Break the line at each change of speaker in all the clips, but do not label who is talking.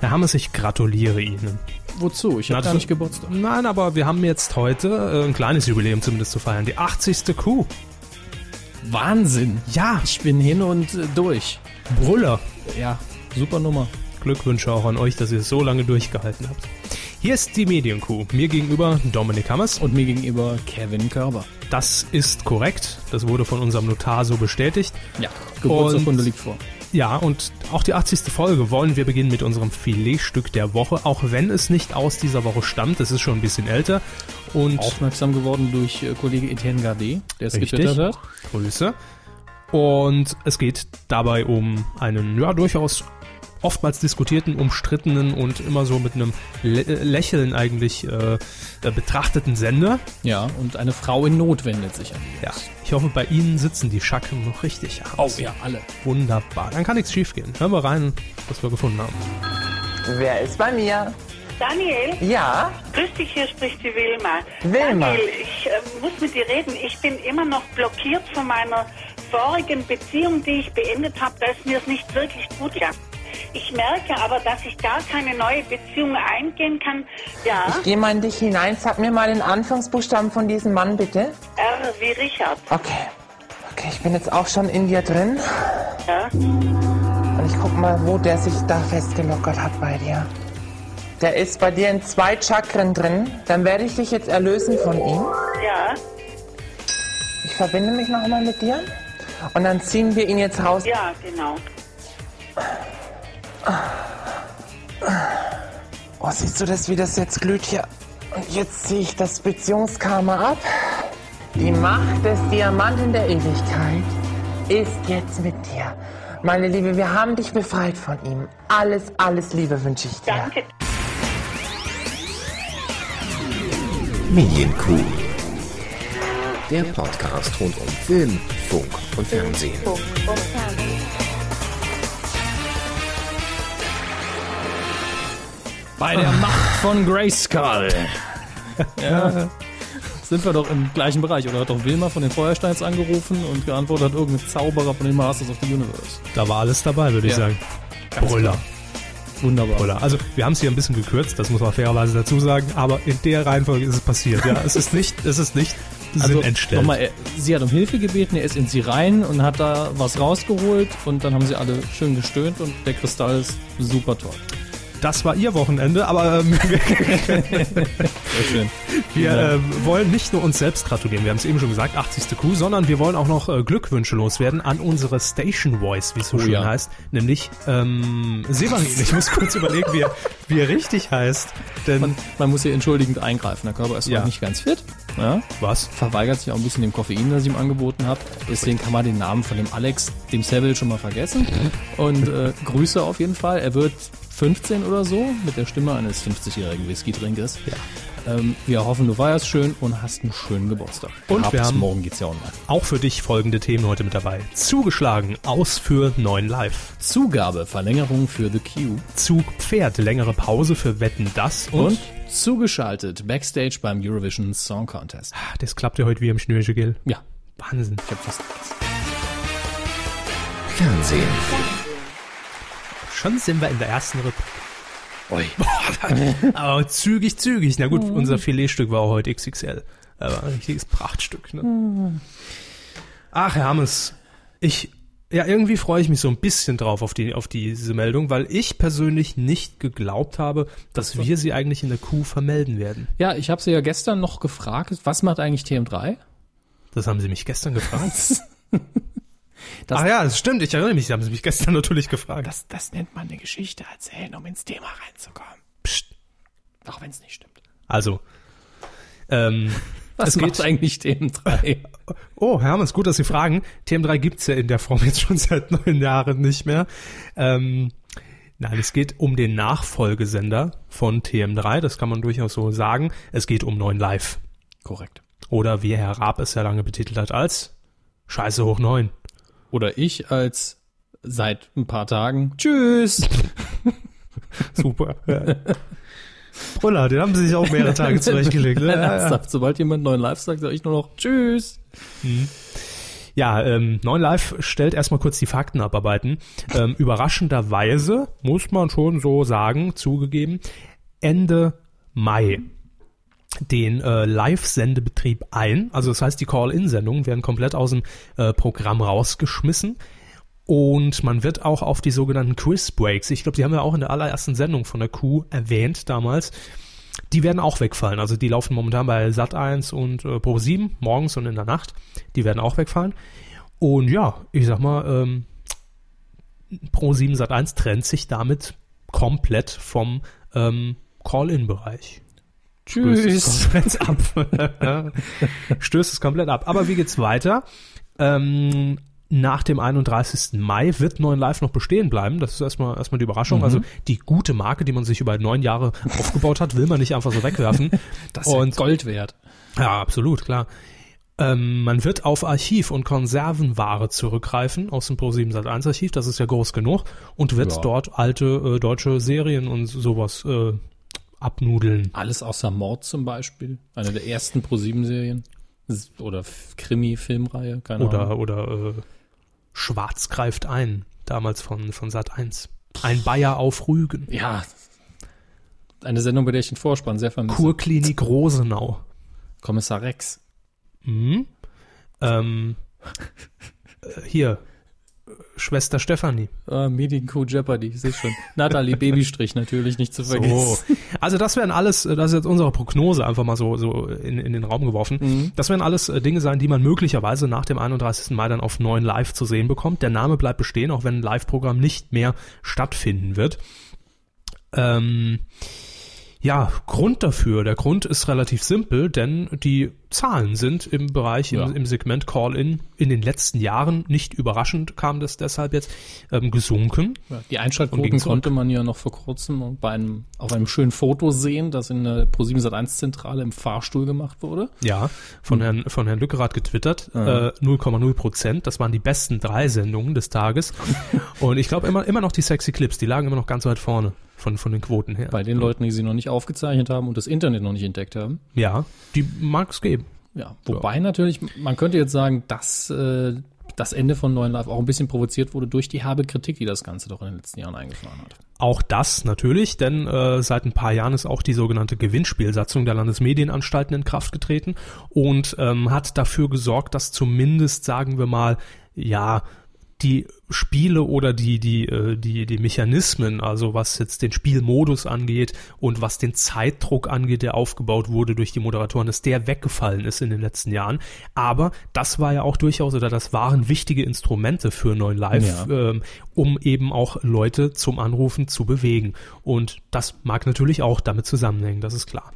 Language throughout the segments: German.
Herr Hammes, ich gratuliere Ihnen.
Wozu? Ich habe gar nicht Geburtstag.
Nein, aber wir haben jetzt heute äh, ein kleines Jubiläum zumindest zu feiern. Die 80. Kuh.
Wahnsinn.
Ja,
Ich bin hin und äh, durch.
Brüller.
Ja, super Nummer.
Glückwünsche auch an euch, dass ihr es so lange durchgehalten habt. Hier ist die Medienkuh. Mir gegenüber Dominik Hammers.
Und mir gegenüber Kevin Körber.
Das ist korrekt. Das wurde von unserem Notar so bestätigt.
Ja, Geburtsurkunde
Und-
liegt vor.
Ja, und auch die 80. Folge wollen wir beginnen mit unserem Filetstück der Woche, auch wenn es nicht aus dieser Woche stammt. Es ist schon ein bisschen älter. Und
Aufmerksam geworden durch äh, Kollege Etienne Gardet, der es getwittert hat.
Grüße. Und es geht dabei um einen, ja, durchaus oftmals diskutierten, umstrittenen und immer so mit einem Lä Lächeln eigentlich äh, äh, betrachteten Sender.
Ja, und eine Frau in Not wendet sich an ihn.
Ja, ich hoffe, bei Ihnen sitzen die Schacken noch richtig.
Oh ja, alle.
Wunderbar. Dann kann nichts schief gehen. Hören wir rein, was wir gefunden haben.
Wer ist bei mir?
Daniel,
Ja,
grüß dich, hier spricht die Wilma.
Wilma.
Daniel, ich äh, muss mit dir reden. Ich bin immer noch blockiert von meiner vorigen Beziehung, die ich beendet habe, da es mir nicht wirklich gut ging. Ich merke aber, dass ich gar keine neue Beziehung eingehen kann. Ja,
ich gehe mal in dich hinein. Sag mir mal den Anfangsbuchstaben von diesem Mann, bitte.
R wie Richard.
Okay. Okay, ich bin jetzt auch schon in dir drin.
Ja,
Und ich guck mal, wo der sich da festgelockert hat bei dir. Der ist bei dir in zwei Chakren drin. Dann werde ich dich jetzt erlösen von ihm.
ja,
Ich verbinde mich nochmal mit dir. Und dann ziehen wir ihn jetzt raus.
ja, genau.
Oh, siehst du das, wie das jetzt glüht hier? Und jetzt ziehe ich das Beziehungskarma ab. Die Macht des Diamanten der Ewigkeit ist jetzt mit dir. Meine Liebe, wir haben dich befreit von ihm. Alles, alles Liebe wünsche ich dir.
Danke.
Medienkuh. Der Podcast rund um Film, Funk und Fernsehen.
Bei der Macht von Grayskull. ja. Sind wir doch im gleichen Bereich. Oder hat doch Wilma von den Feuersteins angerufen und geantwortet hat irgendein Zauberer von den Masters of the Universe.
Da war alles dabei, würde ich
Ja.
sagen.
Ganz
Brüller.
klar. Wunderbar.
Brüller. Also wir haben es hier ein bisschen gekürzt, das muss man fairerweise dazu sagen, aber in der Reihenfolge ist es passiert. Ja, es ist nicht, es ist nicht
Also
Sinn entstellt.
nochmal, er- sie hat um Hilfe gebeten, er ist in sie rein und hat da was rausgeholt und dann haben sie alle schön gestöhnt und der Kristall ist super toll.
Das war ihr Wochenende, aber ähm, wir, ähm, wollen nicht nur uns selbst gratulieren, wir haben es eben schon gesagt, 80. Kuh, sondern wir wollen auch noch äh, Glückwünsche loswerden an unsere Station Voice, wie es so
Oh
schön
ja.
heißt, nämlich ähm, Severin. Ich muss kurz überlegen, wie er, wie er richtig heißt. Denn
Man, man muss hier entschuldigend eingreifen. Der Körper ist
Ja.
noch nicht ganz fit. Ja,
was?
verweigert sich auch ein bisschen dem Koffein, das ich ihm angeboten habe. Deswegen kann man den Namen von dem Alex, dem Seville, schon mal vergessen. Und äh, Grüße auf jeden Fall. Er wird 15 oder so mit der Stimme eines 50-jährigen Whisky-Trinkers. Ja. Ähm, wir hoffen, du feierst schön und hast einen schönen Geburtstag.
Und
Ab
wir
bis
haben-
morgen geht's ja online.
Auch für dich folgende Themen heute mit dabei. Zugeschlagen, aus für 9 Live.
Zugabe, Verlängerung für The Cube.
Zug Pferd, längere Pause für Wetten das und,
Und zugeschaltet, Backstage beim Eurovision Song Contest.
Ah, das klappt ja heute wie im Schnürchen, gell?
Ja,
Wahnsinn.
ich hab fast vergessen.
Fernsehen.
Schon sind wir in der ersten Rubrik.
Ui.
Aber zügig, zügig. Na gut, unser Filetstück war auch heute XXL. Aber ein richtiges Prachtstück, ne? Ach, Herr Hammes, ich, ja, irgendwie freue ich mich so ein bisschen drauf auf die, auf diese Meldung, weil ich persönlich nicht geglaubt habe, dass wir sie eigentlich in der Kuh vermelden werden.
Ja, ich habe sie ja gestern noch gefragt, was macht eigentlich TM3?
Das haben sie mich gestern gefragt.
Das-
Ach ja, das stimmt, ich erinnere mich, sie haben sie mich gestern natürlich gefragt.
Das, das nennt man eine Geschichte erzählen, um ins Thema reinzukommen.
Psst.
Auch wenn es nicht stimmt.
Also, ähm,
Was
Es geht-
eigentlich TM3?
Oh, Herr Hammes, gut, dass Sie fragen. TM3 gibt's ja in der Form jetzt schon seit neun Jahren nicht mehr. Ähm, nein, es geht um den Nachfolgesender von TM3, das kann man durchaus so sagen. Es geht um 9 Live.
Korrekt.
Oder wie Herr Raab es ja lange betitelt hat, als Scheiße hoch 9.
Oder ich als seit ein paar Tagen Tschüss.
Super. Ja. Brüller, den haben Sie sich auch mehrere Tage zurechtgelegt. Ne?
Ernsthaft, sobald jemand neuen Live sagt, sage ich nur noch Tschüss.
Ja, ähm, 9 Live stellt erstmal kurz die Fakten abarbeiten. Ähm, überraschenderweise, muss man schon so sagen, zugegeben, Ende Mai den äh, Live-Sendebetrieb ein. Also das heißt, die Call-In-Sendungen werden komplett aus dem äh, Programm rausgeschmissen. Und man wird auch auf die sogenannten Quiz-Breaks, ich glaube, die haben wir auch in der allerersten Sendung von der Q erwähnt damals, die werden auch wegfallen. Also die laufen momentan bei Sat1 und äh, Pro7 morgens und in der Nacht. Die werden auch wegfallen. Und ja, ich sag mal, ähm, Pro7 Sat1 trennt sich damit komplett vom ähm, Call-In-Bereich. Stößt es komplett ab. Stößt es komplett ab. Aber wie geht's weiter? Ähm, nach dem 31. Mai wird 9 Live noch bestehen bleiben. Das ist erstmal, erstmal die Überraschung.
Mhm.
Also die gute Marke, die man sich über neun Jahre aufgebaut hat, will man nicht einfach so wegwerfen.
Das ist
Und-
Gold wert.
Ja, absolut, klar. Ähm, man wird auf Archiv- und Konservenware zurückgreifen aus dem Pro7 Sat1 Archiv, das ist ja groß genug, und wird
Ja.
dort alte äh, deutsche Serien und sowas äh, abnudeln.
Alles außer Mord zum Beispiel. Eine der ersten Pro-7-Serien. Oder F- Krimi-Filmreihe, keine
Oder,
Ahnung.
oder äh, Schwarz greift ein, damals von, von Sat1. Ein Bayer auf Rügen.
Ja. Eine Sendung, bei der ich den Vorspann sehr vermisse.
Kurklinik Rosenau.
Kommissar Rex.
Mhm. Ähm, äh, hier, Schwester Stefanie.
Ah, Medico Jeopardy, ich sehe schon. Natalie Babystrich natürlich nicht zu vergessen.
So. Also das wären alles, äh, das ist jetzt unsere Prognose einfach mal so, so in, in den Raum geworfen.
Mhm.
Das werden alles äh, Dinge sein, die man möglicherweise nach dem 31. Mai dann auf 9 Live zu sehen bekommt. Der Name bleibt bestehen, auch wenn ein Live-Programm nicht mehr stattfinden wird. Ähm, ja, Grund dafür. Der Grund ist relativ simpel, denn die Zahlen sind im Bereich,
Ja.
im, im Segment Call-In in den letzten Jahren, nicht überraschend kam das deshalb jetzt, ähm, gesunken.
Ja, die Einschaltquoten konnte man ja noch vor kurzem bei einem, auf einem schönen Foto sehen, das in der Pro7 Sat1 Zentrale im Fahrstuhl gemacht wurde.
Ja, von Herrn, von Herrn Lückerath getwittert,
Ja.
äh, 0,0 Prozent. Das waren die besten drei Sendungen des Tages. Und ich glaube immer, immer noch die sexy Clips, die lagen immer noch ganz weit vorne von, von den Quoten her.
Bei den Leuten, die sie noch nicht aufgezeichnet haben und das Internet noch nicht entdeckt haben.
Ja, die mag es geben.
Ja, wobei natürlich, man könnte jetzt sagen, dass äh, das Ende von Neuen Live auch ein bisschen provoziert wurde durch die herbe Kritik, die das Ganze doch in den letzten Jahren eingefahren hat.
Auch das natürlich, denn äh, seit ein paar Jahren ist auch die sogenannte Gewinnspielsatzung der Landesmedienanstalten in Kraft getreten und ähm, hat dafür gesorgt, dass zumindest, sagen wir mal, ja, die Spiele oder die, die, äh, die, die Mechanismen, also was jetzt den Spielmodus angeht und was den Zeitdruck angeht, der aufgebaut wurde durch die Moderatoren, dass der weggefallen ist in den letzten Jahren. Aber das war ja auch durchaus, oder das waren wichtige Instrumente für Neuen Live,
Ja.
ähm, um eben auch Leute zum Anrufen zu bewegen. Und das mag natürlich auch damit zusammenhängen, das ist klar.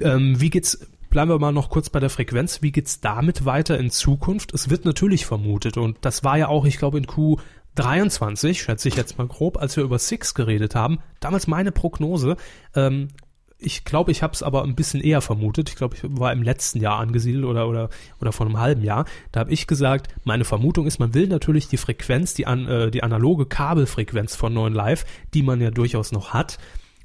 Ähm, wie geht's, bleiben wir mal noch kurz bei der Frequenz, wie geht's damit weiter in Zukunft? Es wird natürlich vermutet und das war ja auch, ich glaube, in Q23, schätze ich jetzt mal grob, als wir über Six geredet haben, damals meine Prognose, ähm, ich glaube, ich habe es aber ein bisschen eher vermutet. Ich glaube, ich war im letzten Jahr angesiedelt oder oder oder vor einem halben Jahr. Da habe ich gesagt, meine Vermutung ist, man will natürlich die Frequenz, die an äh, die analoge Kabelfrequenz von 9 Live, die man ja durchaus noch hat,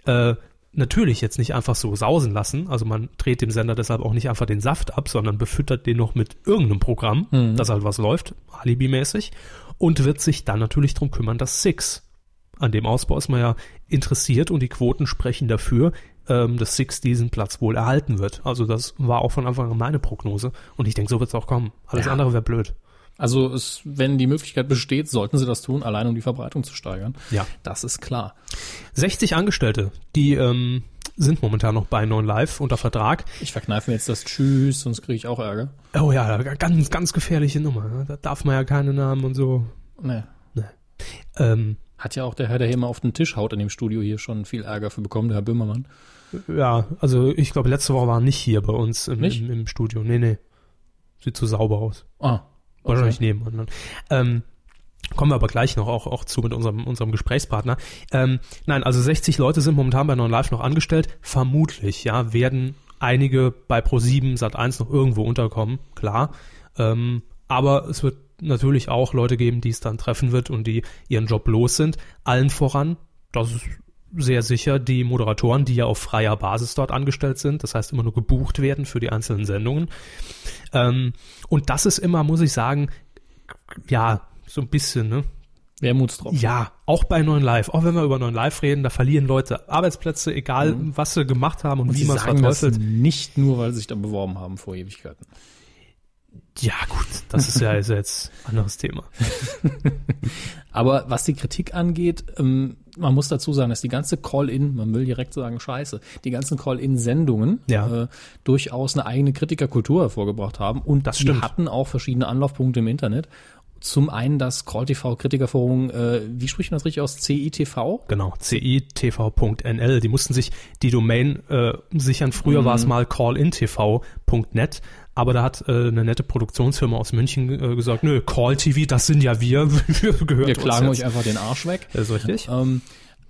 äh, natürlich jetzt nicht einfach so sausen lassen. Also man dreht dem Sender deshalb auch nicht einfach den Saft ab, sondern befüttert den noch mit irgendeinem Programm, dass halt was läuft, alibimäßig, und wird sich dann natürlich drum kümmern, dass Six an dem Ausbau ist man ja interessiert und die Quoten sprechen dafür, ähm, dass Six diesen Platz wohl erhalten wird. Also das war auch von Anfang an meine Prognose und ich denke, so wird es auch kommen. Alles
Ja.
andere wäre blöd.
Also es, wenn die Möglichkeit besteht, sollten sie das tun, allein um die Verbreitung zu steigern.
Ja.
Das ist klar.
60 Angestellte, die ähm, sind momentan noch bei 9 Live unter Vertrag.
Ich verkneife mir jetzt das Tschüss, sonst kriege ich auch Ärger.
Oh ja, ganz, ganz gefährliche Nummer. ne? Da darf man ja keine Namen und so.
Nee.
Ähm,
Hat ja auch der Herr, der hier mal auf den Tisch haut in dem Studio hier schon viel Ärger für bekommen, der Herr Böhmermann.
ja, also ich glaube, letzte Woche war er nicht hier bei uns im, im, im Studio. Nee, nee. Sieht zu sauber aus.
Ah.
Wahrscheinlich nebenan. Ähm, kommen wir aber gleich noch auch, auch zu mit unserem, unserem Gesprächspartner. Ähm, nein, also 60 Leute sind momentan bei 9 Live noch angestellt. Vermutlich, ja, werden einige bei Pro7 Sat1 noch irgendwo unterkommen, klar. Ähm, aber es wird natürlich auch Leute geben, die es dann treffen wird und die ihren Job los sind. Allen voran, das ist sehr sicher die Moderatoren, die ja auf freier Basis dort angestellt sind, das heißt immer nur gebucht werden für die einzelnen Sendungen. Ähm, und das ist immer, muss ich sagen, ja, so ein bisschen, ne?
Wermutstropfen.
Ja, auch bei neuen Live, auch wenn wir über neuen Live reden, da verlieren Leute Arbeitsplätze, egal was sie gemacht haben und,
Und
wie man es verteufelt.
nicht nur, weil sie sich da beworben haben vor Ewigkeiten.
Ja, gut, das ist ja, ja jetzt ein anderes Thema.
Aber was die Kritik angeht, ähm, man muss dazu sagen, dass die ganze Call-In, man will direkt sagen Scheiße, die ganzen Call-In-Sendungen
Ja.
äh, durchaus eine eigene Kritikerkultur hervorgebracht haben und
Das
die hatten auch verschiedene Anlaufpunkte im Internet. Zum einen das Call TV Kritikerforum, äh, wie spricht man das richtig aus? CITV?
Genau, citv.nl, die mussten sich die Domain äh, sichern. Früher war es
Mhm.
mal callintv.net, aber da hat äh, eine nette Produktionsfirma aus München äh, gesagt, nö, Call TV, das sind ja wir, wir gehört
Wir klagen euch einfach den Arsch weg.
Das ist richtig.
Ähm,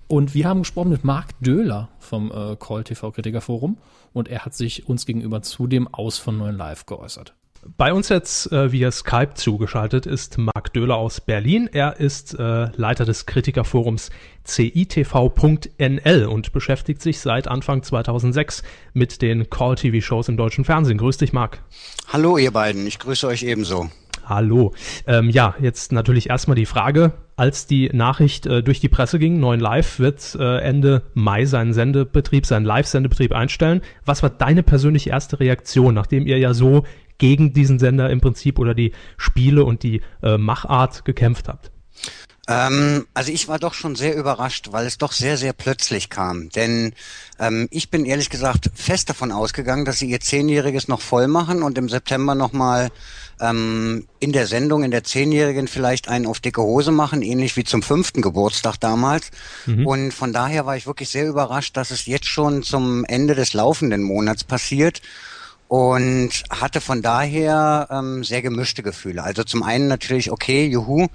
und wir haben gesprochen mit Marc Döhler vom äh, Call TV Kritikerforum und er hat sich uns gegenüber zu dem Aus von Neuen Live geäußert.
Bei uns jetzt äh, via Skype zugeschaltet ist Marc Döhler aus Berlin. Er ist äh, Leiter des Kritikerforums citv.nl und beschäftigt sich seit Anfang 2006 mit den Call-TV-Shows im deutschen Fernsehen. Grüß dich, Marc.
Hallo ihr beiden, ich grüße euch ebenso.
Hallo. Ähm, ja, jetzt natürlich erstmal die Frage, als die Nachricht äh, durch die Presse ging, 9 Live wird äh, Ende Mai seinen Sendebetrieb, seinen Live-Sendebetrieb einstellen. Was war deine persönliche erste Reaktion, nachdem ihr ja so gegen diesen Sender im Prinzip oder die Spiele und die äh, Machart gekämpft habt?
Ähm, also ich war doch schon sehr überrascht, weil es doch sehr, sehr plötzlich kam. Denn ähm, ich bin ehrlich gesagt fest davon ausgegangen, dass sie ihr Zehnjähriges noch voll machen und im September nochmal ähm, in der Sendung, in der Zehnjährigen vielleicht einen auf dicke Hose machen, ähnlich wie zum fünften Geburtstag damals. Und von daher war ich wirklich sehr überrascht, dass es jetzt schon zum Ende des laufenden Monats passiert und hatte von daher ähm, sehr gemischte Gefühle. Also zum einen natürlich, okay, juhu,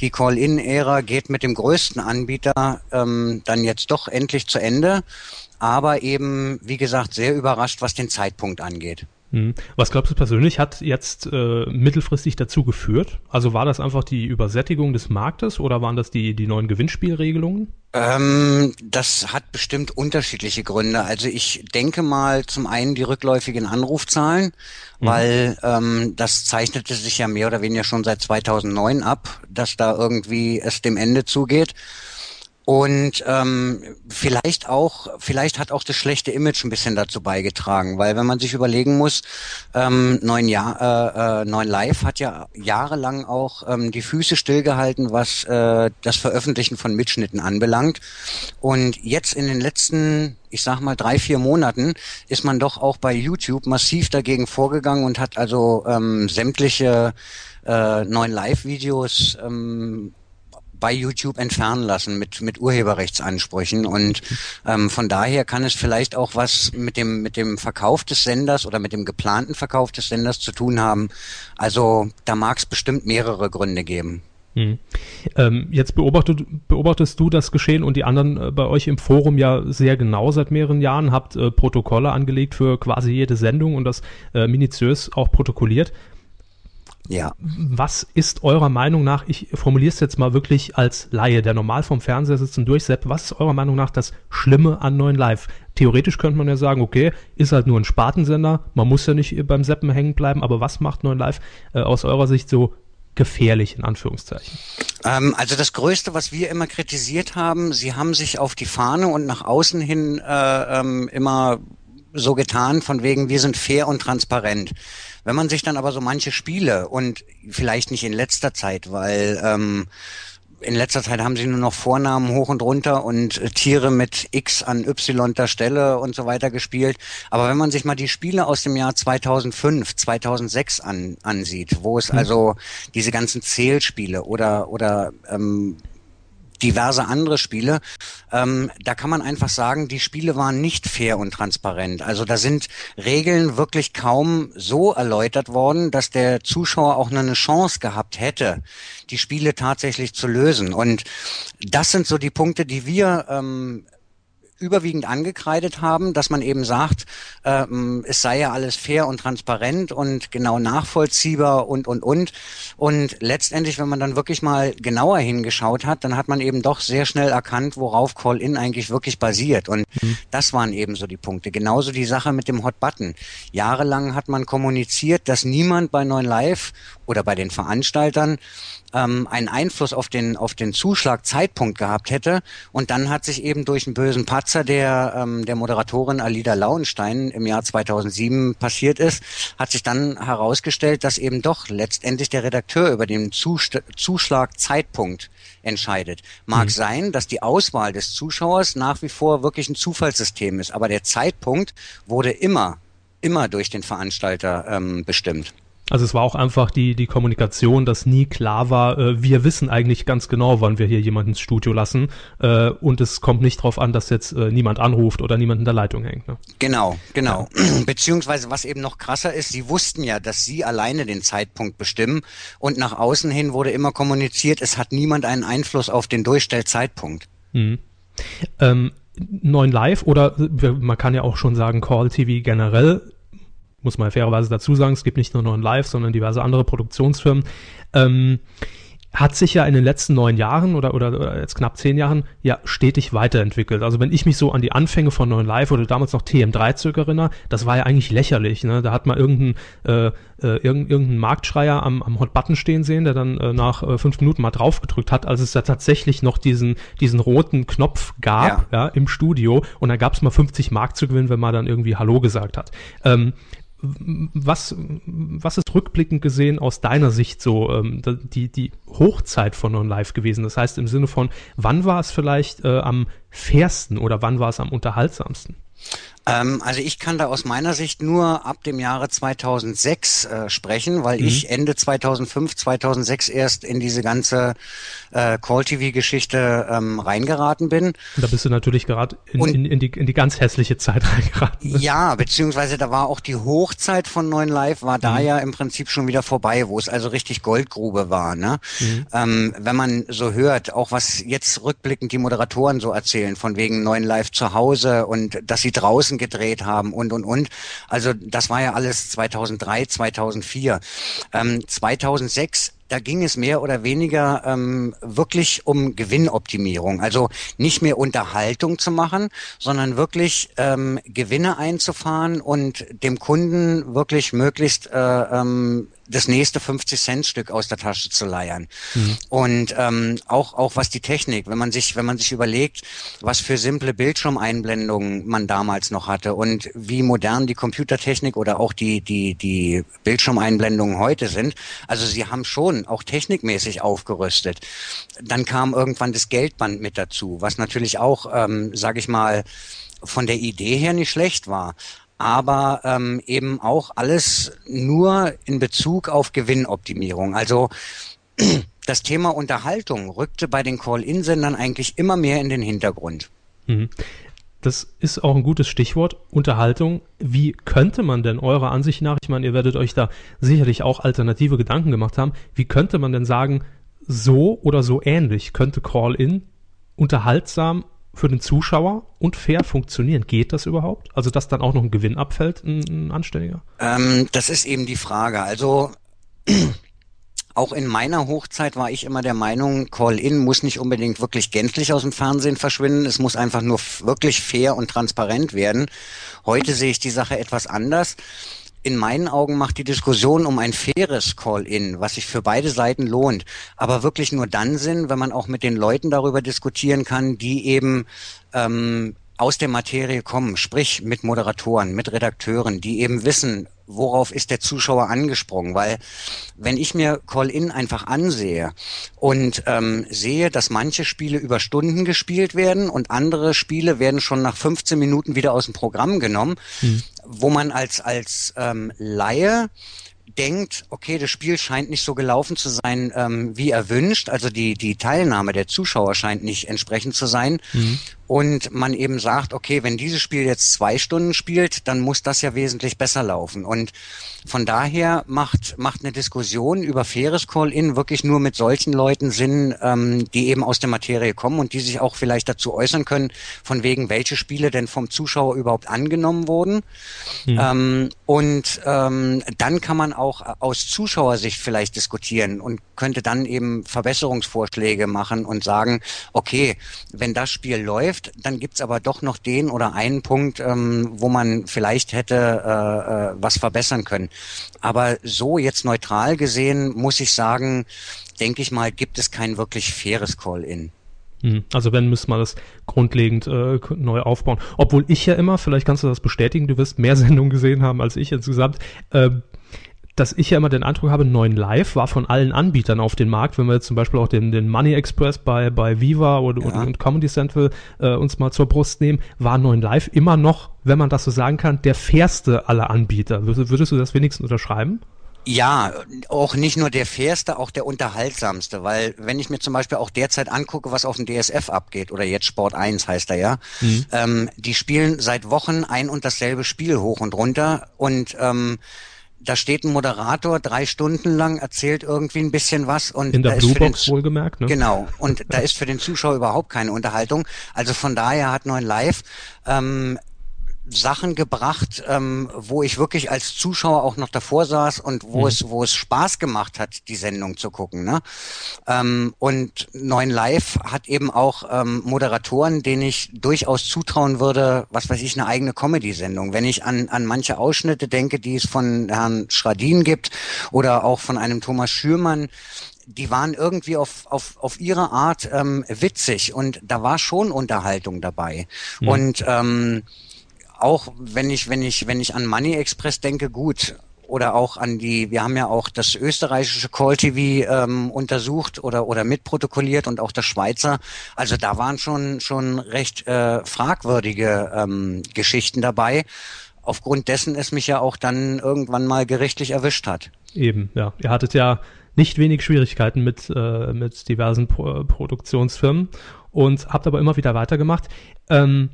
die Call-In-Ära geht mit dem größten Anbieter ähm, dann jetzt doch endlich zu Ende, aber eben, wie gesagt, sehr überrascht, was den Zeitpunkt angeht.
Hm. Was glaubst du persönlich, hat jetzt äh, mittelfristig dazu geführt? Also war das einfach die Übersättigung des Marktes oder waren das die, die neuen Gewinnspielregelungen?
Ähm, das hat bestimmt unterschiedliche Gründe. Also ich denke mal zum einen die rückläufigen Anrufzahlen, weil ähm, das zeichnete sich ja mehr oder weniger schon seit 2009 ab, dass da irgendwie es dem Ende zugeht. Und ähm, vielleicht auch, vielleicht hat auch das schlechte Image ein bisschen dazu beigetragen, weil wenn man sich überlegen muss, ähm, neun Jahr, äh, äh, neun Live hat ja jahrelang auch ähm, die Füße stillgehalten, was äh, das Veröffentlichen von Mitschnitten anbelangt. Und jetzt in den letzten, ich sag mal drei vier Monaten, ist man doch auch bei YouTube massiv dagegen vorgegangen und hat also ähm, sämtliche äh, neuen Live-Videos ähm, bei YouTube entfernen lassen mit, mit Urheberrechtsansprüchen. Und ähm, von daher kann es vielleicht auch was mit dem, mit dem Verkauf des Senders oder mit dem geplanten Verkauf des Senders zu tun haben. Also da mag es bestimmt mehrere Gründe geben.
Hm. Ähm, jetzt beobachtet, beobachtest du das Geschehen und die anderen äh, bei euch im Forum ja sehr genau seit mehreren Jahren, habt äh, Protokolle angelegt für quasi jede Sendung und das äh, minutiös auch protokolliert.
Ja.
Was ist eurer Meinung nach, ich formuliere es jetzt mal wirklich als Laie, der normal vom Fernseher sitzt und durchseppt, was ist eurer Meinung nach das Schlimme an neuen Live? Theoretisch könnte man ja sagen, okay, ist halt nur ein Spartensender, man muss ja nicht beim Seppen hängen bleiben, aber was macht neuen Live äh, aus eurer Sicht so gefährlich, in Anführungszeichen?
Ähm, also das Größte, was wir immer kritisiert haben, sie haben sich auf die Fahne und nach außen hin äh, ähm, immer so getan, von wegen, wir sind fair und transparent. Wenn man sich dann aber so manche Spiele und vielleicht nicht in letzter Zeit, weil ähm, in letzter Zeit haben sie nur noch Vornamen hoch und runter und äh, Tiere mit X an Y der Stelle und so weiter gespielt. Aber wenn man sich mal die Spiele aus dem Jahr 2005, 2006 an, ansieht, wo es also diese ganzen Zählspiele oder oder ähm, diverse andere Spiele, ähm, da kann man einfach sagen, die Spiele waren nicht fair und transparent. Also da sind Regeln wirklich kaum so erläutert worden, dass der Zuschauer auch nur eine Chance gehabt hätte, die Spiele tatsächlich zu lösen. Und das sind so die Punkte, die wir ähm, überwiegend angekreidet haben, dass man eben sagt, ähm, es sei ja alles fair und transparent und genau nachvollziehbar und, und, und. Und letztendlich, wenn man dann wirklich mal genauer hingeschaut hat, dann hat man eben doch sehr schnell erkannt, worauf Call-In eigentlich wirklich basiert. Und mhm. das waren eben so die Punkte. Genauso die Sache mit dem Hot Button. Jahrelang hat man kommuniziert, dass niemand bei 9 Live oder bei den Veranstaltern ähm, einen Einfluss auf den auf den Zuschlagzeitpunkt gehabt hätte und dann hat sich eben durch einen bösen Patzer der ähm, der Moderatorin Alida Lauenstein im Jahr 2007 passiert ist, hat sich dann herausgestellt, dass eben doch letztendlich der Redakteur über den Zust Zuschlagzeitpunkt entscheidet. Mag mhm. sein, dass die Auswahl des Zuschauers nach wie vor wirklich ein Zufallssystem ist, aber der Zeitpunkt wurde immer immer durch den Veranstalter ähm, bestimmt.
Also es war auch einfach die, die Kommunikation, dass nie klar war, äh, wir wissen eigentlich ganz genau, wann wir hier jemanden ins Studio lassen äh, und es kommt nicht darauf an, dass jetzt äh, niemand anruft oder niemand in der Leitung hängt. Ne?
Genau, genau. Ja. Beziehungsweise was eben noch krasser ist, sie wussten ja, dass sie alleine den Zeitpunkt bestimmen und nach außen hin wurde immer kommuniziert, es hat niemand einen Einfluss auf den Durchstellzeitpunkt. Mhm.
Ähm, 9 Live oder man kann ja auch schon sagen Call TV generell muss man fairerweise dazu sagen, es gibt nicht nur neuen Live, sondern diverse andere Produktionsfirmen, ähm, hat sich ja in den letzten neun Jahren oder, oder, oder jetzt knapp zehn Jahren ja stetig weiterentwickelt. Also wenn ich mich so an die Anfänge von Neuen Live oder damals noch TM3 zurückerinnere, das war ja eigentlich lächerlich. Ne? Da hat man irgendeinen äh, äh, irgendeinen Marktschreier am, am Hot Button stehen sehen, der dann äh, nach äh, fünf Minuten mal draufgedrückt hat, als es da tatsächlich noch diesen, diesen roten Knopf gab ja. ja im Studio und da gab es mal 50 Mark zu gewinnen, wenn man dann irgendwie Hallo gesagt hat. Ähm, was, was ist rückblickend gesehen aus deiner Sicht so ähm, die, die Hochzeit von Non Live gewesen? Das heißt im Sinne von, wann war es vielleicht äh, am fairsten oder wann war es am unterhaltsamsten?
Ähm, also ich kann da aus meiner Sicht nur ab dem Jahre 2006 äh, sprechen, weil mhm. ich Ende 2005, 2006 erst in diese ganze äh, Call-TV-Geschichte ähm, reingeraten bin.
Da bist du natürlich gerade in, in, in, die, in die ganz hässliche Zeit reingeraten.
Ne? Ja, beziehungsweise da war auch die Hochzeit von Neuen Live, war da mhm. ja im Prinzip schon wieder vorbei, wo es also richtig Goldgrube war. Ne? Mhm. Ähm, wenn man so hört, auch was jetzt rückblickend die Moderatoren so erzählen, von wegen Neuen Live zu Hause und dass sie draußen gedreht haben und, und, und. Also das war ja alles 2003, 2004. Ähm, 2006 da ging es mehr oder weniger ähm, wirklich um Gewinnoptimierung. Also nicht mehr Unterhaltung zu machen, sondern wirklich ähm, Gewinne einzufahren und dem Kunden wirklich möglichst äh, ähm, das nächste 50-Cent-Stück aus der Tasche zu leiern. Mhm. Und ähm, auch, auch was die Technik, wenn man sich, wenn man sich überlegt, was für simple Bildschirmeinblendungen man damals noch hatte und wie modern die Computertechnik oder auch die, die, die Bildschirmeinblendungen heute sind. Also sie haben schon auch technikmäßig aufgerüstet. Dann kam irgendwann das Geldband mit dazu, was natürlich auch, ähm, sage ich mal, von der Idee her nicht schlecht war aber ähm, eben auch alles nur in Bezug auf Gewinnoptimierung. Also das Thema Unterhaltung rückte bei den Call-In-Sendern eigentlich immer mehr in den Hintergrund. Mhm.
Das ist auch ein gutes Stichwort, Unterhaltung. Wie könnte man denn eurer Ansicht nach, ich meine, ihr werdet euch da sicherlich auch alternative Gedanken gemacht haben, wie könnte man denn sagen, so oder so ähnlich könnte Call-In unterhaltsam für den Zuschauer und fair funktionieren. Geht das überhaupt? Also, dass dann auch noch ein Gewinn abfällt, ein, ein anständiger?
Ähm, das ist eben die Frage. Also, auch in meiner Hochzeit war ich immer der Meinung, Call-In muss nicht unbedingt wirklich gänzlich aus dem Fernsehen verschwinden. Es muss einfach nur wirklich fair und transparent werden. Heute sehe ich die Sache etwas anders in meinen Augen macht die Diskussion um ein faires Call-in, was sich für beide Seiten lohnt, aber wirklich nur dann Sinn, wenn man auch mit den Leuten darüber diskutieren kann, die eben ähm, aus der Materie kommen, sprich mit Moderatoren, mit Redakteuren, die eben wissen, worauf ist der Zuschauer angesprungen? Weil wenn ich mir Call-In einfach ansehe und ähm, sehe, dass manche Spiele über Stunden gespielt werden und andere Spiele werden schon nach 15 Minuten wieder aus dem Programm genommen, mhm. wo man als als ähm, Laie denkt, okay, das Spiel scheint nicht so gelaufen zu sein, ähm, wie erwünscht, also die, die Teilnahme der Zuschauer scheint nicht entsprechend zu sein. Mhm. Und man eben sagt, okay, wenn dieses Spiel jetzt zwei Stunden spielt, dann muss das ja wesentlich besser laufen. Und von daher macht, macht eine Diskussion über faires Call-In wirklich nur mit solchen Leuten Sinn, ähm, die eben aus der Materie kommen und die sich auch vielleicht dazu äußern können, von wegen, welche Spiele denn vom Zuschauer überhaupt angenommen wurden. Mhm. Ähm, und ähm, dann kann man auch aus Zuschauersicht vielleicht diskutieren und könnte dann eben Verbesserungsvorschläge machen und sagen, okay, wenn das Spiel läuft, dann gibt's aber doch noch den oder einen Punkt, ähm, wo man vielleicht hätte äh, äh, was verbessern können. Aber so jetzt neutral gesehen, muss ich sagen, denke ich mal, gibt es kein wirklich faires Call-in.
Hm, also wenn, müsste man das grundlegend äh, neu aufbauen. Obwohl ich ja immer, vielleicht kannst du das bestätigen, du wirst mehr Sendungen gesehen haben als ich insgesamt, äh, dass ich ja immer den Eindruck habe, 9 Live war von allen Anbietern auf dem Markt, wenn wir jetzt zum Beispiel auch den, den Money Express bei, bei Viva oder, ja. und Comedy Central äh, uns mal zur Brust nehmen, war 9 Live immer noch, wenn man das so sagen kann, der fairste aller Anbieter. Würdest, würdest du das wenigstens unterschreiben?
Ja, auch nicht nur der fairste, auch der unterhaltsamste, weil wenn ich mir zum Beispiel auch derzeit angucke, was auf dem DSF abgeht, oder jetzt Sport 1 heißt er ja, mhm. ähm, die spielen seit Wochen ein und dasselbe Spiel hoch und runter und ähm, da steht ein Moderator drei Stunden lang, erzählt irgendwie ein bisschen was und
in der Bluebox wohlgemerkt,
ne? Genau. Und da ist für den Zuschauer überhaupt keine Unterhaltung. Also von daher hat Neuen Live ähm, Sachen gebracht, ähm, wo ich wirklich als Zuschauer auch noch davor saß und wo mhm. es wo es Spaß gemacht hat, die Sendung zu gucken. Ne? Ähm, und Neuen Live hat eben auch ähm, Moderatoren, denen ich durchaus zutrauen würde, was weiß ich, eine eigene Comedy-Sendung. Wenn ich an an manche Ausschnitte denke, die es von Herrn Schradin gibt oder auch von einem Thomas Schürmann, die waren irgendwie auf, auf, auf ihre Art ähm, witzig und da war schon Unterhaltung dabei. Mhm. Und ähm, auch wenn ich, wenn ich, wenn ich an Money Express denke, gut. Oder auch an die, wir haben ja auch das österreichische Call TV ähm, untersucht oder, oder mitprotokolliert und auch das Schweizer. Also da waren schon, schon recht äh, fragwürdige ähm, Geschichten dabei aufgrund dessen es mich ja auch dann irgendwann mal gerichtlich erwischt hat.
Eben, ja. Ihr hattet ja nicht wenig Schwierigkeiten mit, äh, mit diversen Pro Produktionsfirmen und habt aber immer wieder weitergemacht. Ähm,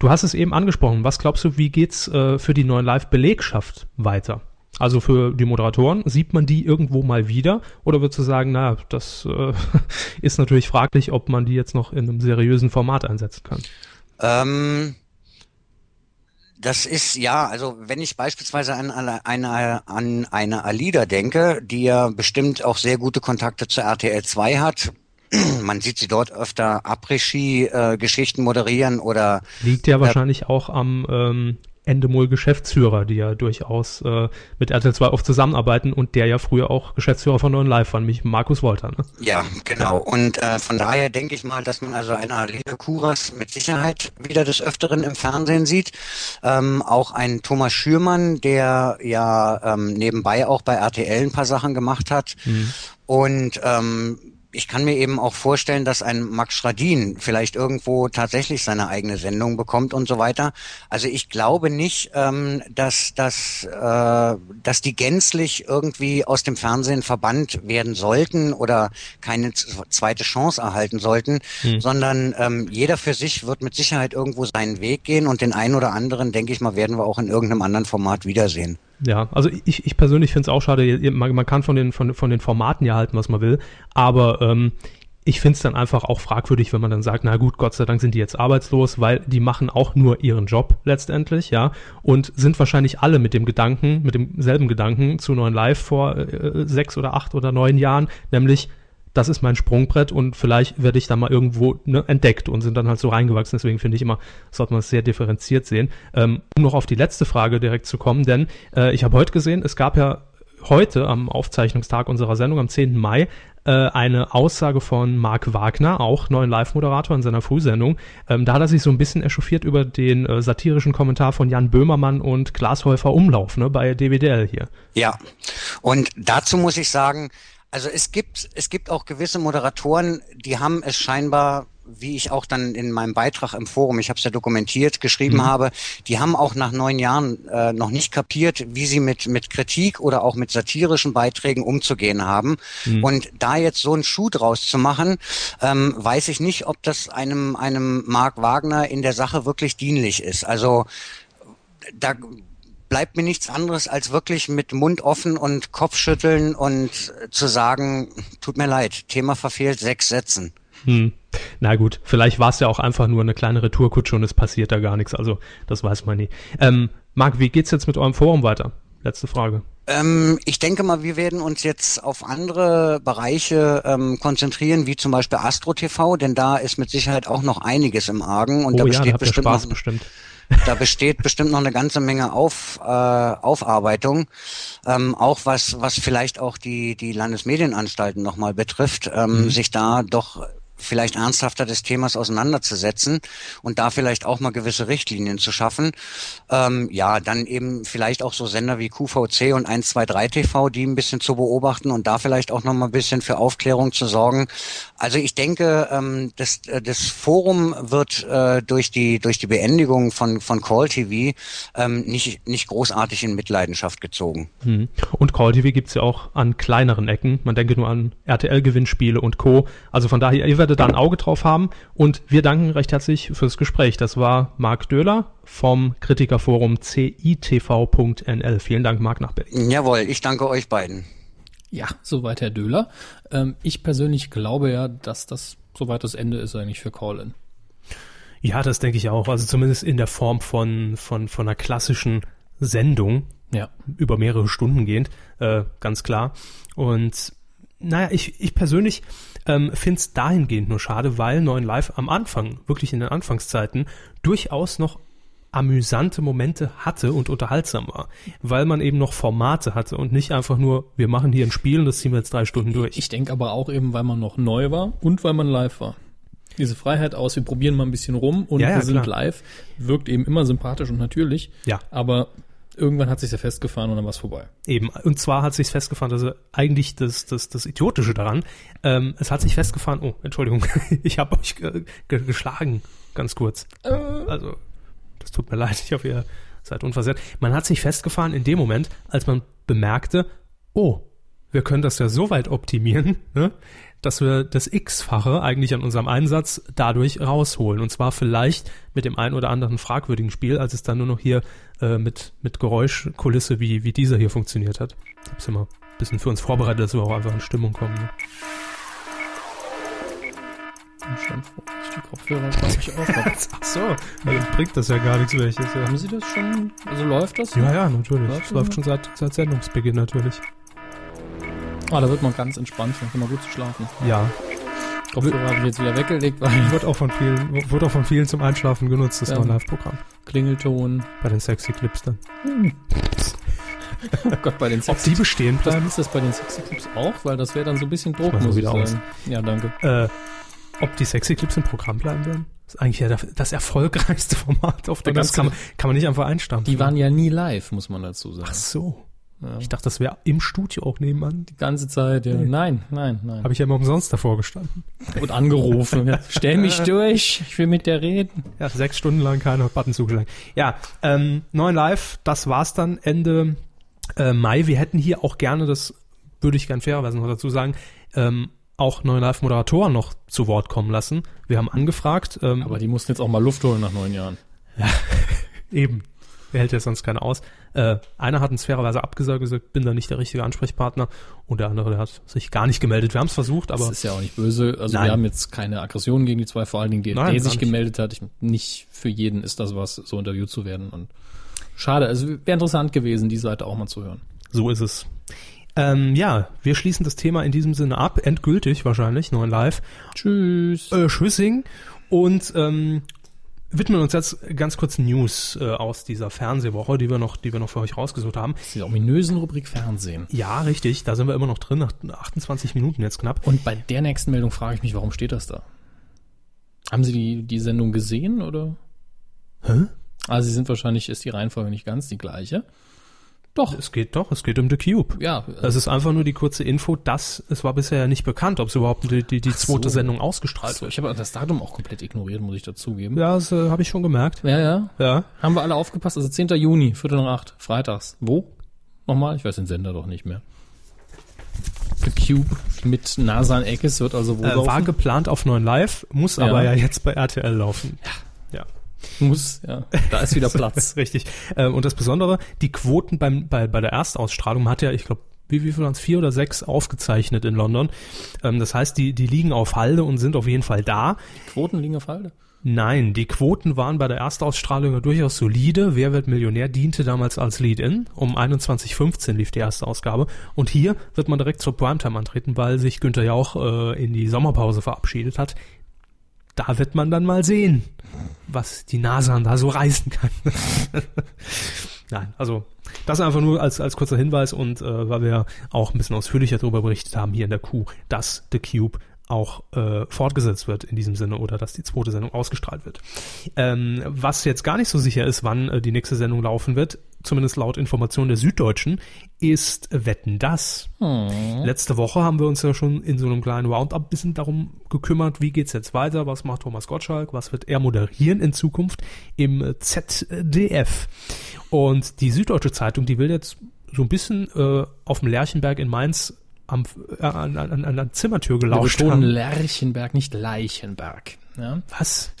Du hast es eben angesprochen. Was glaubst du, wie geht's äh, für die neuen Live-Belegschaft weiter? Also für die Moderatoren, sieht man die irgendwo mal wieder? Oder würdest du sagen, na, das äh, ist natürlich fraglich, ob man die jetzt noch in einem seriösen Format einsetzen kann?
Ähm, das ist ja, also wenn ich beispielsweise an eine, an eine Alida denke, die ja bestimmt auch sehr gute Kontakte zur RTL 2 hat, man sieht sie dort öfter Après-Ski-Geschichten moderieren oder.
Liegt ja äh, wahrscheinlich auch am ähm, Endemol-Geschäftsführer, die ja durchaus äh, mit RTL 2 oft zusammenarbeiten und der ja früher auch Geschäftsführer von Neuen Live war, nämlich Markus Wolter. Ne?
Ja, genau. Und äh, von daher denke ich mal, dass man also eine Alina Kuras mit Sicherheit wieder des Öfteren im Fernsehen sieht. Ähm, auch ein Thomas Schürmann, der ja ähm, nebenbei auch bei RTL ein paar Sachen gemacht hat. Mhm. Und ähm, ich kann mir eben auch vorstellen, dass ein Max Schradin vielleicht irgendwo tatsächlich seine eigene Sendung bekommt und so weiter. Also ich glaube nicht, ähm, dass, dass, äh, dass die gänzlich irgendwie aus dem Fernsehen verbannt werden sollten oder keine zweite Chance erhalten sollten, hm. sondern ähm, jeder für sich wird mit Sicherheit irgendwo seinen Weg gehen und den einen oder anderen, denke ich mal, werden wir auch in irgendeinem anderen Format wiedersehen.
Ja, also ich, ich persönlich finde es auch schade, man, man kann von den, von, von den Formaten ja halten, was man will, aber ähm, ich finde es dann einfach auch fragwürdig, wenn man dann sagt, na gut, Gott sei Dank sind die jetzt arbeitslos, weil die machen auch nur ihren Job letztendlich, ja, und sind wahrscheinlich alle mit dem Gedanken, mit demselben Gedanken zu neuen Live vor äh, sechs oder acht oder neun Jahren, nämlich das ist mein Sprungbrett und vielleicht werde ich da mal irgendwo ne, entdeckt und sind dann halt so reingewachsen. Deswegen finde ich immer, sollte man es sehr differenziert sehen. Ähm, um noch auf die letzte Frage direkt zu kommen, denn äh, ich habe heute gesehen, es gab ja heute am Aufzeichnungstag unserer Sendung am 10. Mai äh, eine Aussage von Marc Wagner, auch neuen Live-Moderator in seiner Frühsendung. Ähm, da hat er sich so ein bisschen echauffiert über den äh, satirischen Kommentar von Jan Böhmermann und Glashäufer Umlauf ne, bei DWDL hier.
Ja, und dazu muss ich sagen, also es gibt, es gibt auch gewisse Moderatoren, die haben es scheinbar wie ich auch dann in meinem Beitrag im Forum, ich habe es ja dokumentiert, geschrieben
Mhm.
habe, die haben auch nach neun Jahren äh, noch nicht kapiert, wie sie mit, mit Kritik oder auch mit satirischen Beiträgen umzugehen haben.
Mhm.
Und da jetzt so einen Schuh draus zu machen, ähm, weiß ich nicht, ob das einem, einem Mark Wagner in der Sache wirklich dienlich ist. Also da bleibt mir nichts anderes als wirklich mit Mund offen und Kopfschütteln und zu sagen, tut mir leid, Thema verfehlt, sechs Sätzen.
Hm. Na gut, vielleicht war es ja auch einfach nur eine kleine Retourkutsche und es passiert da gar nichts. Also, das weiß man nie. Ähm, Marc, wie geht's jetzt mit eurem Forum weiter? Letzte Frage.
Ähm, ich denke mal, wir werden uns jetzt auf andere Bereiche ähm, konzentrieren, wie zum Beispiel Astro TV, denn da ist mit Sicherheit auch noch einiges im Argen und da
oh ja, da
besteht
habt ihr
bestimmt
Spaß
noch,
bestimmt.
Da besteht bestimmt noch eine ganze Menge auf, äh, Aufarbeitung, ähm, auch was was vielleicht auch die die Landesmedienanstalten nochmal betrifft, ähm,
Mhm.
sich da doch vielleicht ernsthafter des Themas auseinanderzusetzen und da vielleicht auch mal gewisse Richtlinien zu schaffen. Ähm, ja, dann eben vielleicht auch so Sender wie QVC und 123 TV, die ein bisschen zu beobachten und da vielleicht auch noch mal ein bisschen für Aufklärung zu sorgen. Also ich denke, ähm, das, äh, das Forum wird äh, durch die durch die Beendigung von von Call TV ähm, nicht nicht großartig in Mitleidenschaft gezogen.
Hm. Und Call TV gibt's ja auch an kleineren Ecken. Man denke nur an RTL-Gewinnspiele und Co. Also von daher, ihr werdet da ein Auge drauf haben. Und wir danken recht herzlich fürs Gespräch. Das war Marc Döhler vom Kritikerforum citv.nl. Vielen Dank, Marc, nach Berlin.
Jawohl, ich danke euch beiden.
Ja, soweit Herr Döhler. Ähm, ich persönlich glaube ja, dass das soweit das Ende ist eigentlich für Call-In.
Ja, das denke ich auch. Also zumindest in der Form von, von, von einer klassischen Sendung.
Ja.
über mehrere Stunden gehend, äh, ganz klar. Und naja, ich, ich persönlich ähm, finde es dahingehend nur schade, weil 9 Live am Anfang, wirklich in den Anfangszeiten, durchaus noch amüsante Momente hatte und unterhaltsam war, weil man eben noch Formate hatte und nicht einfach nur, wir machen hier ein Spiel und das ziehen wir jetzt drei Stunden durch.
Ich denke aber auch eben, weil man noch neu war und weil man live war. Diese Freiheit aus, wir probieren mal ein bisschen rum und
Ja, ja,
wir sind
klar.
live, wirkt eben immer sympathisch und natürlich.
Ja.
Aber irgendwann hat sich ja festgefahren und dann war es vorbei.
Eben. Und zwar hat sich festgefahren, also eigentlich das, das, das Idiotische daran, ähm, es hat sich festgefahren, oh, Entschuldigung, ich habe euch ge ge geschlagen, ganz kurz. Also, das tut mir leid, ich hoffe, ihr seid unversehrt. Man hat sich festgefahren in dem Moment, als man bemerkte, oh, wir können das ja so weit optimieren, ne, dass wir das X-fache eigentlich an unserem Einsatz dadurch rausholen. Und zwar vielleicht mit dem einen oder anderen fragwürdigen Spiel, als es dann nur noch hier äh, mit, mit Geräuschkulisse wie, wie dieser hier funktioniert hat. Ich hab's immer ein bisschen für uns vorbereitet, dass wir auch einfach in Stimmung kommen. Ne?
Schon froh, dass die Kopfhörer, glaube ich, auch habe.
Ach so, dann bringt das ja gar nichts welches. Ja,
Haben Sie das schon? Also läuft das?
ja, ja natürlich.
Läuft
läuft schon seit, seit Sendungsbeginn natürlich.
Ah, da wird man ganz entspannt, dann kann man gut zu schlafen.
Ja,
Kopfhörer habe ich jetzt wieder weggelegt, weil
wird auch von vielen, wird auch von vielen zum Einschlafen genutzt, das
Ja.
Live-Programm.
Klingelton.
Bei den sexy Clips dann.
Oh Gott, bei den
Ob
Sexy
die bestehen
Das
bleiben?
ist das bei den Sexy Clips auch, weil das wäre dann so ein bisschen
so
muss ich
wieder aus.
sagen. Ja, danke.
Äh, ob die sexy Clips im Programm bleiben werden? Das ist eigentlich ja das, das erfolgreichste Format auf der ganzen.
ganze-
Kann man, kann man nicht einfach einstampfen.
Die waren ja nie live, muss man dazu sagen.
Ach so.
Ja.
Ich dachte, das wäre im Studio auch nebenan.
Die ganze Zeit, ja. Nein, nein, nein.
Habe ich ja immer umsonst davor gestanden.
Und angerufen. ja. Stell mich durch, ich will mit der reden.
Ja, sechs Stunden lang keine Button zugelangt. Ja, ähm, neun Live, das war's dann Ende äh, Mai. Wir hätten hier auch gerne, das würde ich gern fairerweise noch dazu sagen, ähm, auch neun Live-Moderatoren noch zu Wort kommen lassen. Wir haben angefragt. Ähm,
Aber die mussten jetzt auch mal Luft holen nach neun Jahren.
Eben. Wer hält ja sonst keiner aus? Äh, einer hat uns fairerweise abgesagt, gesagt, bin da nicht der richtige Ansprechpartner. Und der andere, der hat sich gar nicht gemeldet. Wir haben es versucht, aber
Das ist ja auch nicht böse. Also
Nein.
wir haben jetzt keine Aggression gegen die zwei, vor allen Dingen die,
Nein,
der sich gemeldet hat. Ich, nicht für jeden ist das was, so interviewt zu werden. Und schade. Also wäre interessant gewesen, die Seite auch mal zu hören.
so ist es. Ähm, ja, wir schließen das Thema in diesem Sinne ab. Endgültig wahrscheinlich, neun Live.
Tschüss.
Äh, Schwissing. Und ähm, widmen uns jetzt ganz kurz News äh, aus dieser Fernsehwoche, die wir noch, die wir noch für euch rausgesucht haben.
Diese ominösen Rubrik Fernsehen.
Ja, richtig, da sind wir immer noch drin, nach 28 Minuten jetzt knapp.
Und bei der nächsten Meldung frage ich mich, warum steht das da? Haben Sie die, die Sendung gesehen oder?
Hä?
Also Sie sind wahrscheinlich, ist die Reihenfolge nicht ganz die gleiche. Doch.
Es geht doch, es geht um The Cube.
Ja,
Es ist einfach nur die kurze Info, dass es war bisher ja nicht bekannt, ob es überhaupt die, die, die zweite
so.
Sendung ausgestrahlt
Also,
wird.
ich habe das Datum auch komplett ignoriert, muss ich dazugeben.
Ja, das äh, habe ich schon gemerkt.
ja. ja.
Ja.
Haben wir alle aufgepasst? Also 10. Juni, Viertel nach acht, freitags. Wo? Nochmal? Ich weiß den Sender doch nicht mehr. The Cube mit Nasan Eckes wird also wo
Äh, war geplant auf 9 Live, muss
Ja.
aber ja jetzt bei RTL laufen. Ja.
Muss, ja. Da ist wieder Platz.
Richtig. Äh, und das Besondere, die Quoten beim, bei, bei der Erstausstrahlung hat ja, ich glaube, wie, wie viel waren es? Vier oder sechs aufgezeichnet in London. Ähm, das heißt, die, die liegen auf Halde und sind auf jeden Fall da.
Quoten liegen auf Halde.
Nein, die Quoten waren bei der Erstausstrahlung ja durchaus solide. Wer wird Millionär diente damals als Lead-In. Um 21.15 lief die erste Ausgabe. Und hier wird man direkt zur Primetime antreten, weil sich Günther Jauch äh, in die Sommerpause verabschiedet hat. Da wird man dann mal sehen, was die Nasan da so reißen kann. Nein, also das einfach nur als, als kurzer Hinweis und äh, weil wir auch ein bisschen ausführlicher darüber berichtet haben hier in der Kuh, dass The Cube auch äh, fortgesetzt wird in diesem Sinne oder dass die zweite Sendung ausgestrahlt wird. Ähm, was jetzt gar nicht so sicher ist, wann äh, die nächste Sendung laufen wird, zumindest laut Informationen der Süddeutschen, ist Wetten das. Letzte Woche haben wir uns ja schon in so einem kleinen Roundup ein bisschen darum gekümmert, wie geht's jetzt weiter, was macht Thomas Gottschalk, was wird er moderieren in Zukunft im ZDF. Und die Süddeutsche Zeitung, die will jetzt so ein bisschen äh, auf dem Lerchenberg in Mainz am, äh, an, an, an der Zimmertür gelauscht haben.
Lerchenberg, nicht Leichenberg. Ja?
Was?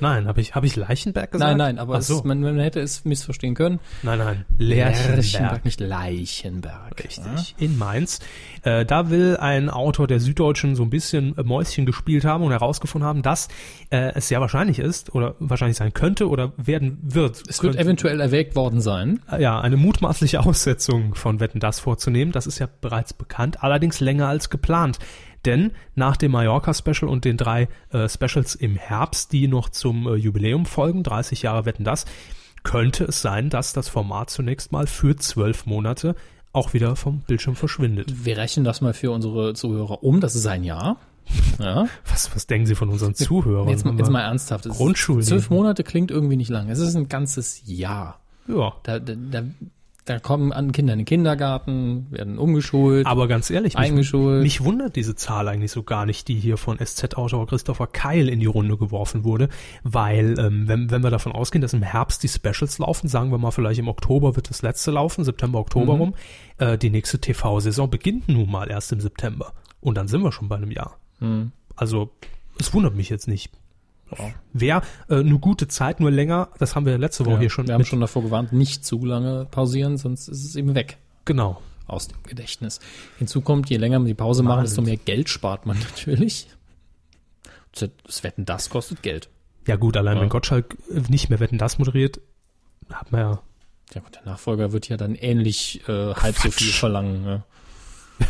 Nein, habe ich, hab ich Leichenberg gesagt?
Nein, nein, aber
so.
es, man, man hätte es missverstehen können.
nein, nein, Lerchenberg.
nicht Leichenberg.
Richtig, in Mainz. Äh, da will ein Autor der Süddeutschen so ein bisschen äh, Mäuschen gespielt haben und herausgefunden haben, dass äh, es sehr wahrscheinlich ist oder wahrscheinlich sein könnte oder werden wird.
Es wird eventuell erwägt worden sein.
äh, ja, eine mutmaßliche Aussetzung von Wetten das vorzunehmen. Das ist ja bereits bekannt, allerdings länger als geplant. Denn nach dem Mallorca-Special und den drei äh, Specials im Herbst, die noch zum äh, Jubiläum folgen, 30 Jahre Wetten das, könnte es sein, dass das Format zunächst mal für zwölf Monate auch wieder vom Bildschirm verschwindet.
Wir rechnen das mal für unsere Zuhörer um. Das ist ein Jahr. Ja.
Was, was denken Sie von unseren Zuhörern?
Jetzt, jetzt mal ernsthaft.
Grundschulniveau.
Zwölf Monate klingt irgendwie nicht lang. Es ist ein ganzes Jahr.
Ja.
Da, da, da, da kommen an Kinder in den Kindergarten, werden umgeschult.
Aber ganz ehrlich, mich,
Eingeschult.
mich wundert diese Zahl eigentlich so gar nicht, die hier von SZ-Autor Christopher Keil in die Runde geworfen wurde, weil ähm, wenn, wenn wir davon ausgehen, dass im Herbst die Specials laufen, sagen wir mal vielleicht im Oktober wird das letzte laufen, September, Oktober rum, äh, die nächste TV-Saison beginnt nun mal erst im September und dann sind wir schon bei einem Jahr. Also es wundert mich jetzt nicht. Wäre äh, eine gute Zeit, nur länger, das haben wir letzte Woche
ja,
hier schon
wir haben schon davor gewarnt, nicht zu lange pausieren, sonst ist es eben weg
genau.
aus dem Gedächtnis. Hinzu kommt, je länger man die Pause machen, desto mehr Geld spart man natürlich. Das Wetten, das kostet Geld.
Ja gut, allein
Ja.
wenn Gottschalk äh, nicht mehr Wetten das moderiert, hat man ja
Ja gut, der Nachfolger wird ja dann ähnlich äh, halb so viel verlangen. Ja.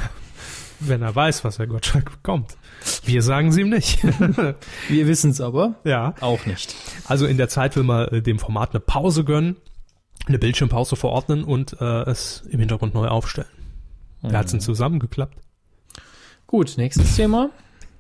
wenn er weiß, was Herr Gottschalk bekommt. Wir sagen sie ihm nicht.
Wir wissen es aber
ja.
auch nicht.
Also in der Zeit will man äh, dem Format eine Pause gönnen, eine Bildschirmpause verordnen und äh, es im Hintergrund neu aufstellen. Wer hat's denn zusammengeklappt?
Gut, nächstes Thema.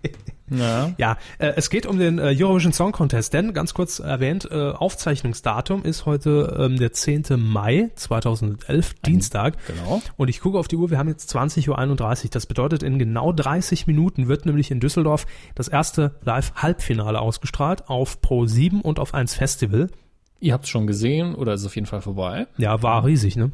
Ja.
Ja, äh, es geht um den äh, Eurovision Song Contest, denn ganz kurz erwähnt, äh, Aufzeichnungsdatum ist heute ähm, der 10. Mai 2011, Dienstag.
Genau.
Und ich gucke auf die Uhr, wir haben jetzt 20.31 Uhr. Das bedeutet, in genau 30 Minuten wird nämlich in Düsseldorf das erste Live-Halbfinale ausgestrahlt auf Pro 7 und auf 1 Festival.
Ihr habt es schon gesehen oder ist auf jeden Fall vorbei.
Ja, war riesig, ne?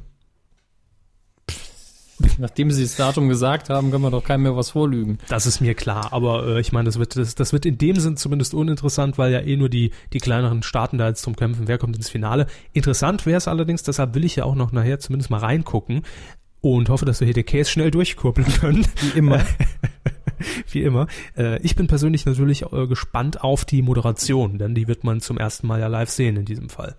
Nachdem sie das Datum gesagt haben, können wir doch keinem mehr was vorlügen.
Das ist mir klar, aber äh, ich meine, das wird, das, das wird in dem Sinn zumindest uninteressant, weil ja eh nur die, die kleineren Staaten da jetzt drum kämpfen, wer kommt ins Finale. Interessant wäre es allerdings, deshalb will ich ja auch noch nachher zumindest mal reingucken und hoffe, dass wir hier den Case schnell durchkurbeln können. Wie immer. Wie immer. Äh, ich bin persönlich natürlich äh, gespannt auf die Moderation, denn die wird man zum ersten Mal ja live sehen in diesem Fall.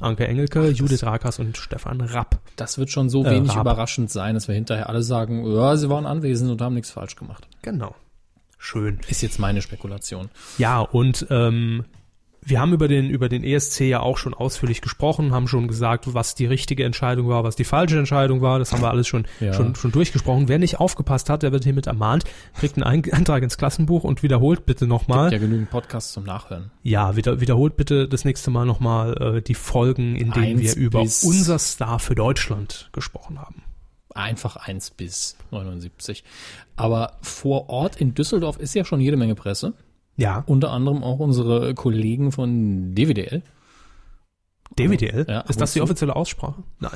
Anke Engelke, Judith Rakas und Stefan Rapp.
Das wird schon so
Äh,
wenig
Raab.
überraschend sein, dass wir hinterher alle sagen, ja, sie waren anwesend und haben nichts falsch gemacht.
Genau. Schön.
Ist jetzt meine Spekulation.
Ja, und ähm, wir haben über den, über den ESC ja auch schon ausführlich gesprochen, haben schon gesagt, was die richtige Entscheidung war, was die falsche Entscheidung war. Das haben wir alles schon,
Ja.
schon, schon durchgesprochen. Wer nicht aufgepasst hat, der wird hiermit ermahnt, kriegt einen Ein- Eintrag ins Klassenbuch und wiederholt bitte nochmal.
Ja, genügend Podcasts zum Nachhören.
Ja, wieder, wiederholt bitte das nächste Mal nochmal äh, die Folgen, in denen wir über unser Star für Deutschland gesprochen haben.
Einfach 1 bis 79. Aber vor Ort in Düsseldorf ist ja schon jede Menge Presse.
Ja,
Unter anderem auch unsere Kollegen von DWDL.
DWDL?
Ja,
ist das die offizielle Aussprache? Nein.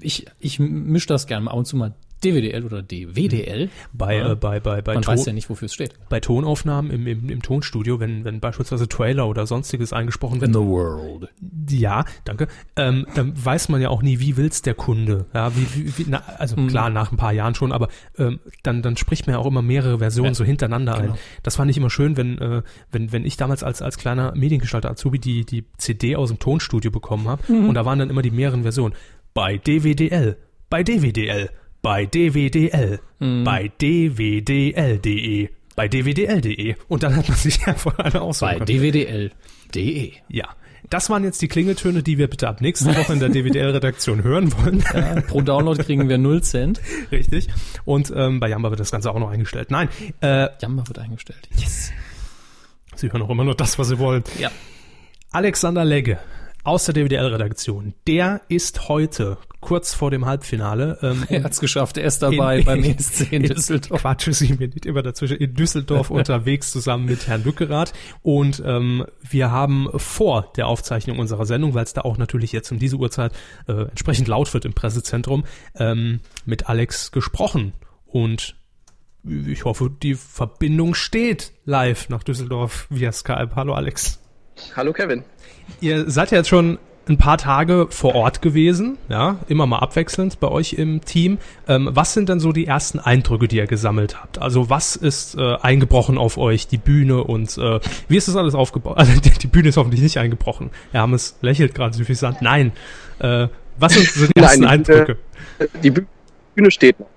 Ich, ich mische das gerne ab und zu mal DWDL oder DWDL.
Bei,
Ja.
äh, bei, bei, bei,
Man
Ton,
weiß ja nicht, wofür es steht.
bei Tonaufnahmen im, im, im Tonstudio, wenn, wenn beispielsweise Trailer oder sonstiges eingesprochen wird,
world.
Ja, danke. Ähm, dann weiß man ja auch nie, wie will's der Kunde. Ja, wie, wie, wie na, also
Mhm.
klar, nach ein paar Jahren schon, aber ähm, dann, dann spricht man ja auch immer mehrere Versionen
Ja,
so hintereinander
genau.
ein. Das fand ich immer schön, wenn, äh, wenn, wenn ich damals als, als kleiner Mediengestalter Azubi die, die CD aus dem Tonstudio bekommen habe
Mhm.
und da waren dann immer die mehreren Versionen. Bei DWDL, bei DWDL, bei DWDL,
Mhm.
bei DWDL.de, bei DWDL.de und dann hat man sich einfach eine Auswahl
Bei dwdl.de.
ja, das waren jetzt die Klingeltöne, die wir bitte ab nächste Woche in der DWDL-Redaktion hören wollen.
Ja, pro Download kriegen wir 0 Cent.
Richtig. Und ähm, bei Jamba wird das Ganze auch noch eingestellt. Nein, äh,
Jammer wird eingestellt.
Sie hören auch immer nur das, was Sie wollen.
Ja.
Alexander Legge aus der DWDL-Redaktion, der ist heute kurz vor dem Halbfinale. Ähm,
Er hat's geschafft. Er ist dabei
In-
beim ESC in Düsseldorf.
Quatsche Sie mir nicht immer dazwischen. In Düsseldorf unterwegs zusammen mit Herrn Lückerath. Und ähm, wir haben vor der Aufzeichnung unserer Sendung, weil es da auch natürlich jetzt um diese Uhrzeit äh, entsprechend laut wird im Pressezentrum, ähm, mit Alex gesprochen. Und ich hoffe, die Verbindung steht live nach Düsseldorf via Skype. Hallo Alex.
Hallo Kevin.
Ihr seid ja jetzt schon ein paar Tage vor Ort gewesen, ja, immer mal abwechselnd bei euch im Team. Ähm, was sind denn so die ersten Eindrücke, die ihr gesammelt habt? Also was ist äh, eingebrochen auf euch, die Bühne und äh, wie ist das alles aufgebaut? Also die, die Bühne ist hoffentlich nicht eingebrochen. Hermes lächelt gerade suffisant. Nein. Äh, was sind so die
Nein,
ersten
die
Eindrücke?
Die Bühne steht noch.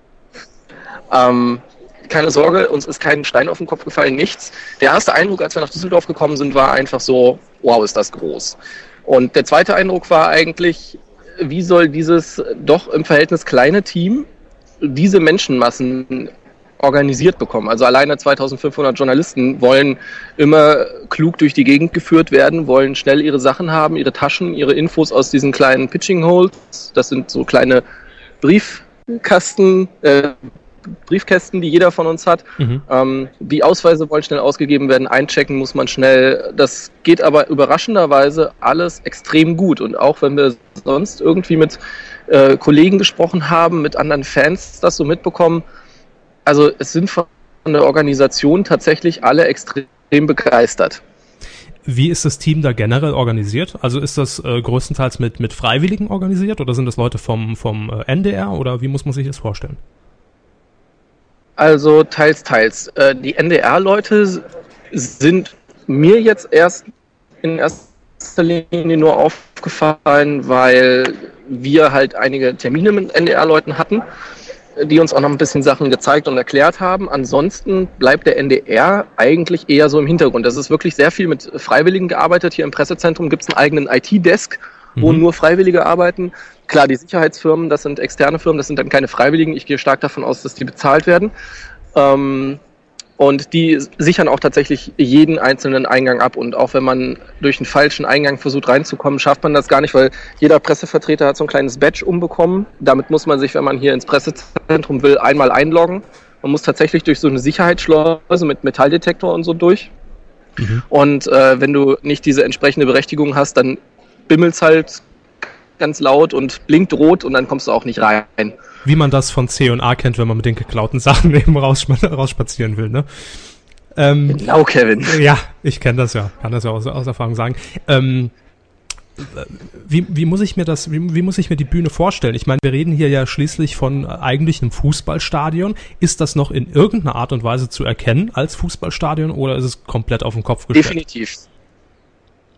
Ähm, keine Sorge, uns ist kein Stein auf den Kopf gefallen, nichts. Der erste Eindruck, als wir nach Düsseldorf gekommen sind, war einfach so, wow, ist das groß. Und der zweite Eindruck war eigentlich, wie soll dieses doch im Verhältnis kleine Team diese Menschenmassen organisiert bekommen. Also alleine 2500 Journalisten wollen immer klug durch die Gegend geführt werden, wollen schnell ihre Sachen haben, ihre Taschen, ihre Infos aus diesen kleinen Pitching Holes. Das sind so kleine Briefkasten, äh, Briefkästen, die jeder von uns hat.
Mhm.
Ähm, die Ausweise wollen schnell ausgegeben werden, einchecken muss man schnell. Das geht aber überraschenderweise alles extrem gut. Und auch wenn wir sonst irgendwie mit äh, Kollegen gesprochen haben, mit anderen Fans das so mitbekommen, also es sind von der Organisation tatsächlich alle extrem begeistert.
Wie ist das Team da generell organisiert? Also ist das äh, größtenteils mit, mit Freiwilligen organisiert oder sind das Leute vom, vom äh, NDR oder wie muss man sich das vorstellen?
Also teils, teils. Äh, die NDR-Leute sind mir jetzt erst in erster Linie nur aufgefallen, weil wir halt einige Termine mit NDR-Leuten hatten, die uns auch noch ein bisschen Sachen gezeigt und erklärt haben. Ansonsten bleibt der NDR eigentlich eher so im Hintergrund. Das ist wirklich sehr viel mit Freiwilligen gearbeitet. Hier im Pressezentrum gibt es einen eigenen IT-Desk, wo
Mhm.
nur Freiwillige arbeiten. Klar, die Sicherheitsfirmen, das sind externe Firmen, das sind dann keine Freiwilligen. Ich gehe stark davon aus, dass die bezahlt werden. Ähm, und die sichern auch tatsächlich jeden einzelnen Eingang ab. Und auch wenn man durch einen falschen Eingang versucht reinzukommen, schafft man das gar nicht, weil jeder Pressevertreter hat so ein kleines Badge umbekommen. Damit muss man sich, wenn man hier ins Pressezentrum will, einmal einloggen. Man muss tatsächlich durch so eine Sicherheitsschleuse mit Metalldetektor und so durch. Und äh, wenn du nicht diese entsprechende Berechtigung hast, dann bimmelt's halt ganz laut und blinkt rot und dann kommst du auch nicht rein.
Wie man das von C und A kennt, wenn man mit den geklauten Sachen eben rausschma- rausspazieren will, ne? Ähm,
Genau, Kevin.
ja, ich kenne das ja, kann das ja aus, aus Erfahrung sagen. Ähm, wie, wie muss ich mir das, wie, wie muss ich mir die Bühne vorstellen? Ich meine, wir reden hier ja schließlich von eigentlich einem Fußballstadion. Ist das noch in irgendeiner Art und Weise zu erkennen als Fußballstadion oder ist es komplett auf den Kopf gestellt?
Definitiv.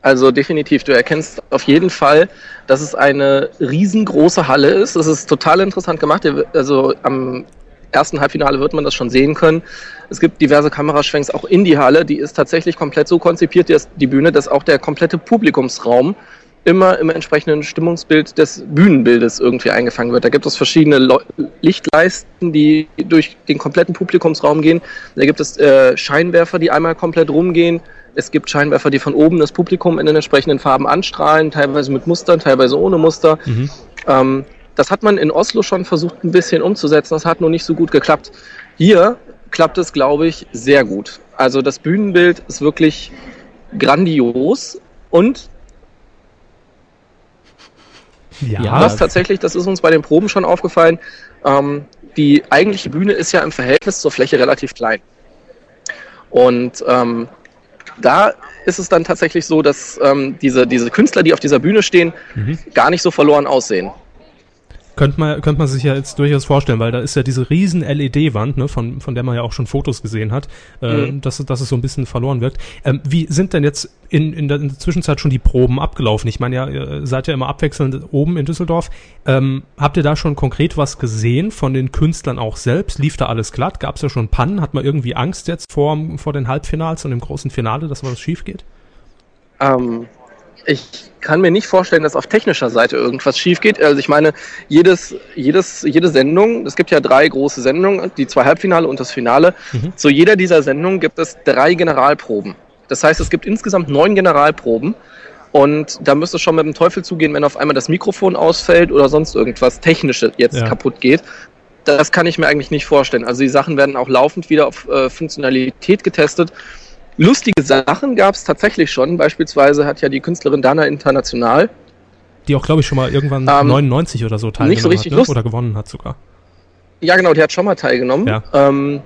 Also definitiv. Du erkennst auf jeden Fall, dass es eine riesengroße Halle ist. Das ist total interessant gemacht. Also am ersten Halbfinale wird man das schon sehen können. Es gibt diverse Kameraschwenks auch in die Halle. Die ist tatsächlich komplett so konzipiert, die Bühne, dass auch der komplette Publikumsraum immer im entsprechenden Stimmungsbild des Bühnenbildes irgendwie eingefangen wird. Da gibt es verschiedene Leu Lichtleisten, die durch den kompletten Publikumsraum gehen. Da gibt es äh, Scheinwerfer, die einmal komplett rumgehen. Es gibt Scheinwerfer, die von oben das Publikum in den entsprechenden Farben anstrahlen, teilweise mit Mustern, teilweise ohne Muster. Mhm. Ähm, das hat man in Oslo schon versucht ein bisschen umzusetzen, das hat nur nicht so gut geklappt. Hier klappt es, glaube ich, sehr gut. Also das Bühnenbild ist wirklich grandios und ja. Was tatsächlich, das ist uns bei den Proben schon aufgefallen, ähm, die eigentliche Bühne ist ja im Verhältnis zur Fläche relativ klein. Und ähm, da ist es dann tatsächlich so, dass ähm, diese, diese Künstler, die auf dieser Bühne stehen, mhm. gar nicht so verloren aussehen.
Könnte man, könnte man sich ja jetzt durchaus vorstellen, weil da ist ja diese riesen LED-Wand, ne, von, von der man ja auch schon Fotos gesehen hat, äh, mhm. dass, dass es so ein bisschen verloren wirkt. Ähm, wie sind denn jetzt in, in, der, in der Zwischenzeit schon die Proben abgelaufen? Ich meine ja, ihr seid ja immer abwechselnd oben in Düsseldorf. Ähm, habt ihr da schon konkret was gesehen von den Künstlern auch selbst? Lief da alles glatt? Gab es ja schon Pannen? Hat man irgendwie Angst jetzt vor, vor den Halbfinals und dem großen Finale, dass was schief geht?
Ähm, ich kann mir nicht vorstellen, dass auf technischer Seite irgendwas schief geht. Also ich meine, jedes, jedes, jede Sendung, es gibt ja drei große Sendungen, die zwei Halbfinale und das Finale. Mhm. Zu jeder dieser Sendungen gibt es drei Generalproben. Das heißt, es gibt insgesamt neun Generalproben. Und da müsste es schon mit dem Teufel zugehen, wenn auf einmal das Mikrofon ausfällt oder sonst irgendwas Technisches jetzt ja. kaputt geht. Das kann ich mir eigentlich nicht vorstellen. Also die Sachen werden auch laufend wieder auf äh, Funktionalität getestet. Lustige Sachen gab es tatsächlich schon. Beispielsweise hat ja die Künstlerin Dana International.
Die auch, glaube ich, schon mal irgendwann ähm, 99 oder so
teilgenommen nicht so richtig
hat, ne? oder gewonnen hat sogar.
Ja, genau, die hat schon mal teilgenommen. Ja. Ähm,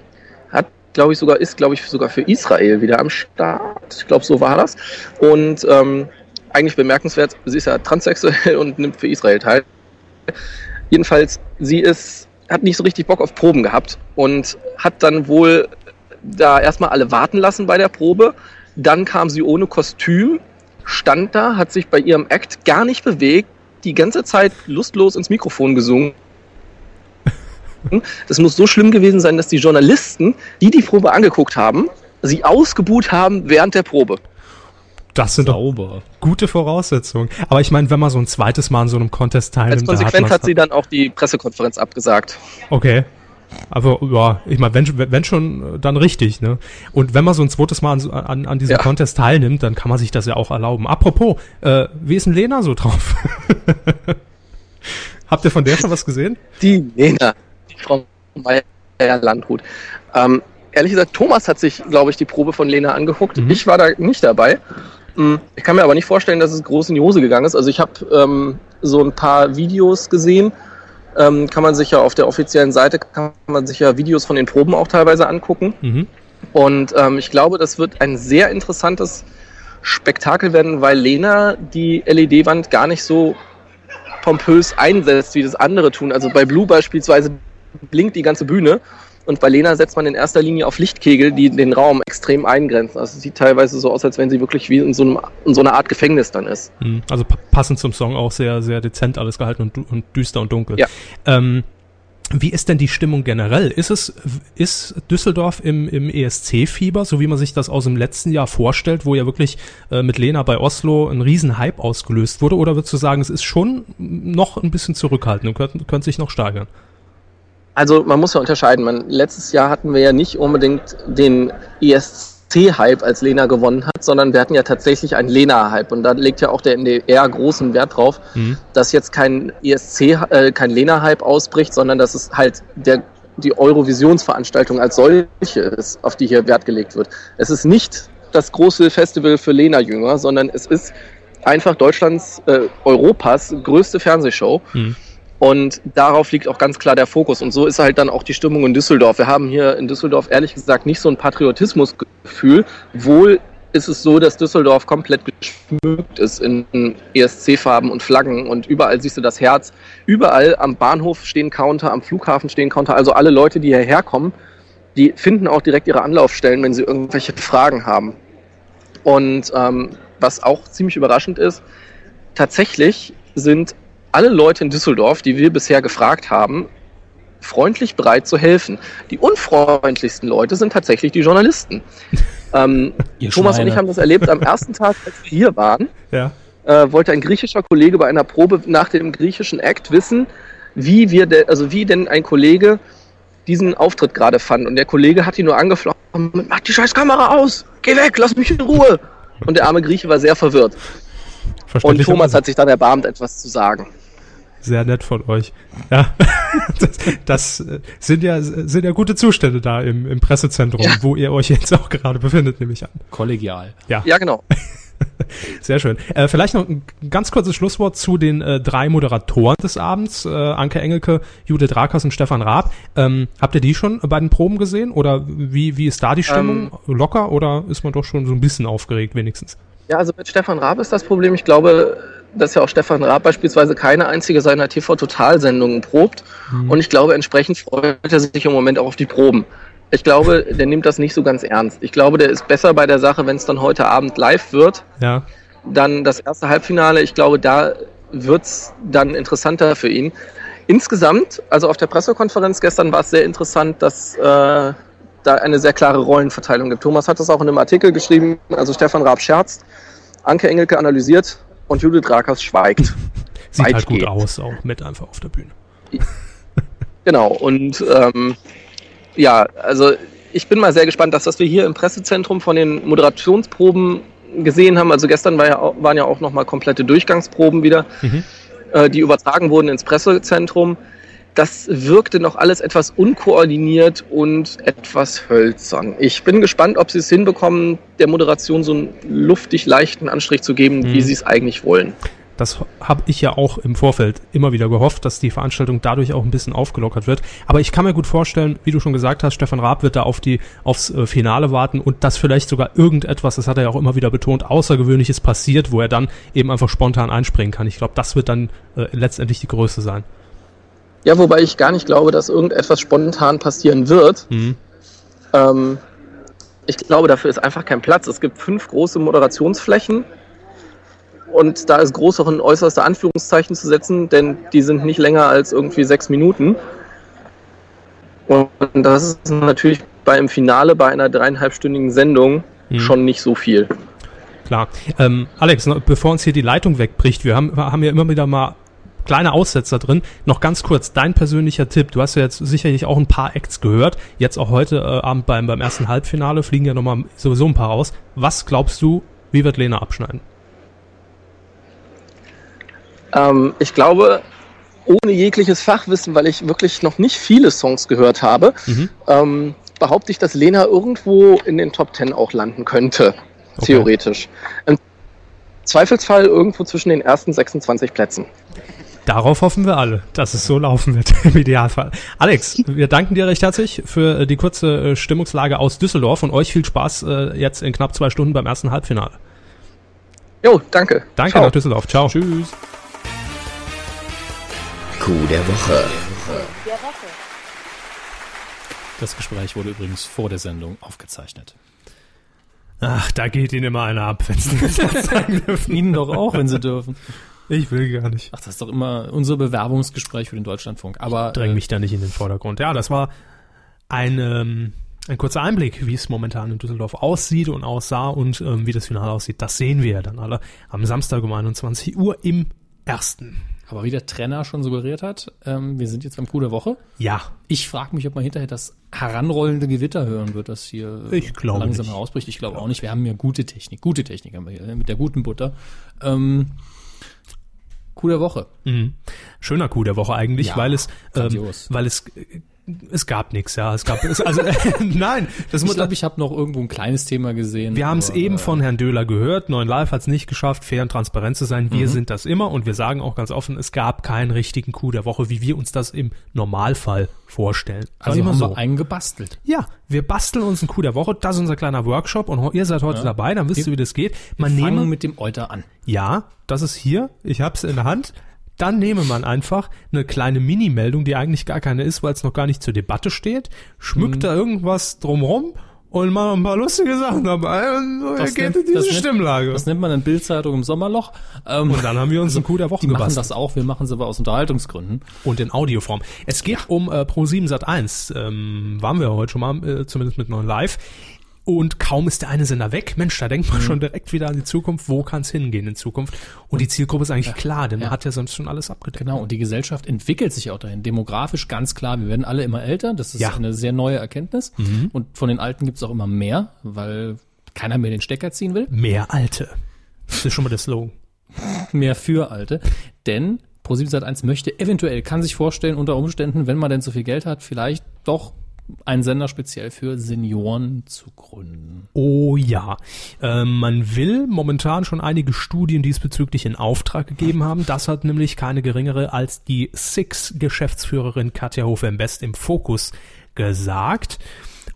hat, glaube ich, sogar, ist, glaube ich, sogar für Israel wieder am Start. Ich glaube, so war das. Und ähm, eigentlich bemerkenswert, sie ist ja transsexuell und nimmt für Israel teil. Jedenfalls, sie ist, hat nicht so richtig Bock auf Proben gehabt und hat dann wohl da erstmal alle warten lassen bei der Probe. Dann kam sie ohne Kostüm, stand da, hat sich bei ihrem Act gar nicht bewegt, die ganze Zeit lustlos ins Mikrofon gesungen. Das muss so schlimm gewesen sein, dass die Journalisten, die die Probe angeguckt haben, sie ausgebuht haben während der Probe.
Das sind Sauber. gute Voraussetzungen. Aber ich meine, wenn man so ein zweites Mal an so einem Contest teilnimmt.
Als Konsequenz hat, hat sie dann auch die Pressekonferenz abgesagt.
Okay. Aber ja, ich meine, wenn, wenn schon, dann richtig, ne? Und wenn man so ein zweites Mal an, an, an diesem ja. Contest teilnimmt, dann kann man sich das ja auch erlauben. Apropos, äh, wie ist denn Lena so drauf? Habt ihr von der schon was gesehen?
Die Lena, die Frau Meier-Landrut. Ähm, ehrlich gesagt, Thomas hat sich, glaube ich, die Probe von Lena angeguckt. Mhm. Ich war da nicht dabei. Hm, ich kann mir aber nicht vorstellen, dass es groß in die Hose gegangen ist. Also ich habe ähm, so ein paar Videos gesehen ähm, kann man sich ja auf der offiziellen Seite kann man sich ja Videos von den Proben auch teilweise angucken. Mhm. Und ähm, ich glaube, das wird ein sehr interessantes Spektakel werden, weil Lena die LED-Wand gar nicht so pompös einsetzt, wie das andere tun. Also bei Blue beispielsweise blinkt die ganze Bühne und bei Lena setzt man in erster Linie auf Lichtkegel, die den Raum extrem eingrenzen. Also es sieht teilweise so aus, als wenn sie wirklich wie in so, einem, in so einer Art Gefängnis dann ist.
Hm, also passend zum Song auch sehr, sehr dezent alles gehalten und, und düster und dunkel. Ja. Ähm, wie ist denn die Stimmung generell? Ist es, ist Düsseldorf im, im ESC-Fieber, so wie man sich das aus dem letzten Jahr vorstellt, wo ja wirklich äh, mit Lena bei Oslo ein Riesenhype ausgelöst wurde? Oder würdest du sagen, es ist schon noch ein bisschen zurückhaltend und könnte, könnte sich noch steigern?
Also man muss ja unterscheiden. Man, letztes Jahr hatten wir ja nicht unbedingt den ESC-Hype, als Lena gewonnen hat, sondern wir hatten ja tatsächlich einen Lena-Hype. Und da legt ja auch der NDR großen Wert drauf, mhm. dass jetzt kein ESC, äh, kein Lena-Hype ausbricht, sondern dass es halt der, die Eurovisionsveranstaltung als solche ist, auf die hier Wert gelegt wird. Es ist nicht das große Festival für Lena-Jünger, sondern es ist einfach Deutschlands, äh, Europas größte Fernsehshow. Mhm. Und darauf liegt auch ganz klar der Fokus. Und so ist halt dann auch die Stimmung in Düsseldorf. Wir haben hier in Düsseldorf ehrlich gesagt nicht so ein Patriotismusgefühl. Wohl ist es so, dass Düsseldorf komplett geschmückt ist in ESC-Farben und Flaggen und überall siehst du das Herz. Überall am Bahnhof stehen Counter, am Flughafen stehen Counter. Also alle Leute, die hierher kommen, die finden auch direkt ihre Anlaufstellen, wenn sie irgendwelche Fragen haben. Und ähm, was auch ziemlich überraschend ist, tatsächlich sind alle Leute in Düsseldorf, die wir bisher gefragt haben, freundlich bereit zu helfen. Die unfreundlichsten Leute sind tatsächlich die Journalisten. ähm, Thomas
Schweine.
und ich haben das erlebt am ersten Tag, als wir hier waren
Ja.
äh, wollte ein griechischer Kollege bei einer Probe nach dem griechischen Act wissen, wie wir, de, also wie denn ein Kollege diesen Auftritt gerade fand. Und der Kollege hat ihn nur angeflogen, mach die scheiß Kamera aus, geh weg, lass mich in Ruhe. Und der arme Grieche war sehr verwirrt. Und. Thomas hat sich dann erbarmt, etwas zu sagen.
Sehr nett von euch. Ja, das, das äh, sind ja sind ja gute Zustände da im, im Pressezentrum,
Ja.
wo ihr euch jetzt auch gerade befindet, nehme ich an.
Kollegial.
Ja, genau.
Sehr schön. Äh, vielleicht noch ein ganz kurzes Schlusswort zu den äh, drei Moderatoren des Abends, äh, Anke Engelke, Judith Rakers und Stefan Raab. Ähm, habt ihr die schon bei den Proben gesehen oder wie, wie ist da die Stimmung? Locker oder ist man doch schon so ein bisschen aufgeregt wenigstens?
Ja, also mit Stefan Raab ist das Problem. Ich glaube, dass ja auch Stefan Raab beispielsweise keine einzige seiner TV-Total-Sendungen probt. Und ich glaube, entsprechend freut er sich im Moment auch auf die Proben. Ich glaube, der nimmt das nicht so ganz ernst. Ich glaube, der ist besser bei der Sache, wenn es dann heute Abend live wird.
Ja.
Dann das erste Halbfinale. Ich glaube, da wird's dann interessanter für ihn. Insgesamt, also auf der Pressekonferenz gestern war es sehr interessant, dass äh, da eine sehr klare Rollenverteilung gibt. Thomas hat das auch in einem Artikel geschrieben. Also Stefan Raab scherzt, Anke Engelke analysiert und Judith Rakers schweigt.
Sieht halt gut
Weitgehend.
aus, auch mit einfach auf der Bühne.
Genau, und ähm, ja, also ich bin mal sehr gespannt, dass das wir hier im Pressezentrum von den Moderationsproben gesehen haben. Also gestern war ja, auch- waren ja auch nochmal komplette Durchgangsproben wieder,
Mhm.
äh, die übertragen wurden ins Pressezentrum. Das wirkte noch alles etwas unkoordiniert und etwas hölzern. Ich bin gespannt, ob sie es hinbekommen, der Moderation so einen luftig leichten Anstrich zu geben, wie
Mhm.
sie es eigentlich wollen.
Das habe ich ja auch im Vorfeld immer wieder gehofft, dass die Veranstaltung dadurch auch ein bisschen aufgelockert wird. Aber ich kann mir gut vorstellen, wie du schon gesagt hast, Stefan Raab wird da auf die, aufs äh, Finale warten und dass vielleicht sogar irgendetwas, das hat er ja auch immer wieder betont, Außergewöhnliches passiert, wo er dann eben einfach spontan einspringen kann. Ich glaube, das wird dann äh, letztendlich die Größe sein.
Ja, wobei ich gar nicht glaube, dass irgendetwas spontan passieren wird.
Mhm.
Ähm, ich glaube, dafür ist einfach kein Platz. Es gibt fünf große Moderationsflächen und da ist groß auch in äußerste Anführungszeichen zu setzen, denn die sind nicht länger als irgendwie sechs Minuten. Und das ist natürlich beim Finale bei einer dreieinhalbstündigen Sendung
Mhm.
schon nicht so viel.
Klar. Ähm, Alex, bevor uns hier die Leitung wegbricht, wir haben, wir haben ja immer wieder mal kleine Aussetzer drin. Noch ganz kurz, dein persönlicher Tipp. Du hast ja jetzt sicherlich auch ein paar Acts gehört. Jetzt auch heute äh, Abend beim, beim ersten Halbfinale fliegen ja nochmal sowieso ein paar raus. Was glaubst du, wie wird Lena abschneiden?
Ähm, ich glaube, ohne jegliches Fachwissen, weil ich wirklich noch nicht viele Songs gehört habe,
Mhm.
ähm, behaupte ich, dass Lena irgendwo in den Top Ten auch landen könnte.
Okay.
Theoretisch. Im Zweifelsfall irgendwo zwischen den ersten 26 Plätzen.
Darauf hoffen wir alle, dass es so laufen wird im Idealfall. Alex, wir danken dir recht herzlich für äh, die kurze äh, Stimmungslage aus Düsseldorf und euch viel Spaß äh, jetzt in knapp zwei Stunden beim ersten Halbfinale.
Jo, danke.
Danke
Ciao.
nach Düsseldorf. Ciao.
Tschüss.
Coup der Woche.
Das Gespräch wurde übrigens vor der Sendung aufgezeichnet.
Ach, da geht Ihnen immer einer ab, wenn Sie das sagen dürfen.
Ihnen doch auch, wenn Sie dürfen.
Ich will gar nicht.
Ach, das ist doch immer unser Bewerbungsgespräch für den Deutschlandfunk. Aber
Dräng
äh,
mich da nicht in den Vordergrund. Ja, das war ein, ähm, ein kurzer Einblick, wie es momentan in Düsseldorf aussieht und aussah und ähm, wie das Finale aussieht. Das sehen wir ja dann alle am Samstag um 21 Uhr im ersten.
aber wie der Trainer schon suggeriert hat, ähm, wir sind jetzt beim Coup der Woche.
Ja,
Ich frage mich, ob man hinterher das heranrollende Gewitter hören wird, das hier äh,
Ich glaube
langsam
nicht.
herausbricht. Ich glaube auch nicht. Wir haben ja gute Technik. Gute Technik haben wir hier, mit der guten Butter. Ähm, Coup der Woche.
Mhm. Schöner Coup der Woche eigentlich,
Ja,
weil es, ähm, weil es, es gab nichts, ja, es gab, also, nein, das
Ich glaube, ich habe noch irgendwo ein kleines Thema gesehen.
wir haben es eben
äh,
von Herrn Döhler gehört, Neuen Live hat es nicht geschafft, fair und transparent zu sein,
Mhm.
wir sind das immer und wir sagen auch ganz offen, es gab keinen richtigen Coup der Woche, wie wir uns das im Normalfall vorstellen.
Also
ich mal
haben
so.
wir einen gebastelt.
Ja, wir basteln uns einen Coup der Woche, das ist unser kleiner Workshop und ihr seid heute dabei, dann wisst ihr, wie das geht. Man
Fangen
nehme,
mit dem Euter an.
ja, das ist hier, ich hab's in der Hand. Dann nehme man einfach eine kleine Mini-Meldung, die eigentlich gar keine ist, weil es noch gar nicht zur Debatte steht, schmückt da irgendwas drumrum und mal ein paar lustige Sachen dabei und
Das
geht
nennt-
in diese
das nennt-
Stimmlage.
Das nennt man in Bildzeitung im Sommerloch. Ähm,
und dann haben wir uns einen Coup der Woche
die machen
gebastelt.
das auch, wir machen es aber aus Unterhaltungsgründen.
Und in Audioform. Es geht um äh, Pro7 Sat 1. Ähm, waren wir heute schon mal, äh, zumindest mit neuen Live. Und kaum ist der eine Sender weg, Mensch, da denkt man
Mhm.
schon direkt wieder an die Zukunft. Wo kann es hingehen in Zukunft? Und die Zielgruppe ist eigentlich klar, denn man
ja.
hat ja sonst schon alles abgedeckt.
Genau, und die Gesellschaft entwickelt sich auch dahin. Demografisch ganz klar, wir werden alle immer älter. Das ist
Ja.
eine sehr neue Erkenntnis. Und von den Alten gibt es auch immer mehr, weil keiner mehr den Stecker ziehen will.
Mehr Alte. Das ist schon mal der Slogan.
Mehr für Alte. Denn Pro7 Sat1 möchte eventuell, kann sich vorstellen, unter Umständen, wenn man denn so viel Geld hat, vielleicht doch einen Sender speziell für Senioren zu gründen.
Oh ja. Ähm, man will momentan schon einige Studien diesbezüglich in Auftrag gegeben haben. Das hat nämlich keine geringere als die Six-Geschäftsführerin Katja Hofer-Best im Fokus gesagt.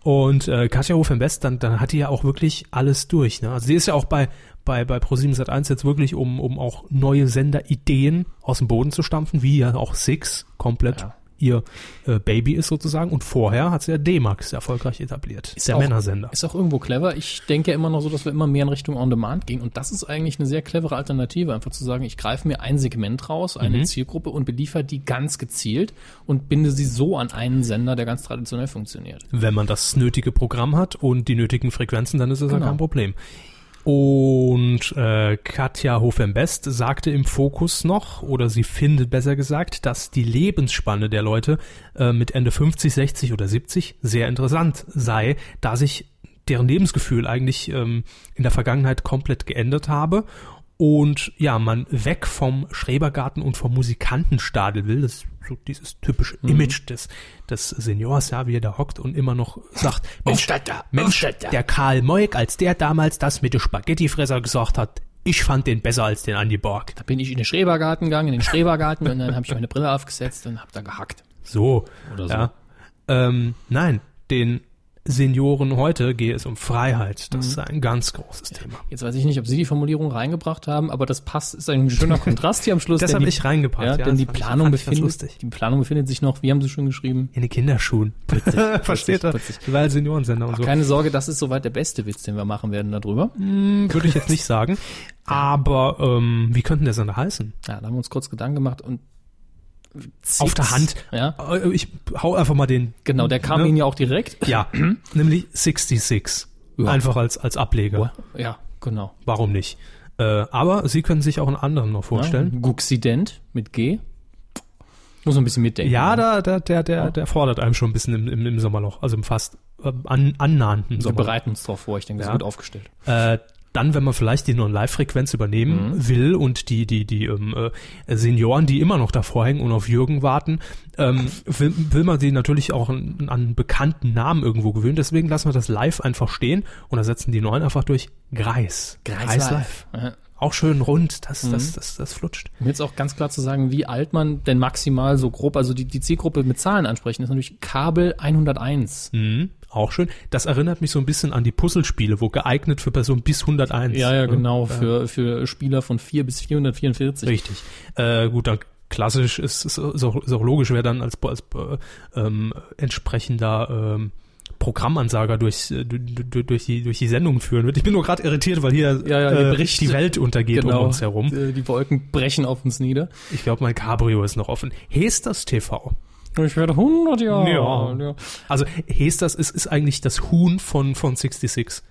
Und äh, Katja Hofer-Best, dann, dann hat die ja auch wirklich alles durch. Ne? Also sie ist ja auch bei bei, bei Pro7 Sat1 jetzt wirklich, um, um auch neue Senderideen aus dem Boden zu stampfen, wie ja auch Six komplett
Ja.
Ihr äh, Baby ist sozusagen. Und vorher hat sie ja D-Max erfolgreich etabliert. Ist der
auch,
Männersender.
Ist auch irgendwo clever. Ich denke ja immer noch so, dass wir immer mehr in Richtung On-Demand gehen. Und das ist eigentlich eine sehr clevere Alternative, einfach zu sagen, ich greife mir ein Segment raus, eine Zielgruppe und beliefer die ganz gezielt und binde sie so an einen Sender, der ganz traditionell funktioniert.
Wenn man das nötige Programm hat und die nötigen Frequenzen, dann ist es ja
Genau.
kein Problem. Und äh, Katja Hofen-Best sagte im Fokus noch, oder sie findet besser gesagt, dass die Lebensspanne der Leute äh, mit Ende 50, 60 oder 70 sehr interessant sei, da sich deren Lebensgefühl eigentlich ähm, in der Vergangenheit komplett geändert habe und ja, man weg vom Schrebergarten und vom Musikantenstadel will, das ist so dieses typische Image des, des Seniors, ja, wie er da hockt und immer noch sagt, Mensch,
Aufstatter,
Mensch
Aufstatter.
der Karl Moik, als der damals das mit dem Spaghettifresser gesagt hat, ich fand den besser als den Andi Borg.
Da bin ich in den Schrebergarten gegangen, in den Schrebergarten und dann habe ich meine Brille aufgesetzt und habe da gehackt.
So.
Oder so.
Ja. Ähm, nein, den Senioren heute gehe es um Freiheit. Das ist ein ganz großes Thema.
Jetzt weiß ich nicht, ob Sie die Formulierung reingebracht haben, aber das passt, ist ein schöner Kontrast hier am Schluss.
Das habe ich reingepackt.
Ja,
ja,
denn die Planung, befindet, die Planung befindet sich noch, wie haben Sie schon geschrieben?
In den Kinderschuhen. Versteht er? Weil Seniorensender und so.
Keine Sorge, das ist soweit der beste Witz, den wir machen werden darüber.
Hm, Würde ich jetzt nicht sagen. Aber ähm, wie könnte der Sender heißen?
Ja, da haben wir uns kurz Gedanken gemacht und
Auf der Hand.
Ja,
Äh, Ich hau einfach mal den.
genau, der kam
Ne?
Ihnen ja auch direkt.
Ja, nämlich 66.
Ja.
Einfach als, als Ableger.
Ja, genau.
Warum nicht? Äh, aber Sie können sich auch einen anderen noch vorstellen.
Ja, Guxident mit G. Muss man ein bisschen mitdenken.
Ja, da, da, der, der, der fordert einem schon ein bisschen im, im, im Sommerloch, also im fast äh, an, annahenden
Wir
Sommerloch.
bereiten uns darauf vor, ich denke, das
Ja.
wird aufgestellt.
Äh, dann, wenn man vielleicht die Non-Live-Frequenz übernehmen
Mhm.
will und die, die, die ähm, äh, Senioren, die immer noch davor hängen und auf Jürgen warten, ähm, will, will man sie natürlich auch an, an einen bekannten Namen irgendwo gewöhnen. Deswegen lassen wir das live einfach stehen und ersetzen die neuen einfach durch Greis. live.
Ja.
Auch schön rund, das,
Mhm.
das, das, das flutscht.
Um jetzt auch ganz klar zu sagen, wie alt man denn maximal so grob, also die, die Zielgruppe mit Zahlen ansprechen, ist natürlich Kabel 101.
Mhm. Auch schön. Das erinnert mich so ein bisschen an die Puzzlespiele, wo geeignet für Personen bis 101.
Ja, ja,
ne?
genau, für, für Spieler von 4 bis 444.
Richtig. Äh, gut, dann klassisch ist ist ist auch, ist auch logisch, wer dann als, als äh, ähm, entsprechender ähm, Programmansager durch, äh, du- du- durch, die, durch die Sendung führen wird. Ich bin nur gerade irritiert, weil hier,
Ja, ja, hier
äh,
bricht-
die Welt untergeht
genau,
um uns herum.
äh, Die Wolken brechen auf uns nieder.
Ich glaube, mein Cabrio ist noch offen. Hesters TV.
Ich werde 100 Jahre
Ja.
alt, ja.
Also Hesters ist, ist eigentlich das Huhn von, von 66.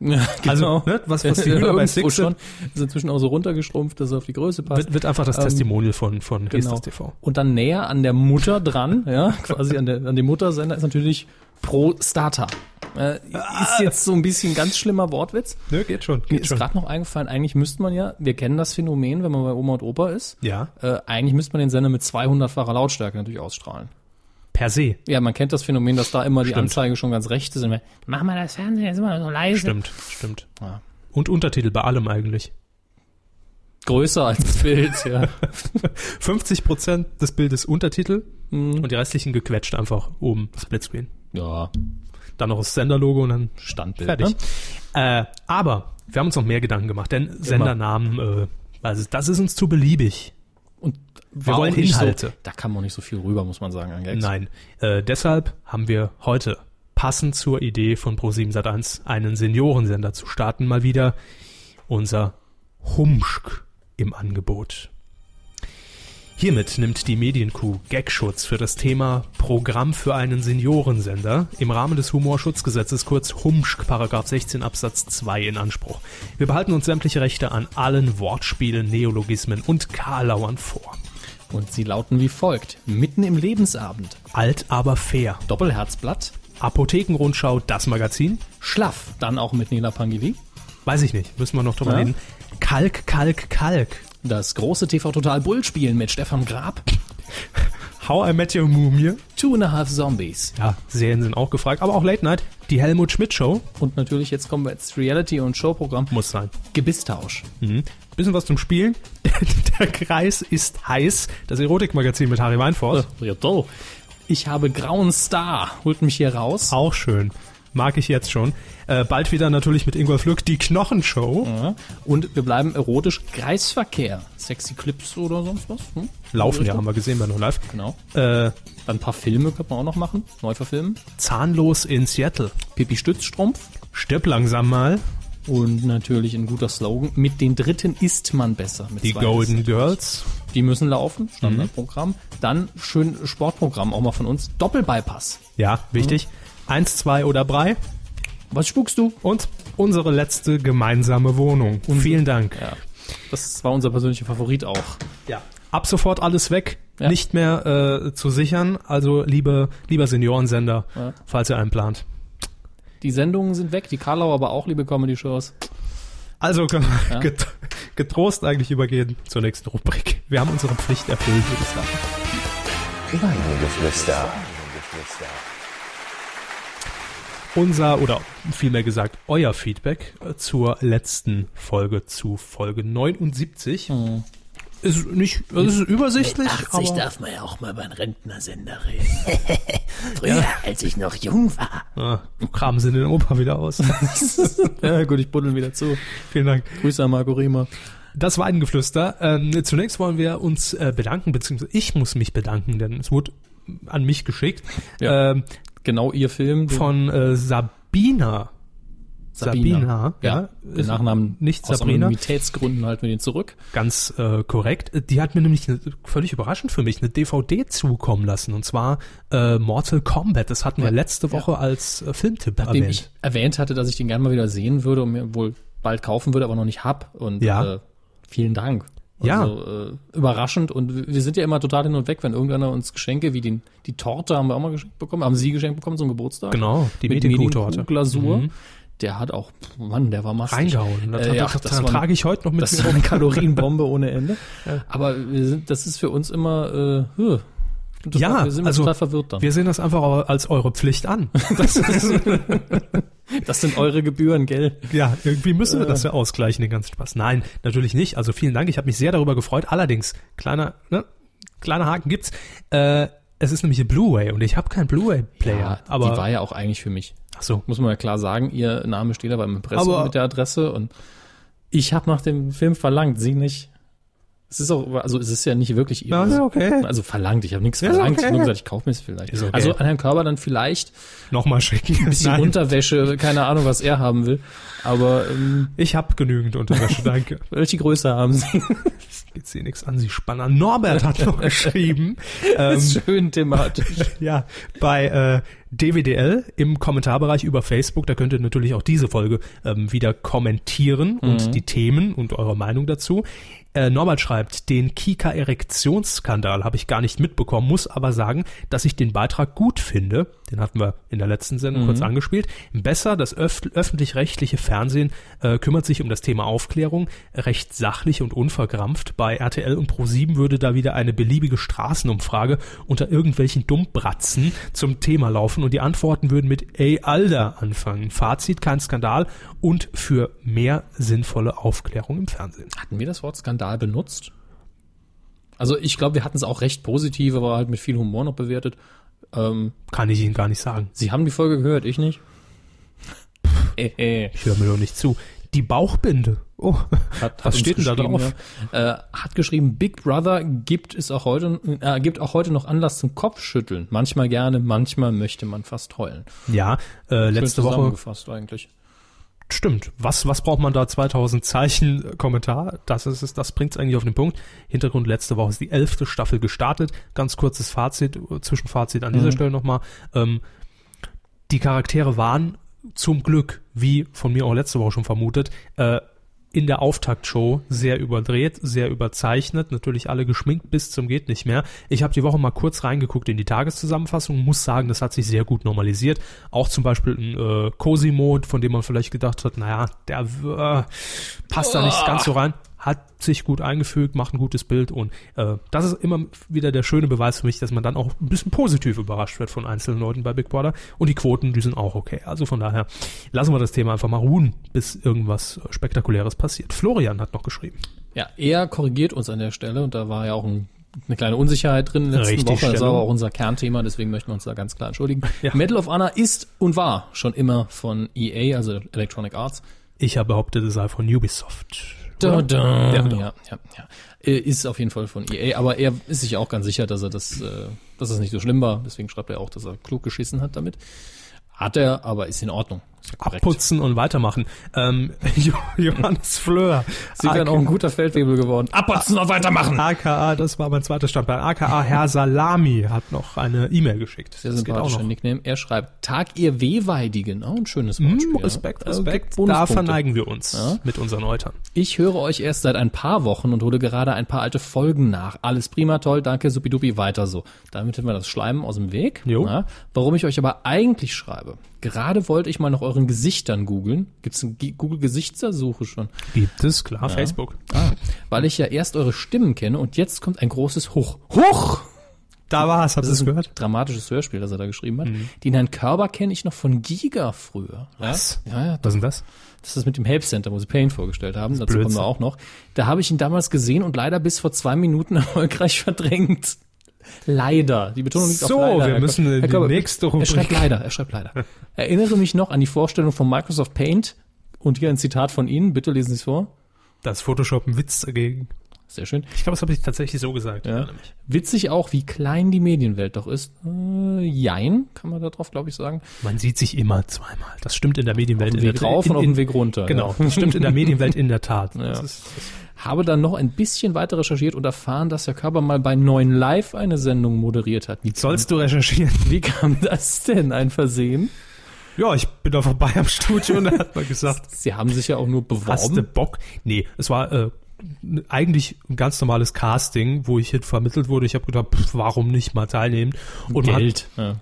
Ja,
Also,
genau.
ne, was, was die Hühner bei Six
schon.
sind,
Ist inzwischen auch so runtergeschrumpft, dass er auf die Größe passt.
wird, wird einfach das
Ähm,
Testimonial von, von
Genau.
Hesters TV.
Und dann näher an der Mutter dran, ja, quasi an, der, an dem Muttersender ist natürlich Pro Starter. Äh, ist jetzt so ein bisschen ganz schlimmer Wortwitz.
Nö, geht schon,
Mir
geht
ist
schon.
gerade noch eingefallen, eigentlich müsste man ja, wir kennen das Phänomen, wenn man bei Oma und Opa ist,
Ja,
äh, eigentlich müsste man den Sender mit 200-facher Lautstärke natürlich ausstrahlen.
per se.
Ja, man kennt das Phänomen, dass da immer die
Stimmt.
Anzeige schon ganz rechts ist. Mach mal das Fernsehen jetzt immer so leise.
Stimmt, stimmt.
Ja.
Und Untertitel bei allem eigentlich.
Größer als das Bild, ja.
50 Prozent des Bildes Untertitel
Mhm.
und die restlichen gequetscht einfach oben Splitscreen.
Ja,
Dann noch das Senderlogo und dann
Standbild.
fertig.
Ne?
Äh, aber wir haben uns noch mehr Gedanken gemacht, denn Sendernamen, äh, also das ist uns zu beliebig.
Und
Wir wollen
auch
Inhalte.
So, da kann man nicht so viel rüber, muss man sagen, an Gags.
Nein. Äh, deshalb haben wir heute passend zur Idee von Pro7 Sat1 einen Seniorensender zu starten, mal wieder unser Humschk im Angebot. Hiermit nimmt die Medienkuh Gagschutz für das Thema Programm für einen Seniorensender im Rahmen des Humorschutzgesetzes kurz Humschk Paragraph 16 Absatz 2 in Anspruch. Wir behalten uns sämtliche Rechte an allen Wortspielen, Neologismen und Karlauern vor.
Und sie lauten wie folgt. Mitten im Lebensabend.
Alt aber fair.
Doppelherzblatt.
Apothekenrundschau, das Magazin.
Schlaff. Dann auch mit Nela Pangili.
Weiß ich nicht, müssen wir noch drüber
Ja.
reden. Kalk, Kalk, Kalk.
Das große TV Total Bullspielen mit Stefan Grab.
How I Met Your Mumie.
Two and a Half Zombies.
Ja, Serien sind auch gefragt, aber auch Late Night. Die Helmut Schmidt Show
Und natürlich, jetzt kommen wir ins Reality- und Showprogramm.
muss sein.
Gebisstausch.
Mhm. Bisschen was zum Spielen. Der Kreis ist heiß. Das Erotikmagazin mit Harry Weinfurt.
Ja, toll. Ich habe Grauen Star. Holt mich hier raus.
Auch schön. Mag ich jetzt schon. Äh, bald wieder natürlich mit Ingolf Lück die Knochenshow.
Ja. Und wir bleiben erotisch. Kreisverkehr. Sexy Clips oder sonst was. Hm?
Laufen, ja, haben wir gesehen bei No Live.
Genau.
Äh,
Dann ein paar Filme könnte man auch noch machen. Neu verfilmen.
zahnlos in Seattle.
Pipi Stützstrumpf.
Stirb langsam mal.
Und natürlich ein guter Slogan. Mit den Dritten isst man besser. Mit
Die Golden. Girls.
Die müssen laufen. Standardprogramm. Dann schön Sportprogramm auch mal von uns. Doppelbypass.
Ja, wichtig. Eins, zwei oder drei.
Was spuckst du?
Und unsere letzte gemeinsame Wohnung. Vielen Dank.
Ja. Das war unser persönlicher Favorit auch.
Ja. Ab sofort alles weg,
Ja.
nicht mehr äh, zu sichern. Also liebe, lieber Seniorensender,
Ja.
falls ihr einen plant.
Die Sendungen sind weg, die Karlau aber auch, liebe Comedy-Shows.
Also können wir
Ja.
get getrost eigentlich übergehen zur nächsten Rubrik. Wir haben unsere Pflicht erfüllt, würde ich sagen.
Weidengeflüster.
Unser, oder vielmehr gesagt, euer Feedback äh, zur letzten Folge, zu Folge 79.
Hm.
Ist nicht, es ist übersichtlich, aber
darf man ja auch mal beim Rentnersender reden. Früher, als ich noch jung war.
ah, kramen sie den Opa wieder aus.
Ja, gut, ich buddel wieder zu.
Vielen Dank.
Grüße an Marco Riemer.
Das Weidengeflüster. Ähm, zunächst wollen wir uns äh, bedanken, beziehungsweise ich muss mich bedanken, denn es wurde an mich geschickt.
Ja.
Ähm,
Genau ihr Film.
von äh, Sabina. Sabina, ja.
ja. Den Nachnamen
nicht
aus
Sabrina.
Anonymitätsgründen halten wir den zurück.
Ganz äh, korrekt. Die hat mir nämlich eine, völlig überraschend für mich eine DVD zukommen lassen. Und zwar äh, Mortal Kombat. Das hatten wir
Ja.
letzte Woche als äh, Filmtipp
Nachdem
erwähnt.
ich erwähnt hatte, dass ich den gerne mal wieder sehen würde und mir wohl bald kaufen würde, aber noch nicht hab. Und
Ja.
äh, vielen Dank.
Ja.
Also, äh, überraschend und wir sind ja immer total hin und weg, wenn irgendeiner uns Geschenke wie den, die Torte haben wir auch mal geschenkt bekommen, haben Sie geschenkt bekommen zum Geburtstag.
Genau, die Medienkuh-Torte.
Glasur.
Mhm.
Der hat auch, Mann, der war mastig.
Reingehauen. Das,
Äh, ja,
das,
das war-
trage ich heute noch mit
Das
rum.
eine Kalorienbombe ohne Ende. Aber wir sind, das ist für uns immer, äh, total,
Ja,
wir sind
also
total verwirrt dann.
Wir sehen das einfach als eure Pflicht an. Das ist,
Das sind eure Gebühren, gell?
ja, irgendwie müssen wir das ja ausgleichen, den ganzen Spaß. Nein, natürlich nicht. Also vielen Dank. Ich habe mich sehr darüber gefreut. Allerdings, kleiner, ne, kleiner Haken gibt's. Äh, es ist nämlich ein Blu-ray und ich habe keinen Blu-ray-Player.
Ja,
aber
die war ja auch eigentlich für mich.
ach so.
Muss man ja klar sagen, ihr Name steht da beim Impressum
Aber-
mit der Adresse und ich habe nach dem Film verlangt, sie nicht. Es ist auch, also es ist ja nicht wirklich ihr.
Ja, ist okay.
Also verlangt, ich habe nichts
ist
verlangt, ich
okay.
habe nur gesagt, ich kaufe mir es vielleicht.
Ist okay.
Also an Herrn Körber dann vielleicht
Nochmal schicken.
ein bisschen
Nein,
Unterwäsche, keine Ahnung, was er haben will. Aber ähm,
ich habe genügend Unterwäsche, danke.
welche Größe haben Sie?
Geht sie nichts an, sie spannen an. Norbert hat noch geschrieben. ähm,
Schön thematisch.
ja, bei äh, DWDL im Kommentarbereich über Facebook, da könnt ihr natürlich auch diese Folge ähm, wieder kommentieren und die Themen und eure Meinung dazu. Äh, Norbert schreibt, den Kika-Erektionsskandal habe ich gar nicht mitbekommen, muss aber sagen, dass ich den Beitrag gut finde. Den hatten wir in der letzten Sendung kurz angespielt. Besser, das öff öffentlich-rechtliche Fernsehen äh, kümmert sich um das Thema Aufklärung, recht sachlich und unverkrampft. Bei RTL und Pro7 würde da wieder eine beliebige Straßenumfrage unter irgendwelchen Dummbratzen zum Thema laufen und die Antworten würden mit Ey Alter anfangen. Fazit, kein Skandal und für mehr sinnvolle Aufklärung im Fernsehen.
Hatten wir das Wort Skandal benutzt? Also ich glaube, wir hatten es auch recht positiv, aber halt mit viel Humor noch bewertet. Ähm,
Kann ich Ihnen gar nicht sagen.
Sie haben die Folge gehört, ich nicht. äh, äh.
Ich höre mir doch nicht zu. Die Bauchbinde. Oh,
Hat, hat
was
uns
steht denn da drauf?
Ja. Äh, hat geschrieben, Big Brother gibt es auch heute, äh, gibt auch heute noch Anlass zum Kopfschütteln. Manchmal gerne, manchmal möchte man fast heulen.
Ja, äh, letzte
Schön
Woche
zusammengefasst eigentlich.
Stimmt. Was, was braucht man da? 2000 Zeichen äh, Kommentar. Das ist es, das bringt es eigentlich auf den Punkt. Hintergrund letzte Woche ist die elfte Staffel gestartet. Ganz kurzes Fazit, äh, Zwischenfazit an dieser
Mhm.
Stelle nochmal. Ähm, die Charaktere waren zum Glück, wie von mir auch letzte Woche schon vermutet, äh, in der Auftaktshow sehr überdreht, sehr überzeichnet, natürlich alle geschminkt bis zum geht nicht mehr. Ich habe die Woche mal kurz reingeguckt in die Tageszusammenfassung, muss sagen, das hat sich sehr gut normalisiert. Auch zum Beispiel ein äh, Cosimo, von dem man vielleicht gedacht hat, naja, der äh, passt da nicht ganz so rein, hat sich gut eingefügt, macht ein gutes Bild und äh, das ist immer wieder der schöne Beweis für mich, dass man dann auch ein bisschen positiv überrascht wird von einzelnen Leuten bei Big Brother und die Quoten, die sind auch okay. Also von daher lassen wir das Thema einfach mal ruhen, bis irgendwas Spektakuläres passiert. Florian hat noch geschrieben.
Ja, er korrigiert uns an der Stelle und da war ja auch ein, eine kleine Unsicherheit drin in der letzten
Richtig,
Woche. Das war aber auch unser Kernthema, deswegen möchten wir uns da ganz klar entschuldigen.
Ja.
Medal of Honor ist und war schon immer von EA, also Electronic Arts.
Ich habe behauptet, es sei von Ubisoft.
Da, da.
Ja,
Ja, ja, ja, Ist auf jeden Fall von EA, aber er ist sich auch ganz sicher, dass er das, äh, dass das nicht so schlimm war. Deswegen schreibt er auch, dass er klug geschissen hat damit. Hat er, aber ist in Ordnung.
Abputzen und weitermachen. Ähm, Jo- Johannes Fleur.
Sie wären auch ein guter Feldwebel geworden. Abputzen und weitermachen.
AKA, das war mein zweiter Standbein. AKA Herr Salami hat noch eine E-Mail geschickt.
Sehr
das geht auch
sympathischer
noch.
Nickname. Er schreibt, Tag ihr Wehweidigen. Oh, ein schönes
Hm,
Wortspiel.
Respekt,
ja. Äh,
Respekt.
gibt
Da verneigen wir uns
Ja.
mit unseren Eutern.
Ich höre euch erst seit ein paar Wochen und hole gerade ein paar alte Folgen nach. Alles prima, toll, danke, supidupi, weiter so. Damit hätten wir das Schleimen aus dem Weg.
Jo.
Ja. Warum ich euch aber eigentlich schreibe. Gerade wollte ich mal nach euren Gesichtern googeln. Gibt es eine G- Google-Gesichtsersuche schon?
Gibt es, klar, Facebook.
Ah, weil ich ja erst eure Stimmen kenne und jetzt kommt ein großes Hoch. Hoch!
Da war es, habt ihr
Das
es gehört?
dramatisches Hörspiel, das er da geschrieben hat. Den Herrn Körber kenne ich noch von Giga früher.
Was?
Ja, ja,
Was ist denn das?
das ist das mit dem Help Center, wo sie Pain vorgestellt haben. Dazu
Blödsinn.
kommen wir auch noch. Da habe ich ihn damals gesehen und leider bis vor zwei Minuten erfolgreich verdrängt. Leider. Die Betonung liegt
So,
auf leider.
wir
Herr
müssen in die
Körber,
nächste
Er
Rubrik.
schreibt leider, er schreibt leider. Erinnere mich noch an die Vorstellung von Microsoft Paint. Und hier ein Zitat von Ihnen. Bitte lesen Sie es vor.
Das Photoshop ein Witz dagegen.
Sehr schön.
Ich glaube, das habe ich tatsächlich so gesagt.
Ja. Witzig auch, wie klein die Medienwelt doch ist. Äh, jein, kann man da drauf, glaube ich, sagen.
Man sieht sich immer zweimal. Das stimmt in der Medienwelt.
Auf dem
in
Weg
der,
rauf
in,
und auf dem Weg runter.
Genau,
Ja.
das stimmt in der Medienwelt in der Tat.
Ja.
Das ist, das
Habe dann noch ein bisschen weiter recherchiert und erfahren, dass Herr Körber mal bei 9 Live eine Sendung moderiert hat. Wie,
sollst du recherchieren?
wie kam das denn? Ein Versehen?
Ja, ich bin da vorbei am Studio und er hat mal gesagt,
Sie haben sich ja auch nur
hast du
beworben.
Bock? Nee, es war äh, eigentlich ein ganz normales Casting, wo ich hin vermittelt wurde. Ich habe gedacht, pff, warum nicht mal teilnehmen? Und
Geld. Ja.
Hat,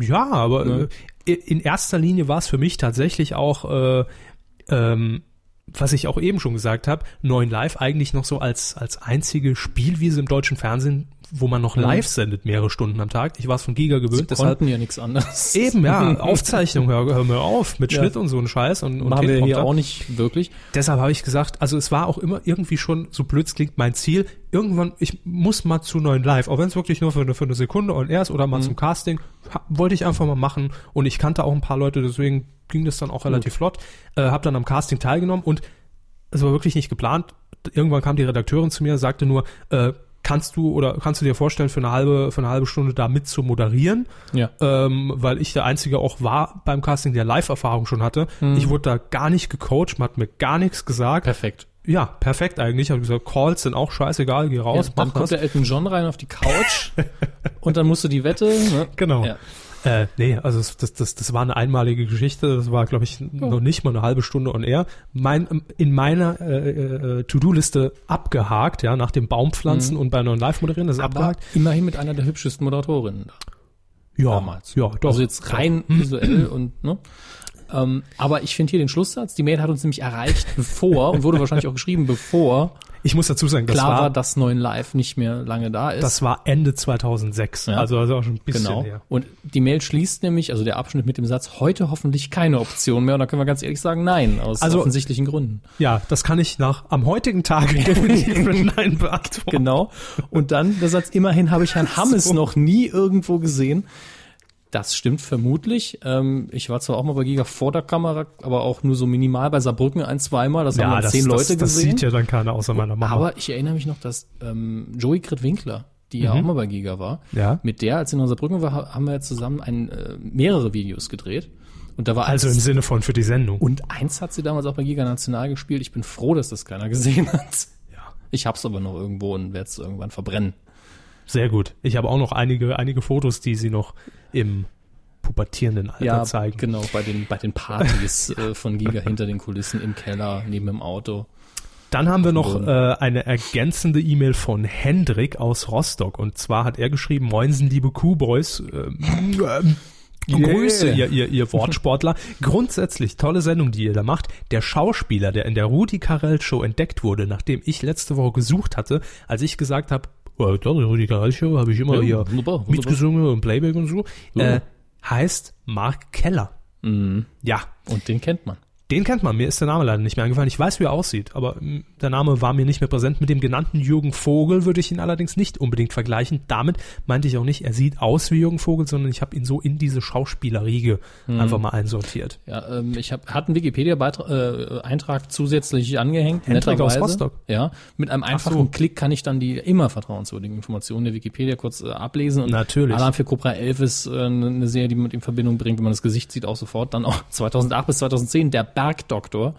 ja, aber
Ne?
in erster Linie war es für mich tatsächlich auch, äh, ähm, was ich auch eben schon gesagt habe, 9 Live eigentlich noch so als, als einzige Spielwiese im deutschen Fernsehen, wo man noch
Mhm.
live sendet, mehrere Stunden am Tag. Ich war es von Giga
Sie
gewöhnt, deshalb
konnten ja nichts anderes.
Eben, ja, Aufzeichnung, hör, hör mir auf, mit
Ja.
Schnitt und so ein Scheiß und, und
Machen wir hier auch nicht wirklich.
Deshalb habe ich gesagt, also es war auch immer irgendwie schon, so blöd es klingt, mein Ziel, irgendwann, ich muss mal zu neuen Live, auch wenn es wirklich nur für eine, für eine Sekunde und erst oder mal
Mhm.
zum Casting, wollte ich einfach mal machen und ich kannte auch ein paar Leute, deswegen ging das dann auch relativ flott, äh, habe dann am Casting teilgenommen und es war wirklich nicht geplant. Irgendwann kam die Redakteurin zu mir, sagte nur, äh, kannst du oder kannst du dir vorstellen, für eine halbe, für eine halbe Stunde da mit zu moderieren?
Ja.
ähm, weil ich der Einzige auch war beim Casting, der Live-Erfahrung schon hatte.
Mhm.
Ich wurde da gar nicht gecoacht, man hat mir gar nichts gesagt.
Perfekt.
Ja, perfekt eigentlich. Ich habe gesagt, Calls sind auch scheißegal, geh raus,
ja, dann
mach
kommt der Elton John rein auf die Couch und dann musst du die Wette. Ne?
Genau.
Ja.
Äh, nee, also das, das, das war eine einmalige Geschichte. Das war, glaube ich, noch nicht mal eine halbe Stunde on air. Mein, in meiner äh, äh, To-Do-Liste abgehakt, ja, nach dem Baumpflanzen und bei neuen Live-Moderieren, das ist
Mhm. Aber
abgehakt.
immerhin mit einer der hübschesten Moderatorinnen da.
Ja,
damals.
ja, doch.
also jetzt rein visuell und ne. Ähm, aber ich finde hier den Schlusssatz, die Mail hat uns nämlich erreicht bevor und wurde wahrscheinlich auch geschrieben, bevor
Ich muss dazu sagen, das
klar war,
war,
dass 9 Live nicht mehr lange da ist.
das war Ende 2006.
Ja.
Also, also auch schon ein bisschen
genau.
her.
Und die Mail schließt nämlich, also der Abschnitt mit dem Satz, heute hoffentlich keine Option mehr. Und da können wir ganz ehrlich sagen, nein, aus
Also-
offensichtlichen Gründen.
Ja, das kann ich nach am heutigen Tage definitiv mit Nein beantworten.
Genau. Und dann der Satz, immerhin habe ich Herrn Hammes noch nie irgendwo gesehen. Das stimmt vermutlich. Ähm, ich war zwar auch mal bei Giga vor der Kamera, aber auch nur so minimal bei Saarbrücken ein, zweimal. Das haben dann zehn Leute
das, das
gesehen.
sieht ja dann keiner außer meiner Mama.
aber ich erinnere mich noch, dass ähm, Joey Grit-Winkler, die ja auch mal bei Giga war,
Mhm. Ja.
mit der, als sie in Saarbrücken war, ha- haben wir zusammen ein, äh, mehrere Videos gedreht. Und da war
also im
eins-
Sinne von für die Sendung.
und eins hat sie damals auch bei Giga National gespielt. Ich bin froh, dass das keiner gesehen hat.
Ja.
Ich hab's aber noch irgendwo und werde es irgendwann verbrennen.
Sehr gut. Ich habe auch noch einige, einige Fotos, die sie noch im pubertierenden Alter zeigen.
genau, bei den, bei den Partys äh, von Giga hinter den Kulissen im Keller, neben dem Auto.
Dann haben wir noch äh, eine ergänzende E-Mail von Hendrik aus Rostock. Und zwar hat er geschrieben, Moinsen, liebe Kuhboys. Ähm, ähm, Grüße, ihr, ihr, ihr Wortsportler. Grundsätzlich tolle Sendung, die ihr da macht. Der Schauspieler, der in der Rudi Carell Show entdeckt wurde, nachdem ich letzte Woche gesucht hatte, als ich gesagt habe, oh, doch, die Rudi Carell Show habe ich immer
Ja,
hier
wunderbar, wunderbar.
mitgesungen und Playback und so,
Ja.
äh, heißt Mark Keller.
Mhm.
Ja,
Und den kennt man.
Den kennt man, mir ist der Name leider nicht mehr eingefallen. Ich weiß, wie er aussieht, aber mh, der Name war mir nicht mehr präsent. Mit dem genannten Jürgen Vogel würde ich ihn allerdings nicht unbedingt vergleichen. Damit meinte ich auch nicht, er sieht aus wie Jürgen Vogel, sondern ich habe ihn so in diese Schauspielerriege
Mhm.
einfach mal einsortiert.
Ja, ähm, ich hab, hatte einen Wikipedia-Eintrag zusätzlich angehängt.
Hendrik aus. Rostock.
Ja, mit einem einfachen
so.
Klick kann ich dann die immer vertrauenswürdigen Informationen der Wikipedia kurz äh, ablesen. Und
Natürlich.
Alarm für Cobra 11 ist äh, eine Serie, die man in Verbindung bringt, wenn man das Gesicht sieht, auch sofort. Dann auch 2008 bis 2010 der Bergdoktor.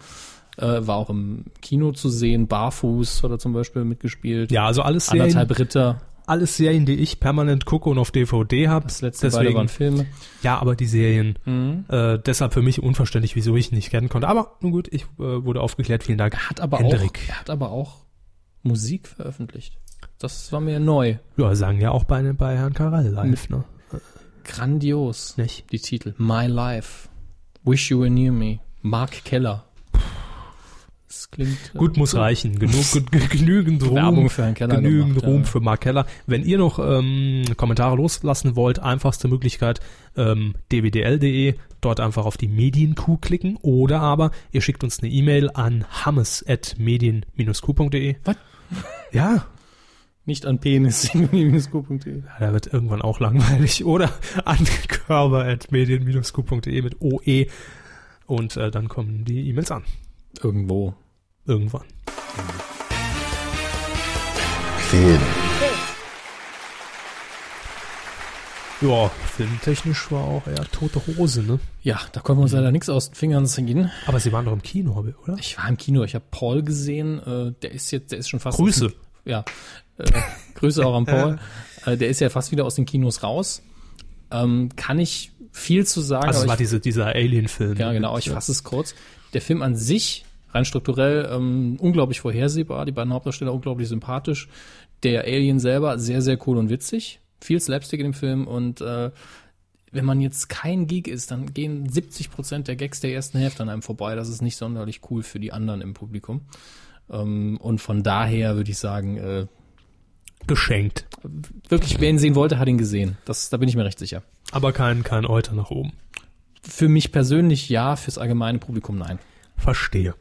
Äh, war auch im Kino zu sehen. Barfuß hat er zum Beispiel mitgespielt.
Ja, also alles Serien,
Anderthalb Ritter.
alles Serien, die ich permanent gucke und auf DVD habe.
Das letzte beide waren Filme.
ja, aber die Serien,
Mhm.
äh, deshalb für mich unverständlich, wieso ich ihn nicht kennen konnte. Aber nun gut, ich äh, wurde aufgeklärt. Vielen Dank.
Hat aber
Hendrik.
auch, er hat aber auch Musik veröffentlicht. Das war mir neu.
Ja, sagen ja auch bei, bei Herrn Karel live, ne?
Grandios.
Nicht?
Die Titel. My Life. Wish You Were Near Me. Mark Keller. Das klingt. äh,
Gut, muss reichen. Genug, ge- genügend Ruhm.
Werbung für Herrn Keller
Genügend
gemacht,
Ruhm
ja.
für Mark Keller. Wenn ihr noch ähm, Kommentare loslassen wollt, einfachste Möglichkeit ähm, dwdl.de, dort einfach auf die Medienkuh klicken oder aber ihr schickt uns eine E-Mail an hammes.medien-q.de.
Was?
Ja,
Nicht an penis-q.de.
da wird irgendwann auch langweilig. Oder an körper.medien-q.de mit OE und äh, dann kommen die E-Mails an.
Irgendwo.
Irgendwann.
Film.
Ja, filmtechnisch war auch eher tote Hose, ne?
Ja, da konnten wir uns leider nichts aus den Fingern ziehen.
Aber sie waren doch im Kino, oder?
Ich war im Kino, ich habe Paul gesehen, äh, der ist jetzt, der ist schon fast.
Grüße.
Den, ja, äh, Grüße auch an Paul. äh, der ist ja fast wieder aus den Kinos raus. Ähm, kann ich viel zu sagen.
Also es war
ich,
diese, dieser Alien-Film.
ja, genau, ich fasse es kurz. Der Film an sich, rein strukturell, ähm, unglaublich vorhersehbar, die beiden Hauptdarsteller unglaublich sympathisch. Der Alien selber sehr, sehr cool und witzig. Viel Slapstick in dem Film und äh, wenn man jetzt kein Geek ist, dann gehen 70 Prozent der Gags der ersten Hälfte an einem vorbei. Das ist nicht sonderlich cool für die anderen im Publikum. Ähm, und von daher würde ich sagen, äh,
Geschenkt.
wirklich, wer ihn sehen wollte, hat ihn gesehen. Das, da bin ich mir recht sicher.
Aber kein, kein Euter nach oben.
Für mich persönlich ja, fürs allgemeine Publikum nein.
Verstehe.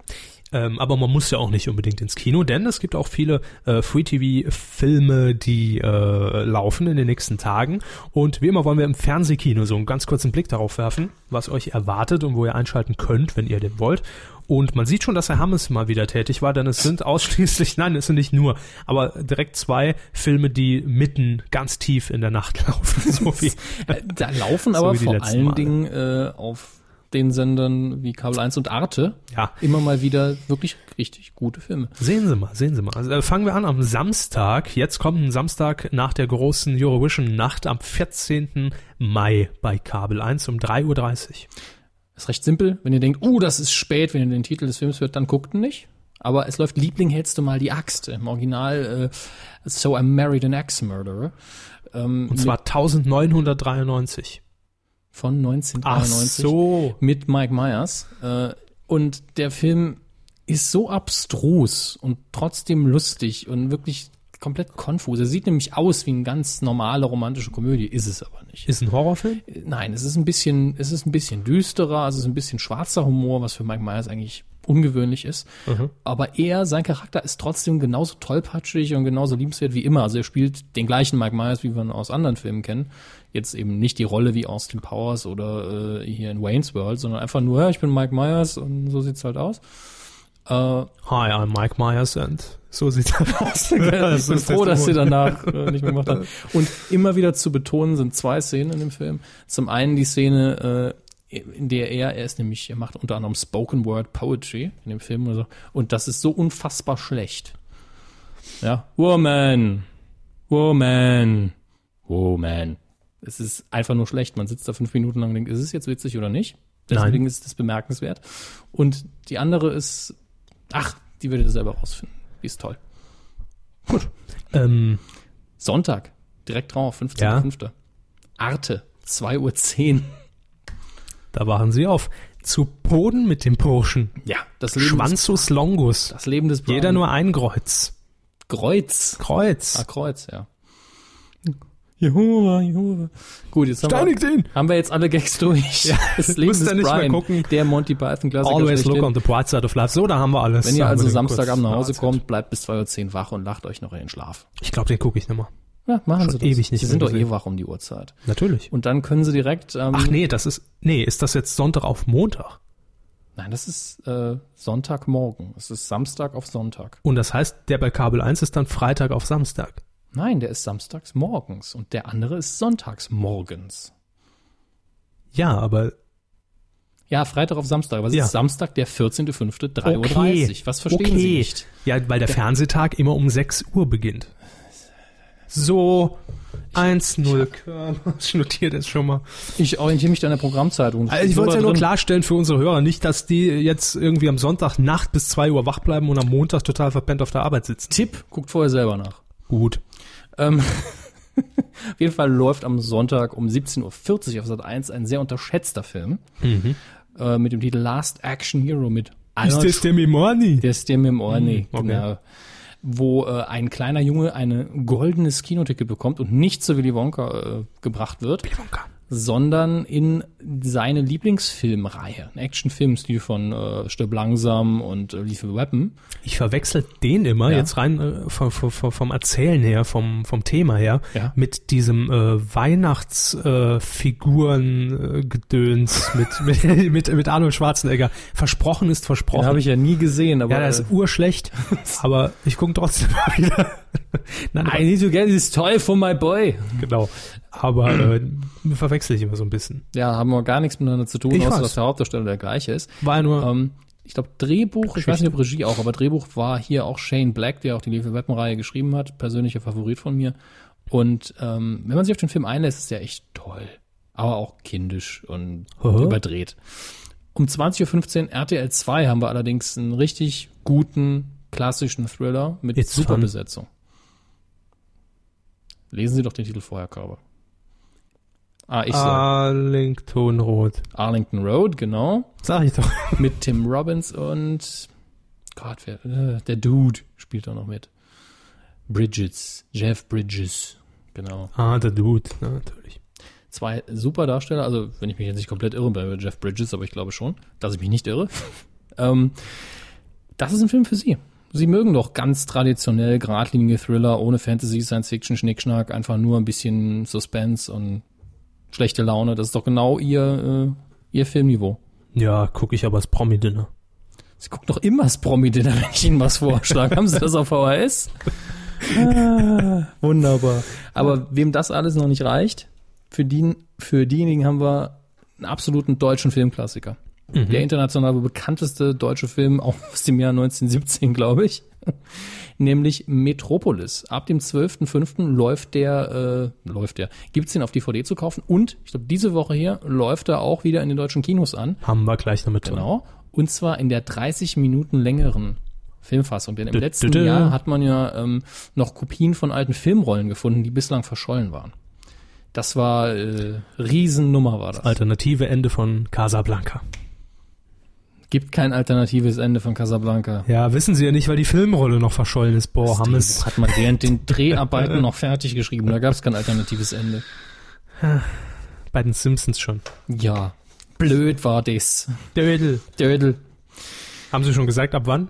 Ähm, aber man muss ja auch nicht unbedingt ins Kino, denn es gibt auch viele äh, Free-TV-Filme, die äh, laufen in den nächsten Tagen. Und wie immer wollen wir im Fernsehkino so einen ganz kurzen Blick darauf werfen, was euch erwartet und wo ihr einschalten könnt, wenn ihr denn wollt. Und man sieht schon, dass Herr Hammes mal wieder tätig war, denn es sind ausschließlich, nein, es sind nicht nur, aber direkt zwei Filme, die mitten ganz tief in der Nacht laufen. So wie,
Äh, Da laufen
So
aber
wie die
vor allen
Male.
Dingen äh, auf den Sendern wie Kabel 1 und Arte
ja,
immer mal wieder wirklich richtig gute Filme.
Sehen Sie mal, sehen Sie mal. Also, äh, fangen wir an am Samstag. Jetzt kommt ein Samstag nach der großen Eurovision-Nacht am 14. Mai bei Kabel 1 um 3.30 Uhr.
Ist recht simpel. Wenn ihr denkt, uh, das ist spät, wenn ihr den Titel des Films hört, dann guckt ihn nicht. Aber es läuft Liebling, hältst du mal die Axt. Im Original äh, So I Married an Axe Murderer. Ähm,
Und zwar 1993.
von 1993
Ach so.
mit Mike Myers. Äh, und der Film ist so abstrus und trotzdem lustig und wirklich komplett konfus. Er sieht nämlich aus wie eine ganz normale romantische Komödie, ist es aber nicht.
Ist ein Horrorfilm?
Nein, es ist ein bisschen, es ist ein bisschen düsterer, also es ist ein bisschen schwarzer Humor, was für Mike Myers eigentlich ungewöhnlich ist. Aber er, sein Charakter ist trotzdem genauso tollpatschig und genauso liebenswert wie immer. Also er spielt den gleichen Mike Myers, wie wir ihn aus anderen Filmen kennen. Jetzt eben nicht die Rolle wie Austin Powers oder äh, hier in Wayne's World, sondern einfach nur, ja, ich bin Mike Myers und so sieht's halt aus. Äh,
Hi, I'm Mike Myers and so sieht's halt aus.
ich bin
Das ist
froh, dass sie danach äh, nicht mehr gemacht haben. Und immer wieder zu betonen sind zwei Szenen in dem Film. Zum einen die Szene, äh, in der er, er ist nämlich, er macht unter anderem Spoken Word Poetry in dem Film oder so. Und das ist so unfassbar schlecht. Ja, Woman, Woman, Woman. Es ist einfach nur schlecht. Man sitzt da fünf Minuten lang und denkt, ist es jetzt witzig oder nicht? Deswegen
Nein.
ist es bemerkenswert. Und die andere ist, ach, die werdet ihr selber rausfinden. Die ist toll.
Ähm,
Sonntag, direkt drauf, 15.05. Arte, 2.10 Uhr.
da waren sie auf. Zu Boden mit dem Burschen.
Ja, das Leben, des,
Schwanzus longus.
das Leben des Brian.
Jeder nur ein Kreuz.
Kreuz.
Kreuz.
Ah, Kreuz, ja. Jehova, Jehova. Gut, jetzt haben
Steinigt
wir,
ihn.
haben wir jetzt alle Gags durch. Ja, das Leben
ihr nicht mehr
Brian,
gucken.
der Monty Python Klassiker.
Always look on the bright side of life. So, da haben wir alles.
Wenn ihr also
den
Samstagabend nach Hause kommt, bleibt bis 2.10 Uhr wach und lacht euch noch in den Schlaf.
Ich glaube, den gucke ich nicht mehr.
Ja, machen
Schon
Sie das.
ewig nicht
Sie
mehr
sind doch eh wach um die Uhrzeit.
Natürlich.
Und dann können Sie direkt, ähm,
Ach nee, das ist, nee, ist das jetzt Sonntag auf Montag?
nein, das ist äh, Sonntagmorgen. Es ist Samstag auf Sonntag.
Und das heißt, der bei Kabel 1 ist dann Freitag auf Samstag.
Nein, der ist samstags morgens und der andere ist sonntags morgens.
Ja, aber
Ja, Freitag auf Samstag, aber es
Ja.
ist Samstag, der 14.05. 3.30
okay.
Uhr. Was verstehen
okay.
Sie nicht?
Ja, weil der Fernsehtag immer um 6 Uhr beginnt. So, 1-0 Körner. Ich notiere das schon mal.
Ich orientiere mich da an der Programmzeitung.
Also ich wollte es ja nur
drin.
klarstellen für unsere Hörer, nicht, dass die jetzt irgendwie am Sonntag Nacht bis 2 Uhr wach bleiben und am Montag total verpennt auf der Arbeit sitzen.
Tipp, guckt vorher selber nach.
Gut.
Ähm, auf jeden Fall läuft am Sonntag um 17.40 Uhr auf Sat 1 ein sehr unterschätzter Film äh, mit dem Titel Last Action Hero mit Arnold
der Mimorni?
Der ist der mit dem Orni,
okay.
genau. Wo äh, ein kleiner Junge ein goldenes Kinoticket bekommt und nicht zu Willy Wonka äh, gebracht wird, sondern in seine Lieblingsfilmreihe. Ein Actionfilmstil von äh, Stirb langsam und äh, Lethal Weapon.
Ich verwechsel den immer,
Ja.
jetzt rein äh, vom, vom, vom Erzählen her, vom, vom Thema her,
Ja.
mit diesem äh, Weihnachtsfiguren-Gedöns mit, mit, mit, mit Arnold Schwarzenegger. Versprochen ist versprochen.
habe ich ja nie gesehen, aber
ja, das
äh,
ist urschlecht, aber ich gucke trotzdem mal wieder. Nein,
I need to get this toy for my boy.
genau. Aber äh, verwechsel ich immer so ein bisschen.
Ja, haben wir gar nichts miteinander zu tun,
Ich
außer
weiß.
dass der Hauptdarsteller der gleiche ist.
War ja nur,
Ähm, ich glaube, Drehbuch, ich weiß nicht, ob Regie auch, aber Drehbuch war hier auch Shane Black, der auch die Lethal Weapon-Reihe geschrieben hat. Persönlicher Favorit von mir. Und ähm, wenn man sich auf den Film einlässt, ist der echt toll. Aber auch kindisch und
Aha.
überdreht. Um 20.15 Uhr RTL 2 haben wir allerdings einen richtig guten, klassischen Thriller mit
It's
super
fun.
Besetzung. Lesen Sie doch den Titel vorher, Körber. Ah, ich.
Arlington Road.
Arlington Road, genau.
Sag ich doch.
mit Tim Robbins und Gott, wer, äh, der Dude spielt da noch mit. Bridges, Jeff Bridges, genau.
Ah, der Dude, ja, natürlich.
Zwei super Darsteller, also wenn ich mich jetzt nicht komplett irre bei Jeff Bridges, aber ich glaube schon, dass ich mich nicht irre. ähm, das ist ein Film für Sie. Sie mögen doch ganz traditionell geradlinige Thriller ohne Fantasy, Science Fiction, Schnickschnack, einfach nur ein bisschen Suspense und schlechte Laune. Das ist doch genau Ihr, äh, Ihr Filmniveau.
Ja, gucke ich aber das Promi-Dinner.
Sie guckt doch immer das Promi-Dinner, wenn ich Ihnen was vorschlage. Haben Sie das auf VHS? Ah, wunderbar. Aber wem das alles noch nicht reicht, für, die, für diejenigen haben wir einen absoluten deutschen Filmklassiker. Der international bekannteste deutsche Film auch aus dem Jahr 1917, glaube ich. Nämlich Metropolis. Ab dem 12.05. läuft der, äh, läuft der, gibt's den auf DVD zu kaufen und, ich glaube, diese Woche hier läuft er auch wieder in den deutschen Kinos an.
Haben wir gleich noch mit drin.
Genau. Und zwar in der 30 Minuten längeren Filmfassung. Denn im letzten. Jahr hat man ja ähm, noch Kopien von alten Filmrollen gefunden, die bislang verschollen waren. Das war äh, Riesennummer war das.
Alternative Ende von Casablanca.
Gibt kein alternatives Ende von Casablanca.
Ja, wissen Sie ja nicht, weil die Filmrolle noch verschollen ist. Boah,
Das
es.
Drehbuch hat man während den Dreharbeiten noch fertig geschrieben. Da gab es kein alternatives Ende.
Bei den Simpsons schon.
Ja, blöd war das.
Dödel.
Dödel.
Haben Sie schon gesagt, ab wann?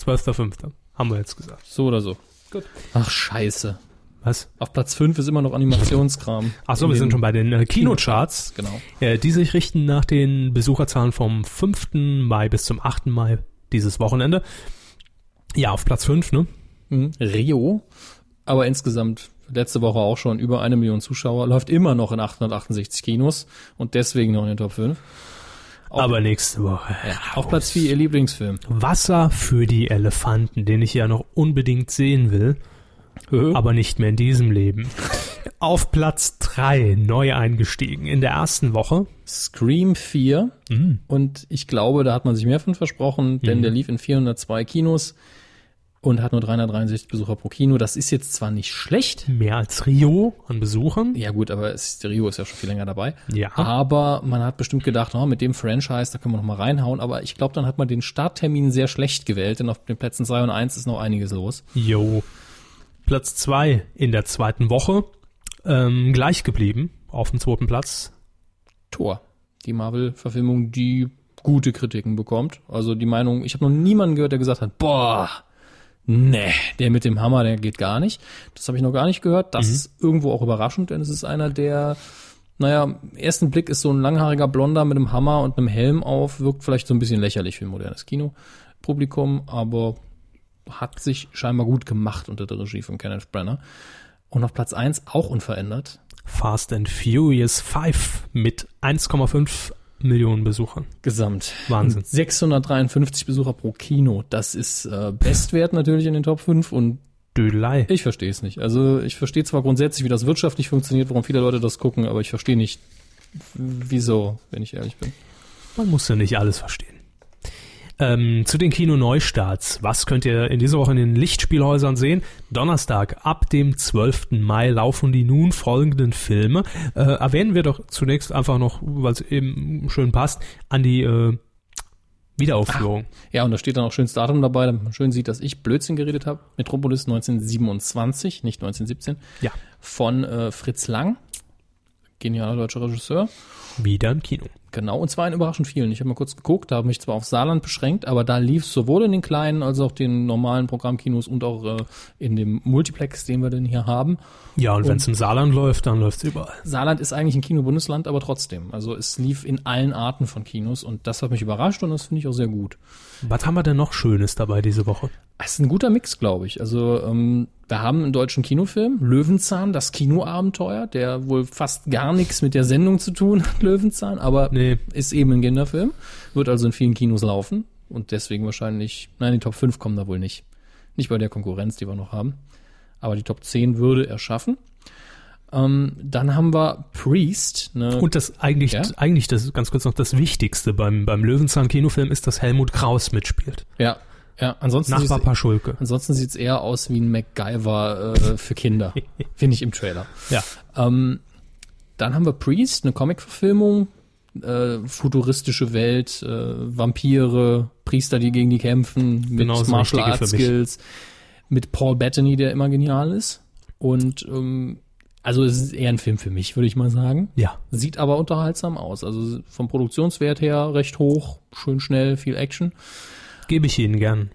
12.05. Haben wir jetzt gesagt.
So oder so.
Gut.
Ach, scheiße.
Was?
Auf Platz 5 ist immer noch Animationskram.
Ach so,
In
wir sind schon bei den äh, Kinocharts.
Genau.
Äh, die sich richten nach den Besucherzahlen vom 5. Mai bis zum 8. Mai dieses Wochenende. Ja, auf Platz 5, ne?
Mhm. Rio, aber insgesamt letzte Woche auch schon über eine Million Zuschauer, läuft immer noch in 868 Kinos und deswegen noch in den Top 5. Auf,
Aber nächste Woche.
ja, auf Platz 4 ihr Lieblingsfilm.
Wasser für die Elefanten, den ich ja noch unbedingt sehen will, aber nicht mehr in diesem Leben. Auf Platz 3 neu eingestiegen in der ersten Woche.
Scream 4
Mhm.
und ich glaube, da hat man sich mehr von versprochen, denn der lief in 402 Kinos und hat nur 363 Besucher pro Kino. Das ist jetzt zwar nicht schlecht,
Mehr als Rio an Besuchern.
ja gut, aber es, Rio ist ja schon viel länger dabei.
Ja.
Aber man hat bestimmt gedacht, oh, mit dem Franchise, da können wir noch mal reinhauen. Aber ich glaube, dann hat man den Starttermin sehr schlecht gewählt, denn auf den Plätzen 2 und 1 ist noch einiges los.
Jo. Platz 2 in der zweiten Woche. Ähm, gleich geblieben. Auf dem zweiten Platz.
Tor. Die Marvel-Verfilmung, die gute Kritiken bekommt. Also die Meinung, ich habe noch niemanden gehört, der gesagt hat, boah, nee, der mit dem Hammer, der geht gar nicht. Das habe ich noch gar nicht gehört. Das ist irgendwo auch überraschend, denn es ist einer, der, naja, im ersten Blick ist so ein langhaariger Blonder mit einem Hammer und einem Helm auf, wirkt vielleicht so ein bisschen lächerlich für ein modernes Kinopublikum, aber hat sich scheinbar gut gemacht unter der Regie von Kenneth Brenner. Und auf Platz 1 auch unverändert.
Fast and Furious 5 mit 1,5 Millionen Besuchern.
Gesamt.
Wahnsinn.
653 Besucher pro Kino. Das ist äh, Bestwert natürlich in den Top 5 und
Dödelei.
ich verstehe es nicht. Also ich verstehe zwar grundsätzlich, wie das wirtschaftlich funktioniert, warum viele Leute das gucken, aber ich verstehe nicht, wieso, wenn ich ehrlich bin.
Man muss ja nicht alles verstehen. Ähm, zu den Kino-Neustarts. Was könnt ihr in dieser Woche in den Lichtspielhäusern sehen? Donnerstag ab dem 12. Mai laufen die nun folgenden Filme. Äh, erwähnen wir doch zunächst einfach noch, weil es eben schön passt, an die äh, Wiederaufführung.
Ja, und da steht dann auch schönes Datum dabei, damit man schön sieht, dass ich Blödsinn geredet habe. Metropolis 1927, nicht 1917.
Ja.
Von äh, Fritz Lang, genialer deutscher Regisseur.
Wieder im Kino.
Genau, und zwar in überraschend vielen. Ich habe mal kurz geguckt, da habe mich zwar auf Saarland beschränkt, aber da lief sowohl in den kleinen als auch den normalen Programmkinos und auch äh, in dem Multiplex, den wir denn hier haben.
Ja, und, wenn es im Saarland läuft, dann läuft es überall.
Saarland ist eigentlich ein Kinobundesland, aber trotzdem. Also es lief in allen Arten von Kinos und das hat mich überrascht und das finde ich auch sehr gut.
Was haben wir denn noch Schönes dabei diese Woche?
Es ist ein guter Mix, glaube ich. Also ähm, wir haben einen deutschen Kinofilm, Löwenzahn, das Kinoabenteuer, der wohl fast gar nichts mit der Sendung zu tun hat, Löwenzahn, aber
Nee.
ist eben ein Kinderfilm, wird also in vielen Kinos laufen und deswegen wahrscheinlich, nein, die Top 5 kommen da wohl nicht. Nicht bei der Konkurrenz, die wir noch haben. Aber die Top 10 würde er schaffen. Ähm, dann haben wir Priest. Ne,
Und das eigentlich,
Ja?
eigentlich das ganz kurz noch das Wichtigste beim, beim Löwenzahn-Kinofilm ist, dass Helmut Kraus mitspielt.
ja, ja, ansonsten
Nachbar
sieht's-
Paschulke.
Ansonsten sieht's eher aus wie ein MacGyver äh, für Kinder, finde ich im Trailer.
Ja.
Ähm, dann haben wir Priest, eine Comic-Verfilmung, äh, futuristische Welt, äh, Vampire, Priester, die gegen die kämpfen, mit
Genau
Martial Arts. Skills, mit Paul Bettany, der immer genial ist. Und ähm, also es ist eher ein Film für mich, würde ich mal sagen.
Ja.
Sieht aber unterhaltsam aus. Also vom Produktionswert her recht hoch, schön schnell, viel Action.
Gebe ich Ihnen gern.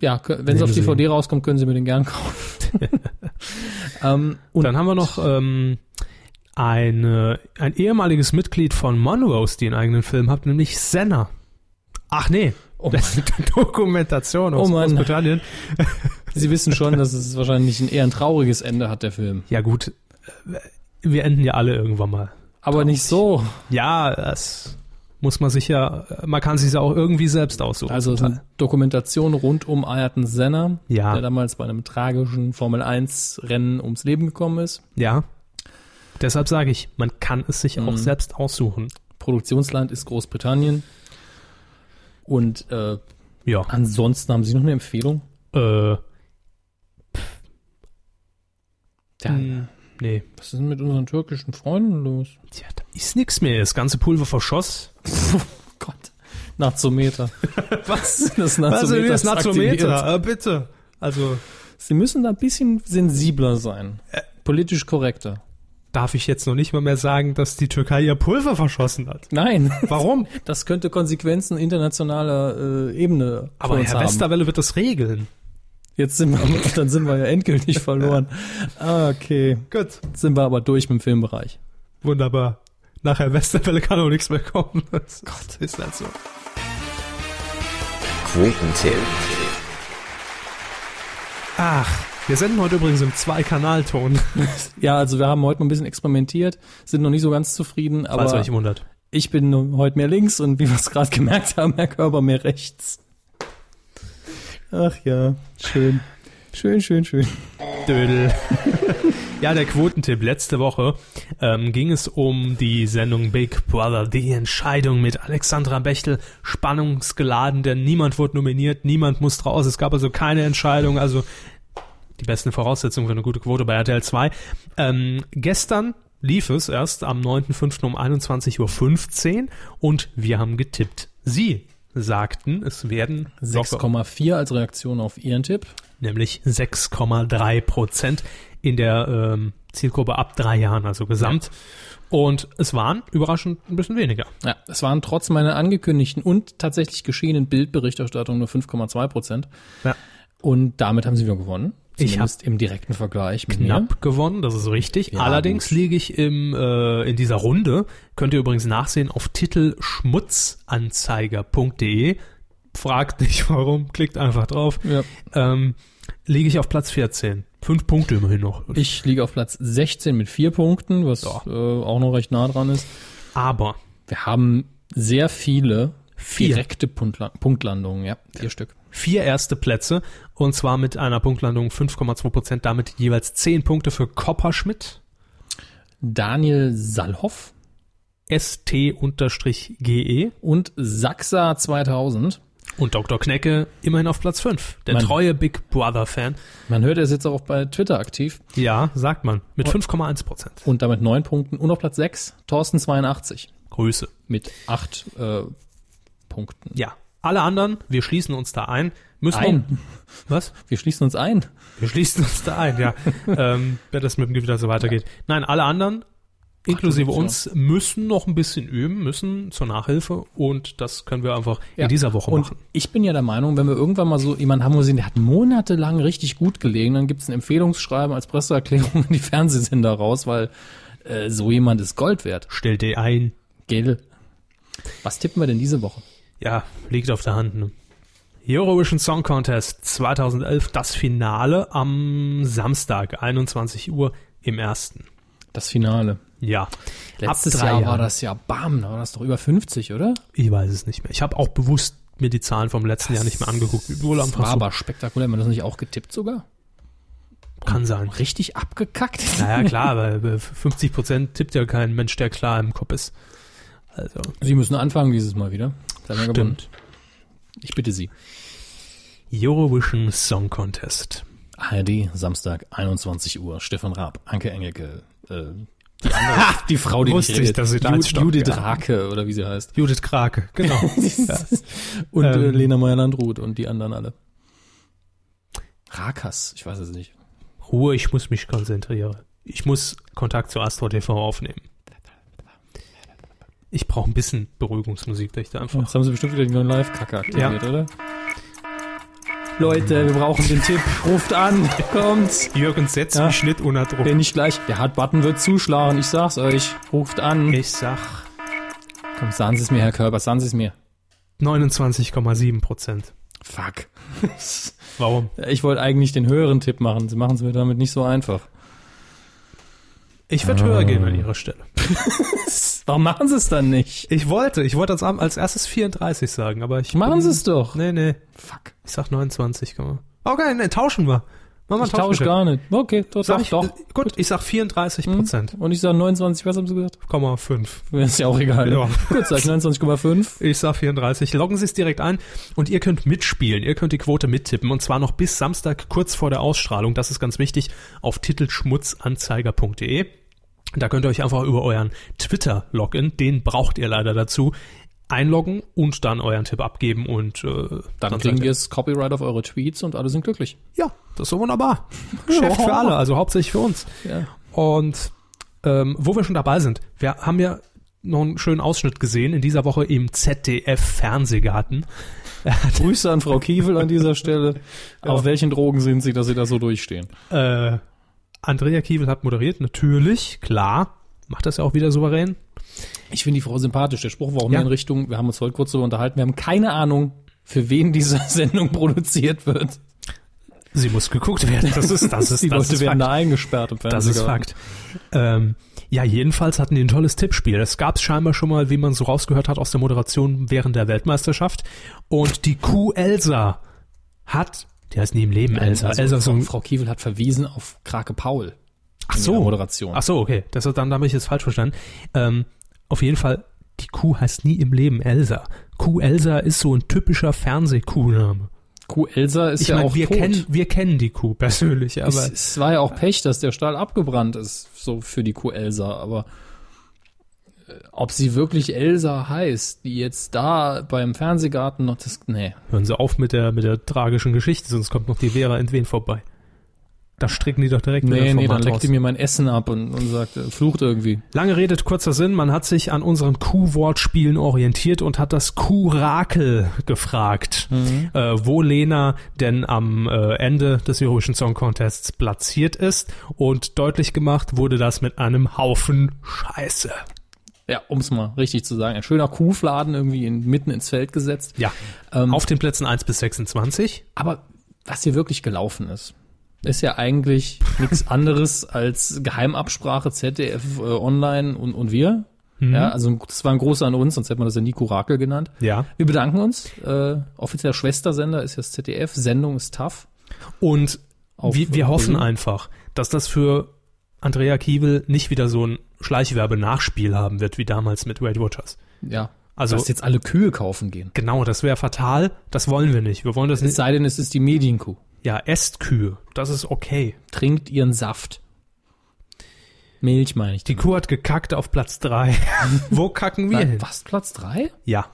Ja, wenn es auf. DVD rauskommt, können Sie mir den gern kaufen. ähm, und
Dann haben wir noch ähm, eine, ein ehemaliges Mitglied von Monrose, die einen eigenen Film hat, nämlich Senna. Ach nee,
Oh
das ist eine Dokumentation aus
Oh.
Großbritannien.
Sie wissen schon, dass es wahrscheinlich ein eher ein trauriges Ende hat, der Film.
Ja gut, äh, wir enden ja alle irgendwann mal.
Aber nicht so.
Ja, das muss man sich ja, man kann sich ja auch irgendwie selbst aussuchen.
Also Dokumentation rund um Ayrton Senna,
Ja.
der damals bei einem tragischen Formel 1 Rennen ums Leben gekommen ist.
ja. Deshalb sage ich, man kann es sich auch
Mhm.
selbst aussuchen.
Produktionsland ist Großbritannien. Und äh,
Ja.
ansonsten haben Sie noch eine Empfehlung?
Äh,
Ja,
mh, nee.
was ist denn mit unseren türkischen Freunden los?
Tja, da ist nix mehr. Das ganze Pulver verschoss.
Gott. Nazometer.
Was?
Das
Also
Nazometer.
das
ist aktiviert.
Nazometer, äh, bitte. Also,
Sie müssen da ein bisschen sensibler sein. Politisch korrekter.
Darf ich jetzt noch nicht mal mehr sagen, dass die Türkei ihr Pulver verschossen hat.
Nein.
Warum?
Das könnte Konsequenzen internationaler äh, Ebene
Aber Herr
haben.
Westerwelle wird das regeln.
Jetzt sind wir, dann sind wir ja endgültig verloren. Ah, okay.
Gut.
Jetzt sind wir aber durch mit dem Filmbereich.
Wunderbar. Nach Herr Westerwelle kann auch nichts mehr kommen. Gott, ist halt so.
Quotentipp.
Ach, wir senden heute übrigens im Zwei-Kanal-Ton,
Ja, also wir haben heute mal ein bisschen experimentiert, sind noch nicht so ganz zufrieden,
falls
aber
euch wundert.
ich bin heute mehr links und wie wir es gerade gemerkt haben, Herr Körper mehr rechts. Ach ja, schön. Schön, schön, schön.
Dödel. ja, der Quotentipp. Letzte Woche ähm, ging es um die Sendung Big Brother, die Entscheidung mit Alexandra Bechtel. Spannungsgeladen, denn niemand wurde nominiert, niemand muss raus. Es gab also keine Entscheidung, also die besten Voraussetzungen für eine gute Quote bei RTL 2. Ähm, gestern lief es erst am 9.5. um 21.15 Uhr und wir haben getippt. Sie sagten, es werden locker-
6,4 als Reaktion auf Ihren Tipp.
nämlich 6,3 Prozent in der ähm, Zielgruppe ab drei Jahren, also gesamt. Und es waren überraschend ein bisschen weniger.
Ja, es waren trotz meiner angekündigten und tatsächlich geschehenen Bildberichterstattung nur 5,2 Prozent.
Ja.
Und damit haben sie wieder gewonnen.
Ich
Zumindest im direkten Vergleich mit
Knapp
mir.
gewonnen, das ist richtig.
Ja,
Allerdings
gut.
liege ich im, äh, in dieser Runde, könnt ihr übrigens nachsehen auf titelschmutzanzeiger.de. Fragt nicht warum, klickt einfach drauf.
Ja.
Ähm, liege ich auf Platz 14. Fünf Punkte immerhin noch.
Ich liege auf Platz 16 mit vier Punkten, was
Ja.
äh, auch noch recht nah dran ist.
Aber
Wir haben sehr viele
Vier.
direkte Punktla Punktlandungen, ja, vier Stück.
Vier erste Plätze und zwar mit einer Punktlandung 5,2 Prozent, damit jeweils 10 Punkte für Kopperschmidt,
Daniel Salhoff
ST-GE
und Saxa 2000.
und Dr. Knecke immerhin auf Platz 5. Der
Mann.
treue Big Brother-Fan.
Man hört, er ist jetzt auch bei Twitter aktiv
Ja, sagt man. Mit 5,1 Prozent.
und damit neun Punkten. Und auf Platz 6 Thorsten 82
Grüße.
mit acht äh, Punkten.
Ja. Alle anderen, wir schließen uns da ein. Müssen
Ein.
Noch, was?
Wir schließen uns ein.
Wir schließen uns da ein, ja. ähm, wenn das mit dem Gewitter so weitergeht. Nein, alle anderen, inklusive
Ach,
uns, müssen noch ein bisschen üben, müssen zur Nachhilfe und das können wir einfach
Ja.
in dieser Woche
Und
machen.
ich bin ja der Meinung, wenn wir irgendwann mal so jemanden haben, wo wir sehen, der hat monatelang richtig gut gelegen, dann gibt es ein Empfehlungsschreiben als Presseerklärung in die Fernsehsender raus, weil äh, so jemand ist Gold wert.
Stell dir ein.
Gell? Was tippen wir denn diese Woche?
Ja, liegt auf der Hand. Ne? Eurovision Song Contest 2011, das Finale am Samstag, 21 Uhr im ersten.
Das Finale.
Ja.
Letztes Jahr war
Jahren.
das ja bam, da war das doch über 50, oder?
Ich weiß es nicht mehr. Ich habe auch bewusst mir die Zahlen vom letzten Jahr nicht mehr angeguckt.
Das war
so.
aber spektakulär. Haben wir das nicht auch getippt sogar?
Kann sein.
Richtig abgekackt?
Naja, klar, weil bei 50 Prozent tippt ja kein Mensch, der klar im Kopf ist. Also,
Sie müssen anfangen dieses Mal wieder. Wir gewonnen.
stimmt.
Ich bitte Sie.
Eurovision Song Contest.
ARD, Samstag, 21 Uhr. Stefan Raab, Anke Engelke, äh, die andere, die Frau, die
Wusste ich,
redet.
dass sie da
Ju-
als Stock-
Judith. Rake, oder wie sie heißt.
Judith Krake, genau. ja.
Und äh,
Ähm.
Lena Meyer-Landrut und die anderen alle. Rakas, ich weiß es nicht.
Ruhe, ich muss mich konzentrieren. Ich muss Kontakt zu Astro TV aufnehmen. Ich brauche ein bisschen Beruhigungsmusik, da ich da einfach.
Jetzt haben sie bestimmt wieder den neuen Live-Kacker aktiviert,
Ja.
oder? Leute, wir brauchen den Tipp. Ruft an, kommt.
Jürgen setzt
Ja.
mich nicht unter Druck.
Wenn nicht gleich, der Hard-Button wird zuschlagen, ich sag's euch. Ruft an.
Ich sag
Komm, sagen Sie es mir, Herr Körber, sagen Sie es mir.
29,7 Prozent.
Fuck.
Warum?
Ich wollte eigentlich den höheren Tipp machen. Sie machen es mir damit nicht so einfach.
Ich würde höher gehen an ihrer Stelle.
Warum machen Sie es dann nicht?
Ich wollte, ich wollte als, als erstes 34 sagen, aber ich.
Machen Sie es doch.
Nee, nee.
Fuck.
Ich sag 29, komm mal. Okay, nee, tauschen wir. Machen wir
Ich tausche gar nicht. Okay, doch,
Sag ich,
doch.
äh, Gut, ich sag 34
Hm?
Prozent.
Und ich sage 29, was haben Sie gesagt?
Komma 5.
Ist ja auch egal.
Ja.
Ne? Gut, sag ich 29,5.
Ich sag 34. Loggen Sie es direkt ein und ihr könnt mitspielen. Ihr könnt die Quote mittippen und zwar noch bis Samstag kurz vor der Ausstrahlung. Das ist ganz wichtig auf titelschmutzanzeiger.de. Da könnt ihr euch einfach über euren Twitter-Login, den braucht ihr leider dazu, einloggen und dann euren Tipp abgeben und äh,
Dann
seid
kriegen wir das Copyright auf eure Tweets und alle sind glücklich.
Ja, das ist so wunderbar. Geschäft für alle, also hauptsächlich für uns.
Ja.
Und ähm, wo wir schon dabei sind, wir haben ja noch einen schönen Ausschnitt gesehen in dieser Woche im ZDF Fernsehgarten.
Grüße an Frau Kiewel an dieser Stelle. Auf welchen Drogen sind Sie, dass Sie da so durchstehen?
Äh, Andrea Kiewel hat moderiert, natürlich, klar, macht das ja auch wieder souverän.
Ich finde die Frau sympathisch. Der Spruch war auch
Ja.
in Richtung, wir haben uns heute kurz darüber unterhalten, wir haben keine Ahnung, für wen diese Sendung produziert wird.
Sie muss geguckt werden. Das ist, das ist,
die
das
Leute
ist
werden
Fakt.
da eingesperrt im
Das ist. Fakt. Ähm, ja, jedenfalls hatten die ein tolles Tippspiel. Das gab es scheinbar schon mal, wie man so rausgehört hat aus der Moderation während der Weltmeisterschaft. Und die Kuh Elsa hat, die heißt nie im Leben Elsa.
Also,
Elsa
Frau, Frau Kiewel hat verwiesen auf Krake Paul.
ach so,
Moderation.
Ach so, okay. Das, dann habe ich jetzt falsch verstanden. Ähm, auf jeden Fall, die Kuh heißt nie im Leben Elsa. Kuh Elsa ist so ein typischer Fernsehkuhname.
Kuh Elsa ist
Ich
ja
meine,
auch
wir
tot.
kennen, wir kennen die Kuh persönlich, aber
es, es war ja auch Pech, dass der Stall abgebrannt ist, so für die Kuh Elsa, aber ob sie wirklich Elsa heißt, die jetzt da beim Fernsehgarten noch das, nee.
Hören Sie auf mit der, mit der tragischen Geschichte, sonst kommt noch die Vera Entwen vorbei. Da stricken die doch direkt wieder
Nee,
vom
nee, dann leckt die mir mein Essen ab und, und sagt, äh, flucht irgendwie.
Lange Rede, kurzer Sinn, man hat sich an unseren Q-Wortspielen orientiert und hat das Q-Rakel gefragt, äh, wo Lena denn am äh, Ende des Eurovision Song Contests platziert ist und deutlich gemacht wurde das mit einem Haufen Scheiße.
Ja, um es mal richtig zu sagen. Ein schöner Kuhfladen irgendwie in, mitten ins Feld gesetzt.
Ja,
Ähm,
auf den Plätzen 1 bis 26.
Aber was hier wirklich gelaufen ist, ist ja eigentlich nichts anderes als Geheimabsprache ZDF äh, Online und, und wir. Ja, also das war ein großer an uns, sonst hätte man das ja Nico Rakel genannt.
Ja.
Wir bedanken uns. Äh, offizieller Schwestersender ist das ZDF. Sendung ist tough.
Und
Auf
wir, wir hoffen einfach, dass das für Andrea Kiewel nicht wieder so ein Schleichwerbe-Nachspiel haben wird, wie damals mit Weight Watchers.
Ja.
Also,
dass jetzt alle Kühe kaufen gehen.
Genau, das wäre fatal. Das wollen wir nicht. Wir wollen das
es
nicht.
Es sei denn, es ist die Medienkuh.
Ja, esst Kühe. Das ist okay.
Trinkt ihren Saft. Milch meine ich.
Die Kuh hat gekackt auf Platz 3. Wo kacken wir hin?
Was, Platz 3?
Ja.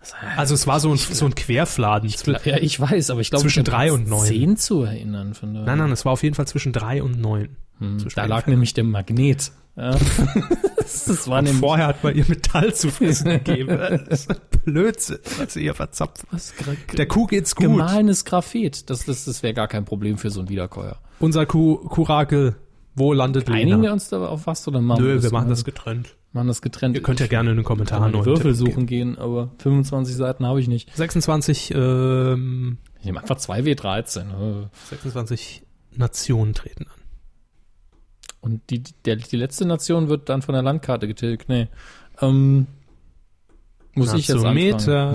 Also, also es war so ein, so ein Querfladen. Ich glaub,
ja, ich weiß, aber ich glaube,
zwischen
3
und 9.
10 zu erinnern. Von
nein, nein, es war auf jeden Fall zwischen 3 und 9. Hm,
da lag nämlich der Magnet. das war nämlich
vorher hat man ihr Metall zu fressen gegeben. Das ist Blödsinn, was ihr verzapft.
Was,
der Kuh geht's gut.
Gemahlenes Graphet, das, das, das wäre gar kein Problem für so einen Wiederkäuer.
Unser Kuh, Kurakel, wo landet
Einigen
Lena?
Einigen wir uns da auf was oder machen
Nö, wir machen das getrennt.
Machen das getrennt.
Ihr könnt ja gerne in den Kommentaren und
Würfel suchen gehen, aber 25 Seiten habe ich nicht.
26, ähm,
Ich nehme einfach 2W13.
26 äh. Nationen treten an.
Und die, der, die letzte Nation wird dann von der Landkarte getilgt. Nee. Ähm, muss ich jetzt anfangen?
Nazometer.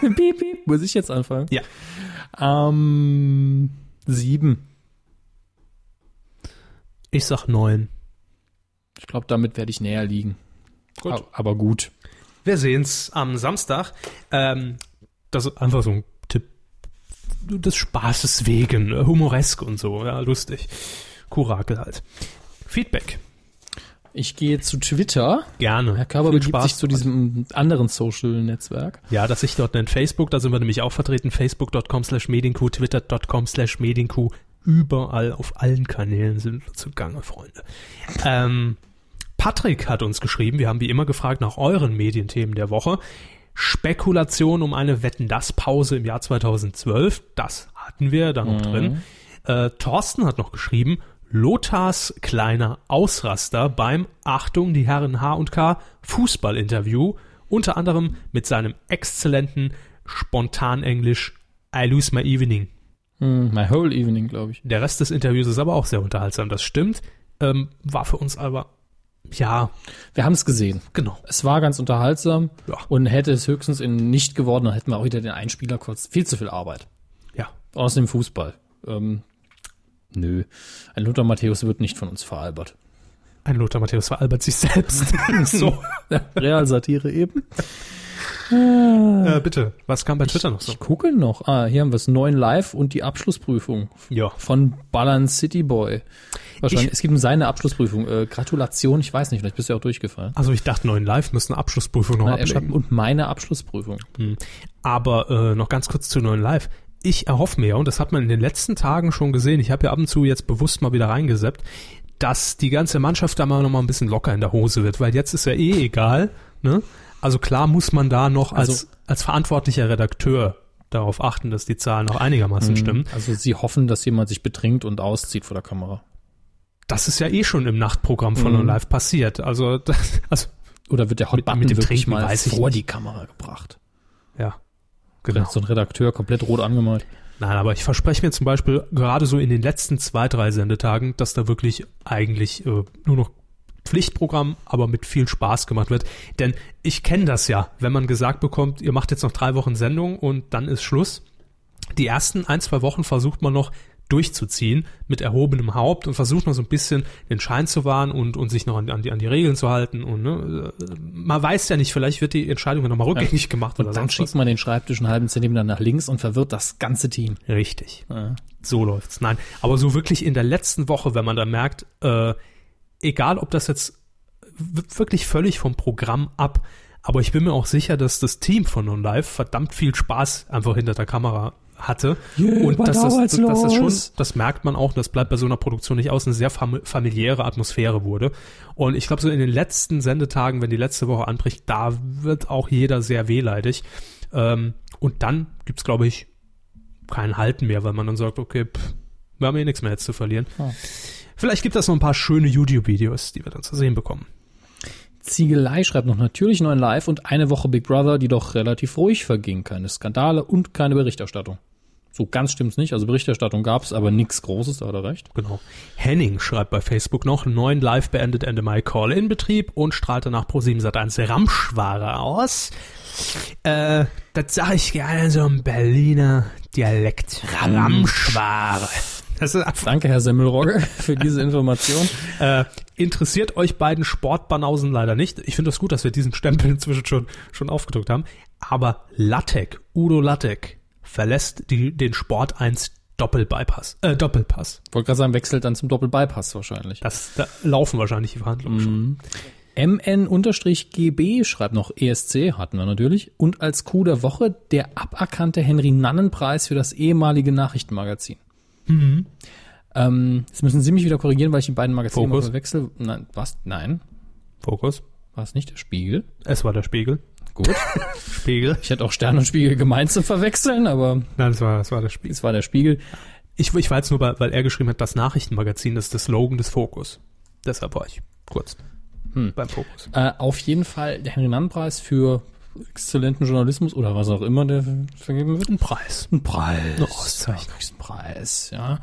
piep, piep. Muss ich jetzt anfangen?
Ja.
Ähm, sieben.
Ich sag neun.
Ich glaube, damit werde ich näher liegen.
Gut.
Aber, aber gut.
Wir sehen's am Samstag. Ähm, das ist einfach so ein Tipp des Spaßes wegen, humoresk und so, ja, lustig. Kurakel halt. Feedback.
Ich gehe zu Twitter.
Gerne.
Herr Körber
Viel
begibt sich zu diesem anderen Social-Netzwerk.
Ja, das sich dort nennt Facebook, da sind wir nämlich auch vertreten. Facebook.com slash Medienkuh, Twitter.com slash Medienkuh. Überall auf allen Kanälen sind wir zugange, Freunde. Ähm, Patrick hat uns geschrieben, wir haben wie immer gefragt nach euren Medienthemen der Woche. Spekulation um eine Wetten-Das-Pause im Jahr 2012, das hatten wir da noch drin. Äh, Thorsten hat noch geschrieben, Lothars kleiner Ausraster beim, Achtung, die Herren H und K, Fußballinterview, unter anderem mit seinem exzellenten Spontanenglisch I lose my evening.
Hm, my whole evening, glaube ich.
Der Rest des Interviews ist aber auch sehr unterhaltsam, das stimmt. Ähm, war für uns aber, ja,
Wir haben es gesehen.
genau.
Es war ganz unterhaltsam
Ja.
und hätte es höchstens in nicht geworden, dann hätten wir auch wieder den Einspieler kurz. Viel zu viel Arbeit.
Ja,
Aus dem Fußball. Ähm, nö. Ein Lothar Matthäus wird nicht von uns veralbert.
ein Lothar Matthäus veralbert sich selbst. so,
Realsatire eben.
äh, bitte, was kam bei Twitter noch so?
Ich gucke noch. Ah, hier haben wir es. Neun Live und die Abschlussprüfung
Ja,
von Ballern City Boy. Wahrscheinlich.
Ich-
es gibt um seine Abschlussprüfung. Äh, Gratulation, ich weiß nicht, vielleicht bist du ja auch durchgefallen.
also ich dachte, neuen Live müssen eine Abschlussprüfung noch
schreibt,
ablegen.
und meine Abschlussprüfung.
Aber äh, noch ganz kurz zu neuen Live. Ich erhoffe mir, und das hat man in den letzten Tagen schon gesehen, ich habe ja ab und zu jetzt bewusst mal wieder reingeseppt, dass die ganze Mannschaft da mal noch mal ein bisschen locker in der Hose wird, weil jetzt ist ja eh egal. Ne? Also klar muss man da noch als,
Also-
als verantwortlicher Redakteur darauf achten, dass die Zahlen auch einigermaßen stimmen.
Also sie hoffen, dass jemand sich betrinkt und auszieht vor der Kamera.
Das ist ja eh schon im Nachtprogramm von
Mhm.
Live passiert. Also, das, also
Oder wird der Hot
Mit-
Button
mit dem
wirklich
Trinken
mal vor
nicht.
die Kamera gebracht?
ja, genau.
So ein Redakteur komplett rot angemalt.
Nein, aber ich verspreche mir zum Beispiel gerade so in den letzten zwei, drei Sendetagen, dass da wirklich eigentlich äh, nur noch Pflichtprogramm, aber mit viel Spaß gemacht wird. Denn ich kenne das ja, wenn man gesagt bekommt, ihr macht jetzt noch drei Wochen Sendung und dann ist Schluss. Die ersten ein, zwei Wochen versucht man noch durchzuziehen mit erhobenem Haupt und versucht noch so ein bisschen den Schein zu wahren und, und sich noch an, an, die, an die Regeln zu halten. Und ne, äh, man weiß ja nicht, vielleicht wird die Entscheidung ja nochmal rückgängig gemacht
Und
oder
dann
was.
schiebt man den Schreibtisch einen halben Zentimeter nach links und verwirrt das ganze Team.
Richtig.
Ja.
So läuft's. Nein, aber so wirklich in der letzten Woche, wenn man dann merkt, äh, egal ob das jetzt wirklich völlig vom Programm ab, aber ich bin mir auch sicher, dass das Team von Non Live verdammt viel Spaß einfach hinter der Kamera hatte und dass das, dass das schon, das merkt man auch, das bleibt bei so einer Produktion nicht aus, eine sehr fam familiäre Atmosphäre wurde. Und ich glaube, so in den letzten Sendetagen, wenn die letzte Woche anbricht, da wird auch jeder sehr wehleidig. Ähm, und dann gibt's, glaube ich, kein Halten mehr, weil man dann sagt, okay, pff, wir haben eh nichts mehr jetzt zu verlieren. Vielleicht gibt es noch ein paar schöne YouTube-Videos, die wir dann zu sehen bekommen.
Ziegelei schreibt noch natürlich neuen Live und eine Woche Big Brother, die doch relativ ruhig verging. Keine Skandale und keine Berichterstattung. So ganz stimmt's nicht. Also Berichterstattung gab's, aber nichts Großes, da hat er recht.
Genau. Henning schreibt bei Facebook noch, neuen Live beendet Ende Mai Call-In-Betrieb und strahlt danach pro 7 Sat1 Ramschware aus. Äh, das sage ich gerne so im Berliner Dialekt. Ramschware. Das ist
Danke, Herr Semmelrogge, für diese Information.
Äh, interessiert euch beiden Sportbanausen leider nicht. Ich finde es das gut, dass wir diesen Stempel inzwischen schon, schon aufgedruckt haben. Aber Lattek, Udo Lattek, verlässt die, den Sport 1 Doppelbypass, äh, Doppelpass.
Wollte gerade sagen, wechselt dann zum Doppel-Bypass wahrscheinlich.
Das, da laufen wahrscheinlich die Verhandlungen schon.
MN-GB schreibt noch ESC, hatten wir natürlich. Und als Coup der Woche der aberkannte Henry-Nannen-Preis für das ehemalige Nachrichtenmagazin. Ähm, jetzt müssen Sie mich wieder korrigieren, weil ich die beiden Magazine
Fokus.
verwechsel. Nein, was? Nein,
Fokus.
war es nicht der Spiegel?
Es war der Spiegel.
Gut.
Spiegel.
Ich hätte auch Stern und Spiegel gemeint zu verwechseln, aber
Nein, es war, es war der Spiegel.
es war der Spiegel.
Ich, ich war jetzt nur, weil, weil er geschrieben hat, das Nachrichtenmagazin ist der Slogan des Fokus. Deshalb war ich kurz
Hm.
beim Fokus.
Äh, auf jeden Fall der Henry-Nannen-Preis für exzellenten Journalismus oder was auch immer der vergeben wird.
Ein Preis.
Ein Preis.
Eine Auszeichnung.
Ja, kriegst einen Preis, ja.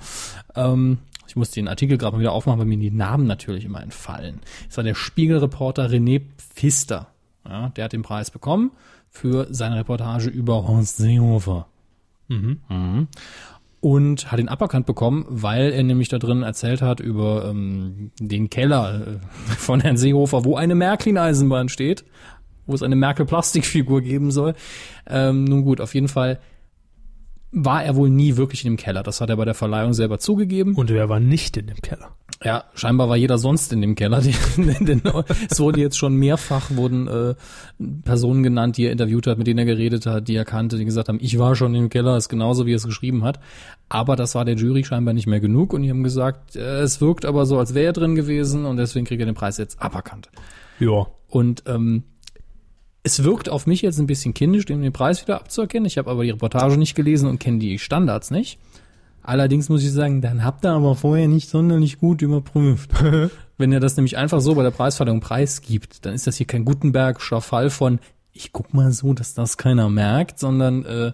Ähm, ich muss den Artikel gerade mal wieder aufmachen, weil mir die Namen natürlich immer entfallen. Es war der Spiegelreporter René Pfister. Ja, der hat den Preis bekommen für seine Reportage über Horst Seehofer. Mhm. Und hat ihn aberkannt bekommen, weil er nämlich da drin erzählt hat über ähm, den Keller äh, von Herrn Seehofer, wo eine Märklin-Eisenbahn steht, wo es eine Merkel-Plastikfigur geben soll. Ähm, nun gut, auf jeden Fall war er wohl nie wirklich in dem Keller. Das hat er bei der Verleihung selber zugegeben.
Und wer war nicht in dem Keller?
Ja, scheinbar war jeder sonst in dem Keller. Denn es wurde jetzt schon mehrfach wurden äh, Personen genannt, die er interviewt hat, mit denen er geredet hat, die er kannte, die gesagt haben, ich war schon im Keller, ist genauso wie er es geschrieben hat. Aber das war der Jury scheinbar nicht mehr genug und die haben gesagt, äh, es wirkt aber so, als wäre er drin gewesen und deswegen kriegt er den Preis jetzt aberkannt.
Ja.
Und ähm, es wirkt auf mich jetzt ein bisschen kindisch, dem den Preis wieder abzuerkennen. Ich habe aber die Reportage nicht gelesen und kenne die Standards nicht. Allerdings muss ich sagen, dann habt ihr aber vorher nicht sonderlich gut überprüft. Wenn ihr das nämlich einfach so bei der Preisverleihung preisgibt, dann ist das hier kein Gutenbergscher Fall von, ich guck mal so, dass das keiner merkt, sondern äh,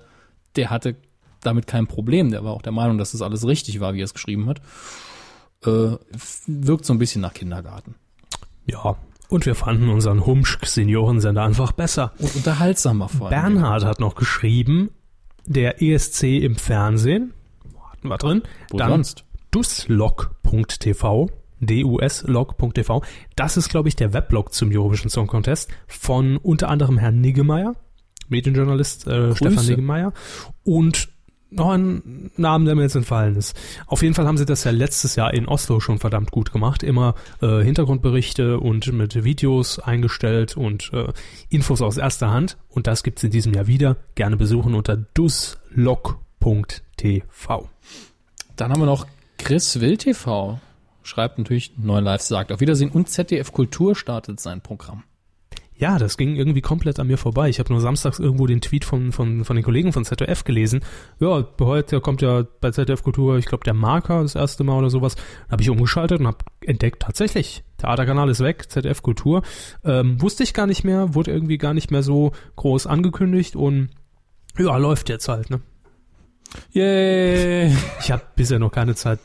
der hatte damit kein Problem. Der war auch der Meinung, dass das alles richtig war, wie er es geschrieben hat. Äh, wirkt so ein bisschen nach Kindergarten.
Ja. Und wir fanden unseren Humschk-Seniorensender einfach besser.
Und unterhaltsamer vor allem.
Bernhard hat noch geschrieben, der ESC im Fernsehen, wir drin,
Wo
dann
sonst?
duslog.tv, duslog.tv, das ist, glaube ich, der Weblog zum Eurovision Song Contest von unter anderem Herrn Niggemeier, Medienjournalist äh, Stefan Niggemeier und noch ein Namen, der mir jetzt entfallen ist. Auf jeden Fall haben sie das ja letztes Jahr in Oslo schon verdammt gut gemacht. Immer äh, Hintergrundberichte und mit Videos eingestellt und äh, Infos aus erster Hand. Und das gibt's in diesem Jahr wieder. Gerne besuchen unter duslog.tv.
Dann haben wir noch Chris Will TV. schreibt natürlich, Neu Live sagt auf Wiedersehen und ZDF Kultur startet sein Programm.
Ja, das ging irgendwie komplett an mir vorbei. Ich habe nur samstags irgendwo den Tweet von, von, von den Kollegen von ZDF gelesen. Ja, heute kommt ja bei ZDF Kultur, ich glaube, der Marker das erste Mal oder sowas. Habe ich umgeschaltet und habe entdeckt, tatsächlich, Theaterkanal ist weg, ZDF Kultur. Ähm, wusste ich gar nicht mehr, wurde irgendwie gar nicht mehr so groß angekündigt und ja, läuft jetzt halt, ne?
Yay!
Ich habe bisher noch keine Zeit,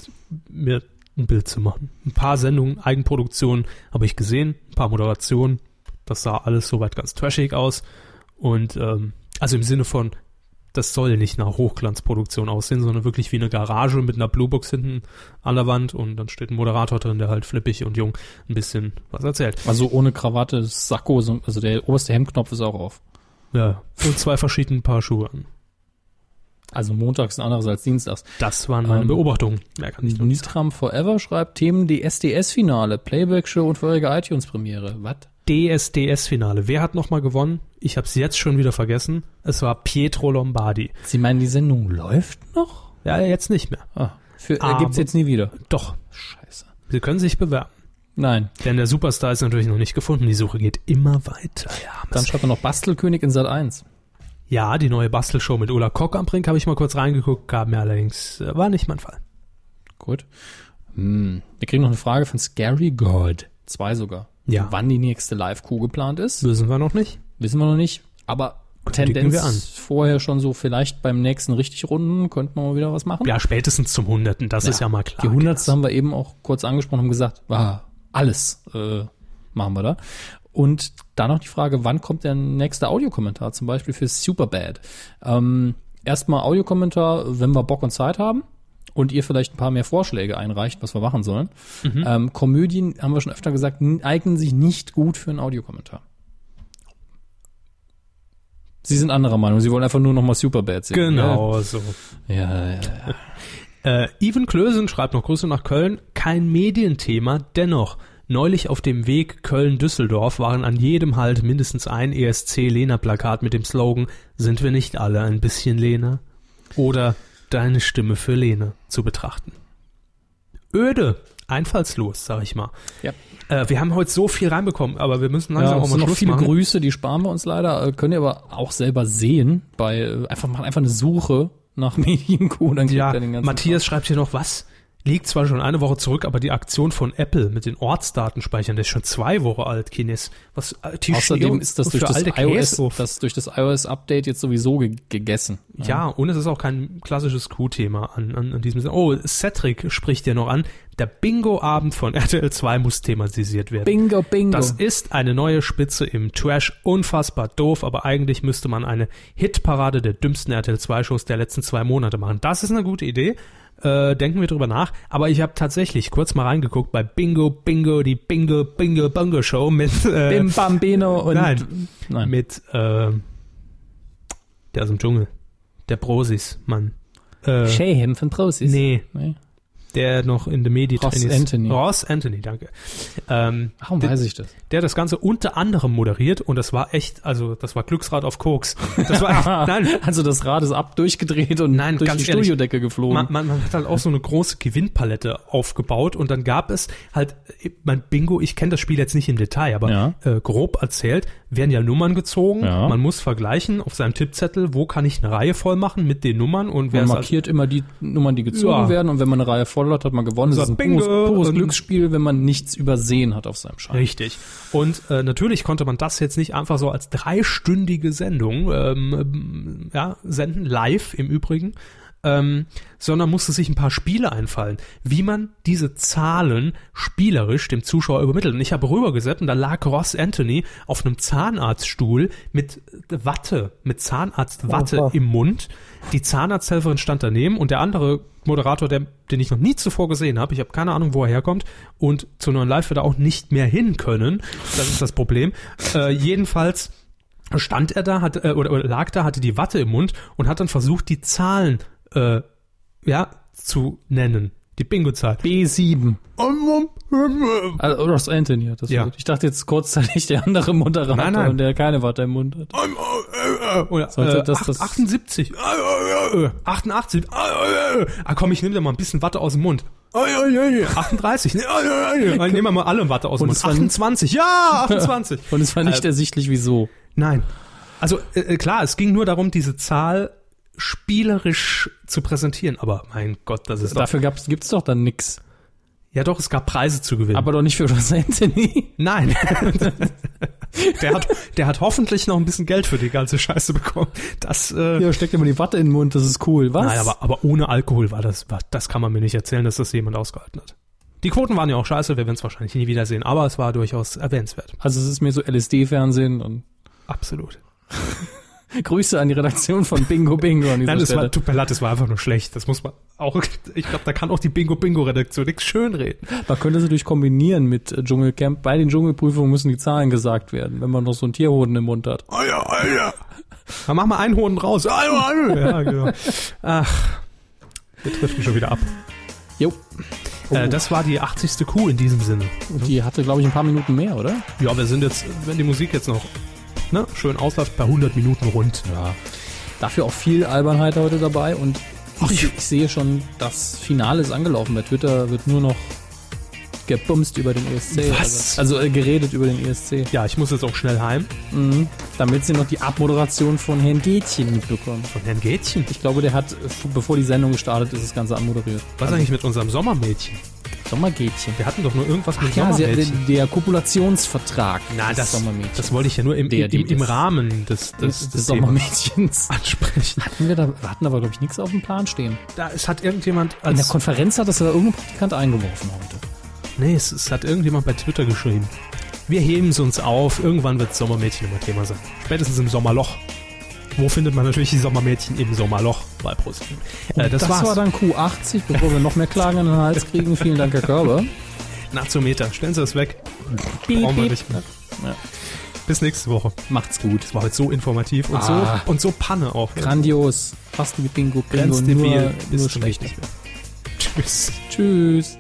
mir ein Bild zu machen. Ein paar Sendungen, Eigenproduktionen habe ich gesehen, ein paar Moderationen. Das sah alles soweit ganz trashig aus. Und ähm, also im Sinne von, das soll nicht nach Hochglanzproduktion aussehen, sondern wirklich wie eine Garage mit einer Bluebox hinten an der Wand und dann steht ein Moderator drin, der halt flippig und jung ein bisschen was erzählt.
Also ohne Krawatte, Sakko, so- also der oberste Hemdknopf ist auch auf.
Ja, und zwei verschiedene Paar Schuhe an.
Also montags ein anderes als dienstags.
Das waren meine
Ähm,
Beobachtungen. Mehr kann ich.
Nitram Forever schreibt Themen die SDS-Finale, Playback-Show und vorherige iTunes-Premiere. Was?
DSDS-Finale. Wer hat nochmal gewonnen? Ich habe es jetzt schon wieder vergessen. Es war Pietro Lombardi.
Sie meinen, die Sendung läuft noch?
Ja, jetzt nicht mehr.
Ah, für, äh, gibt's jetzt nie wieder.
Doch,
Scheiße.
Sie können sich bewerben.
Nein.
Denn der Superstar ist natürlich noch nicht gefunden. Die Suche geht immer weiter. Ja,
Dann schreibt er noch Bastelkönig in Sat 1.
ja die neue Bastelshow mit Ulla Kock am Brink habe ich mal kurz reingeguckt, gab mir allerdings, äh, war nicht mein Fall.
Gut. Hm. Wir kriegen noch eine Frage von Scary God. Zwei sogar.
Ja.
Wann die nächste Live-Coup geplant ist,
Wissen wir noch nicht.
wissen wir noch nicht. Aber Tendenz
wir an.
vorher schon so, vielleicht beim nächsten richtig Runden könnte man mal wieder was machen.
Ja, spätestens zum Hunderten, das ist ja mal klar.
Die hundertste haben wir eben auch kurz angesprochen und haben gesagt, ah, alles äh, machen wir da. Und dann noch die Frage, wann kommt der nächste Audiokommentar, zum Beispiel für Superbad? Ähm, erstmal Audiokommentar, wenn wir Bock und Zeit haben und ihr vielleicht ein paar mehr Vorschläge einreicht, was wir machen sollen.
Mhm.
Ähm, Komödien, haben wir schon öfter gesagt, eignen sich nicht gut für einen Audiokommentar. Sie sind anderer Meinung, Sie wollen einfach nur noch mal Superbad sehen.
Genau so.
Ja, ja, ja. ja.
Äh, Even Klösen schreibt noch Grüße nach Köln. Kein Medienthema, dennoch. Neulich auf dem Weg Köln-Düsseldorf waren an jedem Halt mindestens ein ESC-Lena-Plakat mit dem Slogan Sind wir nicht alle ein bisschen Lena? Oder Deine Stimme für Lene zu betrachten. Öde, einfallslos, sag ich mal.
Ja.
Äh, wir haben heute so viel reinbekommen, aber wir müssen langsam
Ja,
auch mal
noch
Schluss
viele
machen.
Grüße, die sparen wir uns leider. Äh, Könnt ihr aber auch selber sehen bei äh, einfach mal einfach eine Suche nach Medienkuh, dann
Ja,
ihr den ganzen
Matthias schreibt hier noch was. Liegt zwar schon eine Woche zurück, aber die Aktion von Apple mit den Ortsdatenspeichern, der ist schon zwei Wochen alt, Kines. Was, äh, die
Außerdem ist das durch das, iOS, das durch das iOS-Update jetzt sowieso ge gegessen.
Ja, und es ist auch kein klassisches Q-Thema an, an, an diesem Sinne. Oh, Cedric spricht ja noch an. Der Bingo-Abend von RTL 2 muss thematisiert werden.
Bingo, bingo.
Das ist eine neue Spitze im Trash. Unfassbar doof, aber eigentlich müsste man eine Hitparade der dümmsten RTL 2 Shows der letzten zwei Monate machen. Das ist eine gute Idee. Äh, denken wir drüber nach. Aber ich habe tatsächlich kurz mal reingeguckt bei Bingo, Bingo, die Bingo, Bingo, Bongo Show mit, äh,
Bim Bambino und
nein,
nein.
mit, äh, der aus dem Dschungel. Der Brosis, Mann. Äh,
Shayham von Prosis.
nee,
nee.
Der noch in The Medi
Ross Anthony.
Ross Anthony, danke. Ähm,
Warum
der-
weiß ich das?
der das Ganze unter anderem moderiert und das war echt, also das war Glücksrad auf Koks. Das war, nein,
Also das Rad ist ab durchgedreht und
Nein,
durch
ganz
die
ehrlich.
Studiodecke geflogen.
man, man, man hat halt auch so eine große Gewinnpalette aufgebaut und dann gab es halt, mein Bingo, ich kenne das Spiel jetzt nicht im Detail, aber
Ja.
äh, grob erzählt, werden ja Nummern gezogen,
Ja.
man muss vergleichen auf seinem Tippzettel, wo kann ich eine Reihe voll machen mit den Nummern und wer
man markiert immer die Nummern, die gezogen
Ja.
werden und wenn man eine Reihe voll hat, hat man gewonnen. Das ist ein pures, pures Glücksspiel, wenn man nichts übersehen hat auf seinem Schein.
Richtig. Und äh, natürlich konnte man das jetzt nicht einfach so als dreistündige Sendung ähm, ähm, ja, senden, live im Übrigen, ähm, sondern musste sich ein paar Spiele einfallen, wie man diese Zahlen spielerisch dem Zuschauer übermittelt. Und ich habe rübergesetzt und da lag Ross Anthony auf einem Zahnarztstuhl mit Watte, mit Zahnarztwatte im Mund. Die Zahnarzthelferin stand daneben und der andere Moderator, der, den ich noch nie zuvor gesehen habe, ich habe keine Ahnung, wo er herkommt und zu neuen Live wird er auch nicht mehr hin können. Das ist das Problem. Äh, jedenfalls stand er da, hat, äh, oder, oder lag da, hatte die Watte im Mund und hat dann versucht, die Zahlen äh, ja, zu nennen. Die Bingo-Zahl.
B7. Also Ross Anthony hat das
Ja.
gesagt. Ich dachte jetzt kurzzeitig der andere Moderator,
Nein, nein.
der keine Watte im Mund hat.
Oder,
Sollte
äh,
das-
acht-
das-
78. äh, 88. Ah komm, ich nehme da mal ein bisschen Watte aus dem Mund. Oi, oi, oi, 38. Ne, oi, oi, oi. Dann Nehmen wir mal alle Watte aus dem
Und
Mund.
es war-
28. Ja, 28.
Und es war nicht
Äh,
ersichtlich, wieso.
Nein. Also äh, äh, klar, es ging nur darum, diese Zahl spielerisch zu präsentieren. Aber mein Gott, das ist doch...
Dafür gab's, gibt's doch dann nix.
Ja doch, es gab Preise zu gewinnen.
Aber doch nicht für Ross Anthony.
Nein. der, hat, der hat hoffentlich noch ein bisschen Geld für die ganze Scheiße bekommen. Das, äh,
Ja, steckt mal die Watte in den Mund, das ist cool. Was?
nein, aber, aber ohne Alkohol war das, war, das kann man mir nicht erzählen, dass das jemand ausgehalten hat. Die Quoten waren ja auch scheiße, wir werden es wahrscheinlich nie wiedersehen, aber es war durchaus erwähnenswert.
also es ist mir so LSD-Fernsehen und
Absolut.
Grüße an die Redaktion von Bingo Bingo an
Nein, das war, tut mir leid, das war einfach nur schlecht. Das muss man auch, ich glaube, da kann auch die Bingo-Bingo-Redaktion nichts schönreden.
Man könnte es natürlich kombinieren mit äh, Dschungelcamp. Bei den Dschungelprüfungen müssen die Zahlen gesagt werden, wenn man noch so einen Tierhoden im Mund hat.
Oh oh ja. Dann mach mal einen Hoden raus. Ja, ah, ja. Genau. Ach, wir driften schon wieder ab.
Jo.
Äh, das war die 80. Kuh in diesem Sinne.
Und die hatte, glaube ich, ein paar Minuten mehr, oder?
Ja, wir sind jetzt, wenn die Musik jetzt noch ne, schön ausläuft, bei 100 Minuten rund.
Ja. Dafür auch viel Albernheit heute dabei und ich, ich sehe schon, das Finale ist angelaufen. Bei Twitter wird nur noch gebumst über den ESC.
Was?
Also, also äh, geredet über den ESC.
Ja, ich muss jetzt auch schnell heim.
Mhm. Damit sie noch die Abmoderation von Herrn Gätchen mitbekommen.
Von Herrn Gätchen.
Ich glaube, der hat, bevor die Sendung gestartet ist, das Ganze anmoderiert.
Was eigentlich mit unserem Sommermädchen?
Sommergätchen.
Wir hatten doch nur irgendwas mit
Ja, sie, der,
Sommermädchen.
der Kopulationsvertrag
Na,
des
das,
Sommermädchens.
das wollte ich ja nur im,
Der,
im, im, Rahmen des, des,
des, Sommermädchens.
ansprechen.
Hatten wir da, wir hatten aber, glaube ich, nichts auf dem Plan stehen.
Da, es hat irgendjemand
In der Konferenz hat das ja irgendein Praktikant eingeworfen heute.
Nee, es, es hat irgendjemand bei Twitter geschrieben. Wir heben es uns auf, irgendwann wird Sommermädchen immer Thema sein. Spätestens im Sommerloch. Wo findet man natürlich die Sommermädchen im Sommerloch bei ProSieben. Äh, das,
das war dann Q80, bevor wir noch mehr Klagen an den Hals kriegen. Vielen Dank, Herr Körber.
Nazometer. Stellen Sie das weg.
Piep,
Brauchen wir nicht mehr.
Ja.
Bis nächste Woche.
Macht's gut.
Das war heute so informativ und,
Ah.
so, und so Panne auch.
Grandios. Fast wie Bingo. Bingo.
Grenzdebil.
Nur,
Bis
nur schlecht.
nicht mehr. Tschüss.
Tschüss.